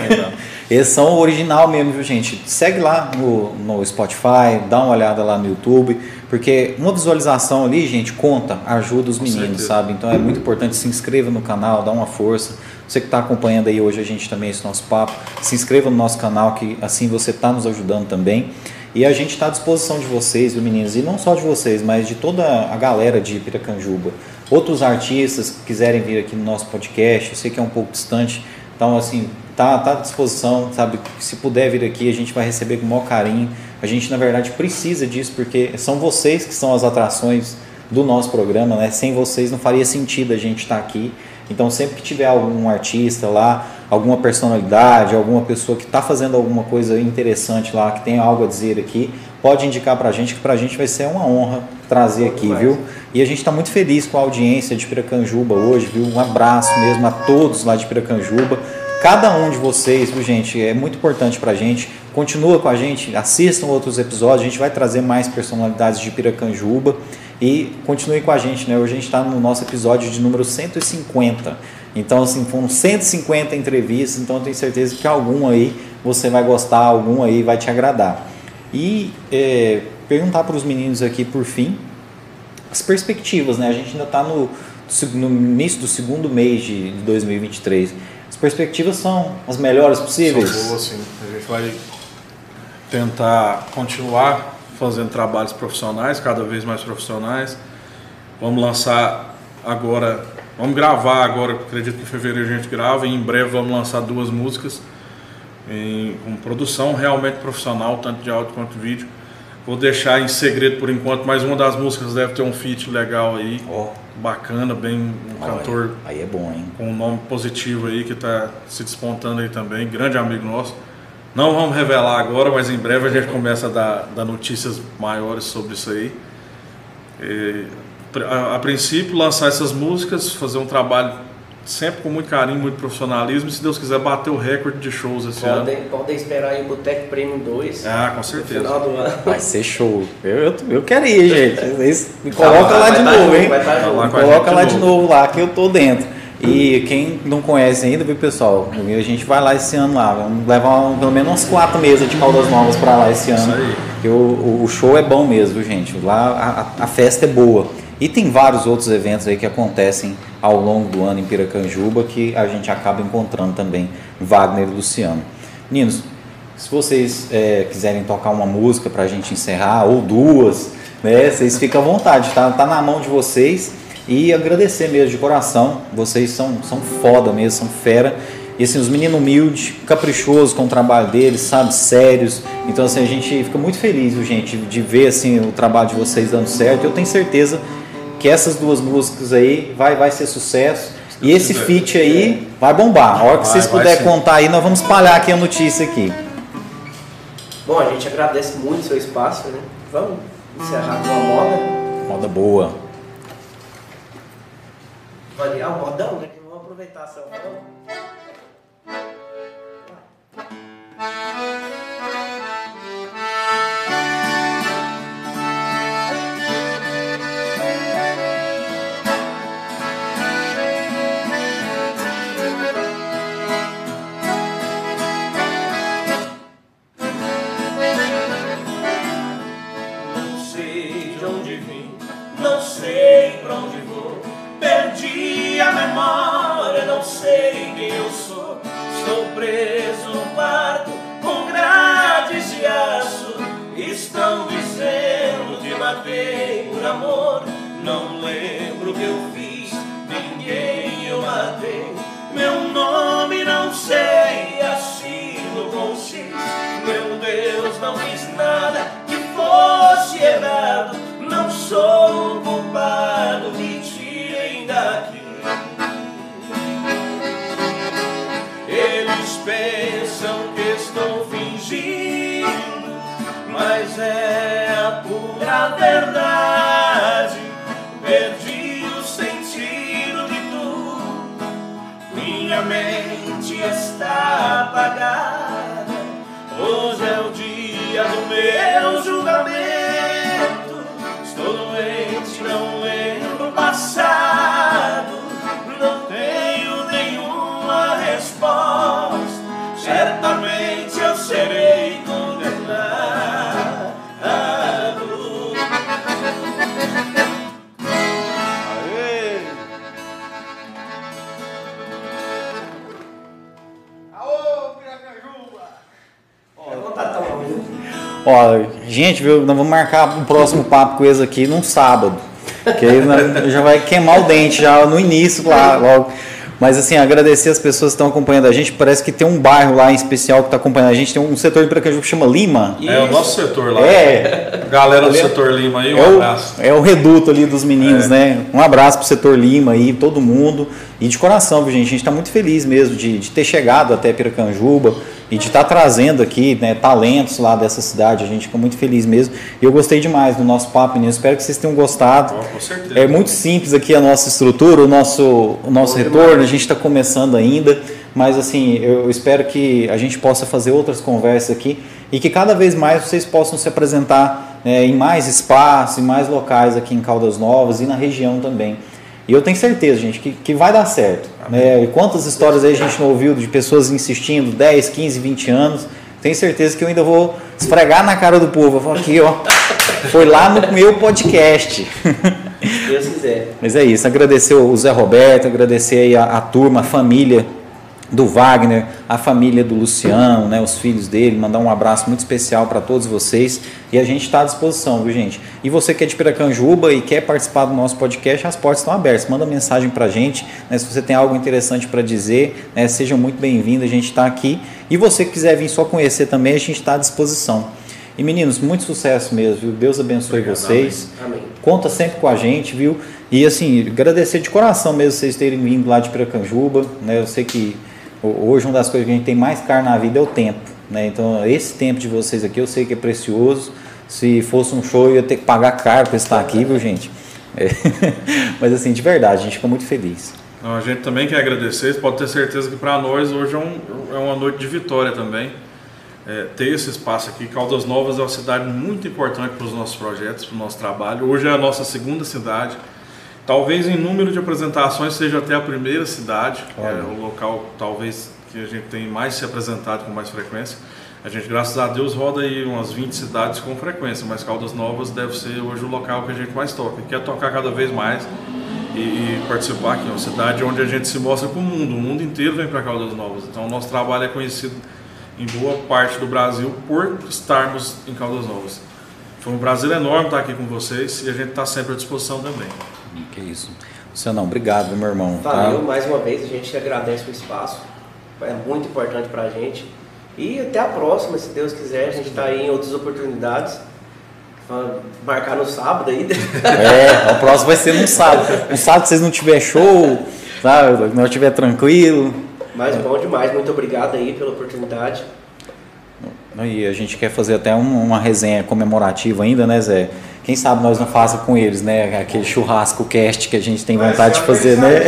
Eles são original mesmo, viu, gente? Segue lá no, no Spotify, dá uma olhada lá no YouTube, porque uma visualização ali, gente, conta, ajuda os Com meninos, certeza. sabe? Então é muito importante se inscreva no canal, dá uma força. Você que está acompanhando aí hoje a gente também esse nosso papo, se inscreva no nosso canal que assim você está nos ajudando também. E a gente está à disposição de vocês, viu, meninos? E não só de vocês, mas de toda a galera de Piracanjuba. Outros artistas que quiserem vir aqui no nosso podcast, eu sei que é um pouco distante, então assim, tá, tá à disposição, sabe? Se puder vir aqui, a gente vai receber com o maior carinho. A gente, na verdade, precisa disso, porque são vocês que são as atrações do nosso programa, né? Sem vocês não faria sentido a gente estar aqui. Então, sempre que tiver algum artista lá, alguma personalidade, alguma pessoa que está fazendo alguma coisa interessante lá, que tem algo a dizer aqui, pode indicar para a gente, que para a gente vai ser uma honra trazer aqui, demais. viu? E a gente está muito feliz com a audiência de Piracanjuba hoje, viu? Um abraço mesmo a todos lá de Piracanjuba. Cada um de vocês, viu, gente, é muito importante pra gente. Continua com a gente, assistam outros episódios, a gente vai trazer mais personalidades de Piracanjuba e continue com a gente, né? Hoje a gente está no nosso episódio de número 150. Então, assim, foram 150 entrevistas, então eu tenho certeza que algum aí você vai gostar, algum aí vai te agradar. E é, perguntar para os meninos aqui, por fim, as perspectivas, né? A gente ainda está no, no início do segundo mês de 2023. As perspectivas são as melhores possíveis? São boas, sim. A gente vai tentar continuar fazendo trabalhos profissionais, cada vez mais profissionais. Vamos lançar agora, vamos gravar agora, acredito que em fevereiro a gente grava, e em breve vamos lançar duas músicas em, com produção realmente profissional, tanto de áudio quanto de vídeo. Vou deixar em segredo por enquanto, mas uma das músicas deve ter um feat legal aí, Ó, bacana, bem um olha, cantor Aí é bom, hein? com um nome positivo aí que está se despontando aí também, grande amigo nosso. Não vamos revelar agora, mas em breve a gente começa a dar, dar notícias maiores sobre isso aí. E, a, a princípio, lançar essas músicas, fazer um trabalho sempre com muito carinho, muito profissionalismo, e se Deus quiser bater o recorde de shows esse ano. Podem, podem esperar aí o Boteco Premium 2 Ah, com no certeza. final do ano. Vai ser show. Eu, eu, eu quero ir, gente. Vocês me Tá, coloca lá de tá novo, hein? tá lá Me com a coloca lá de de novo. novo lá, que eu tô dentro. E quem não conhece ainda, viu, pessoal? A gente vai lá esse ano lá. Vamos levar um- pelo menos umas quatro mesas de Caldas Novas pra lá esse ano. Isso aí. Porque o, o- show é bom mesmo, viu, gente. Lá a, a festa é boa. E tem vários outros eventos aí que acontecem ao longo do ano em Piracanjuba que a gente acaba encontrando também Wagner e Luciano. Meninos, se vocês é, quiserem tocar uma música pra gente encerrar, ou duas, né? Vocês ficam à vontade, tá? Tá na mão de vocês. E agradecer mesmo de coração. Vocês são, são foda mesmo, são fera. E assim, os meninos humildes, caprichosos com o trabalho deles, sabe, sérios. Então assim, a gente fica muito feliz, gente, de ver assim o trabalho de vocês dando certo. Eu tenho certeza que essas duas músicas aí vai, vai ser sucesso. E esse feat aí vai bombar. A hora que Vai, vocês puderem contar aí, nós vamos espalhar aqui a notícia aqui. Bom, a gente agradece muito o seu espaço, né? Vamos encerrar com uma moda. Moda boa. Variar o modão, né? Vamos aproveitar a São Não amor. Não lembro o que eu fiz, ninguém eu matei. Meu nome não sei, assino com X. Meu Deus, não fiz nada que fosse errado. Não sou culpado, me tirem daqui. Eles pensam que estou fingindo, mas é a pura verdade. Perdi o sentido de tudo. Minha mente está apagada. Hoje é o dia do meu julgamento. Estou doente, não lembro o passado. Ó, gente, viu, nós vamos marcar o próximo papo com eles aqui num sábado. Que aí nós- já vai queimar o dente já no início lá, logo. Mas assim, agradecer as pessoas que estão acompanhando a gente. Parece que tem um bairro lá em especial que está acompanhando a gente. Tem um setor de Piracaju que chama Lima. É o nosso setor lá. É, Galera do setor Lima aí, um é o, abraço. é o reduto ali dos meninos, né? Um abraço pro setor Lima aí, todo mundo. E de coração, viu, gente? A gente está muito feliz mesmo de, de ter chegado até Piracanjuba e de estar trazendo aqui né, talentos lá dessa cidade. A gente fica muito feliz mesmo. E eu gostei demais do nosso papo, meninos. Espero que vocês tenham gostado. Ó, com certeza. É muito simples aqui a nossa estrutura, o nosso, o nosso retorno. A gente está começando ainda, mas assim, eu espero que a gente possa fazer outras conversas aqui e que cada vez mais vocês possam se apresentar né, em mais espaços, em mais locais aqui em Caldas Novas e na região também. E eu tenho certeza, gente, que, que vai dar certo. Né? E quantas histórias aí a gente não ouviu de pessoas insistindo 10, 15, 20 anos. Tenho certeza que eu ainda vou esfregar na cara do povo. Eu falo aqui, ó. Foi lá no meu podcast. Se Deus quiser. Mas é isso, agradecer o Zé Roberto, agradecer aí a, a turma, a família do Wagner, a família do Luciano, né, os filhos dele, mandar um abraço muito especial para todos vocês e a gente está à disposição, viu gente? E você que é de Piracanjuba e quer participar do nosso podcast, as portas estão abertas, manda mensagem para a gente, né, se você tem algo interessante para dizer, né, sejam muito bem-vindos, a gente está aqui e você que quiser vir só conhecer também, a gente está à disposição. E meninos, muito sucesso mesmo, viu? Deus abençoe Obrigado, vocês. Amém. Conta sempre com a gente, viu? E assim, agradecer de coração mesmo vocês terem vindo lá de Piracanjuba, né? Eu sei que hoje uma das coisas que a gente tem mais caro na vida é o tempo, né? Então, esse tempo de vocês aqui eu sei que é precioso. Se fosse um show, eu ia ter que pagar caro para estar aqui, viu, gente? É. Mas assim, de verdade, a gente fica muito feliz. A gente também quer agradecer, você pode ter certeza que para nós hoje é, um- é uma noite de vitória também. É, ter esse espaço aqui, Caldas Novas é uma cidade muito importante para os nossos projetos, para o nosso trabalho. Hoje é a nossa segunda cidade. Talvez em número de apresentações seja até a primeira cidade, é o local talvez que a gente tem mais se apresentado com mais frequência. A gente, graças a Deus, roda aí umas 20 cidades com frequência, mas Caldas Novas deve ser hoje o local que a gente mais toca. Quer tocar cada vez mais e, e participar aqui. É uma cidade onde a gente se mostra para o mundo. O mundo inteiro vem para Caldas Novas. Então, o nosso trabalho é conhecido em boa parte do Brasil por estarmos em Caldas Novas. Foi um prazer enorme estar aqui com vocês e a gente está sempre à disposição também. Que isso. Lucianão, obrigado, meu irmão. tá? Valeu mais uma vez, a gente agradece o espaço. é muito importante pra gente. E até a próxima, se Deus quiser, a gente está aí em outras oportunidades. Vamos marcar no sábado aí. É, o próximo vai ser no sábado. No sábado, se vocês não tiver show, sabe? Não estiver tranquilo. Mas bom demais, muito obrigado aí pela oportunidade. E a gente quer fazer até um- uma resenha comemorativa ainda, né, Zé? Quem sabe nós não faça com eles, né? Aquele churrasco cast que a gente tem vontade de fazer, né?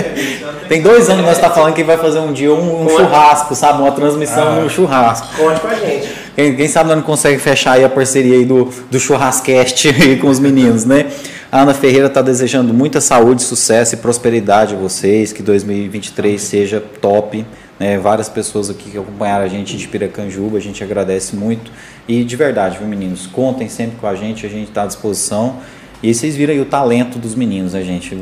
Tem dois anos que nós está falando que vai fazer um dia um, um churrasco, sabe? Uma transmissão no churrasco. Conte com a gente. Quem, quem sabe nós não consegue fechar aí a parceria aí do, do churrascast aí com os meninos, né? A Ana Ferreira está desejando muita saúde, sucesso e prosperidade a vocês, que 2023 seja top. Né? Várias pessoas aqui que acompanharam a gente de Piracanjuba, a gente agradece muito. E de verdade, viu, meninos? Contem sempre com a gente, a gente está à disposição. E vocês viram aí o talento dos meninos, né, gente?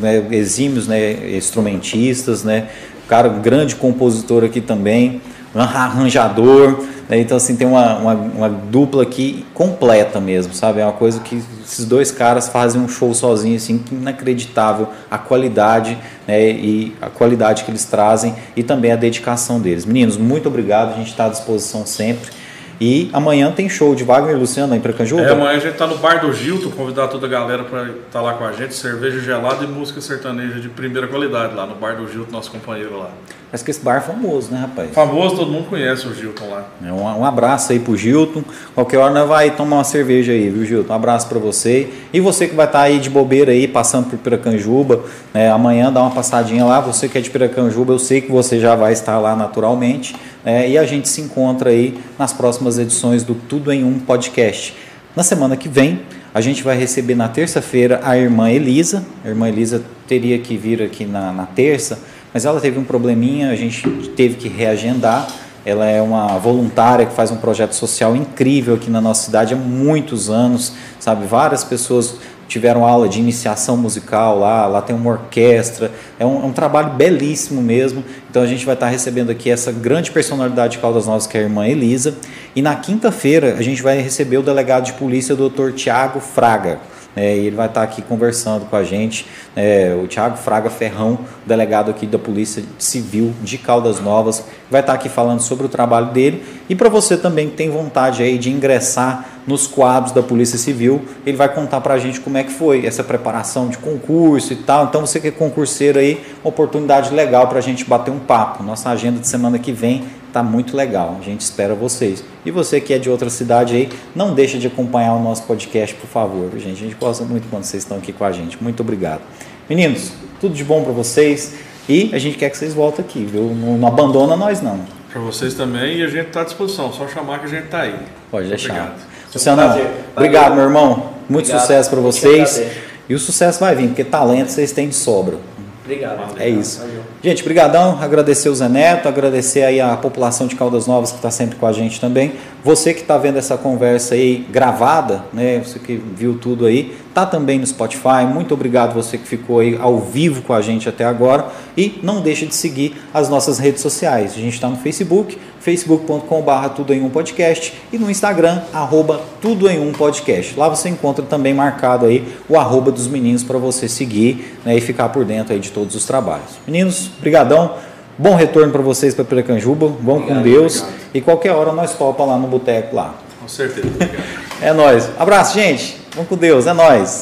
Né, exímios, né, instrumentistas, né? Cara, um grande compositor aqui também, arranjador. né? Então, assim, tem uma, uma, uma dupla aqui completa mesmo, sabe? É uma coisa que esses dois caras fazem um show sozinhos, assim, inacreditável. A qualidade, né? E a qualidade que eles trazem e também a dedicação deles. Meninos, muito obrigado, a gente está à disposição sempre. E amanhã tem show de Wagner e Luciano aí para Canjuba. É, amanhã a gente tá no bar do Gilton, convidar toda a galera para estar lá com a gente, cerveja gelada e música sertaneja de primeira qualidade lá no bar do Gilton, nosso companheiro lá. Parece que esse bar é famoso, né, rapaz? Famoso, todo mundo conhece o Gilton lá. É, Um, um abraço aí pro Gilton. Qualquer hora nós vai tomar uma cerveja aí, viu, Gilton? Um abraço para você. E você que vai estar aí de bobeira aí, passando por Piracanjuba, né? amanhã dá uma passadinha lá. Você que é de Piracanjuba, eu sei que você já vai estar lá naturalmente. Né? E a gente se encontra aí nas próximas edições do Tudo em Um Podcast. Na semana que vem, a gente vai receber na terça-feira a irmã Elisa. A irmã Elisa teria que vir aqui na, na terça, mas ela teve um probleminha, a gente teve que reagendar. Ela é uma voluntária que faz um projeto social incrível aqui na nossa cidade há muitos anos, sabe? Várias pessoas tiveram aula de iniciação musical lá, lá tem uma orquestra, é um, é um trabalho belíssimo mesmo. Então a gente vai estar recebendo aqui essa grande personalidade de Caldas Novas, que é a irmã Elisa. E na quinta-feira a gente vai receber o delegado de polícia, o Dr. Tiago Fraga. É, e ele vai estar aqui conversando com a gente, é, o Tiago Fraga Ferrão, delegado aqui da Polícia Civil de Caldas Novas, vai estar aqui falando sobre o trabalho dele. E para você também que tem vontade aí de ingressar nos quadros da Polícia Civil, ele vai contar para a gente como é que foi essa preparação de concurso e tal. Então você que é concurseiro aí, oportunidade legal para a gente bater um papo. Nossa agenda de semana que vem tá muito legal. A gente espera vocês. E você que é de outra cidade aí, não deixa de acompanhar o nosso podcast, por favor, gente. A gente gosta muito quando vocês estão aqui com a gente. Muito obrigado. Meninos, tudo de bom para vocês e a gente quer que vocês voltem aqui, viu? Não, não abandona nós não. Para vocês também e a gente tá à disposição, só chamar que a gente tá aí. Pode deixar. Obrigado. Luciano, prazer. obrigado, meu irmão. Muito Obrigado. sucesso para vocês. E o sucesso vai vir, porque talento vocês têm de sobra. Obrigado. É isso. Valeu. Gente, brigadão, agradecer o Zé Neto, agradecer aí a população de Caldas Novas que está sempre com a gente também. Você que está vendo essa conversa aí gravada, né? Você que viu tudo aí, tá também no Spotify. Muito obrigado você que ficou aí ao vivo com a gente até agora. E não deixe de seguir as nossas redes sociais. A gente está no Facebook, facebook.com.br tudo em um podcast e no Instagram, arroba tudo em um podcast. Lá você encontra também marcado aí o arroba dos meninos para você seguir né, e ficar por dentro aí de todos os trabalhos. Meninos, brigadão. Bom retorno para vocês para Piracanjuba. Vão com Obrigado, Deus. obrigado. E qualquer hora nós topa lá no boteco lá. Com certeza. É nóis. Abraço, gente. Vamos com Deus. É nóis.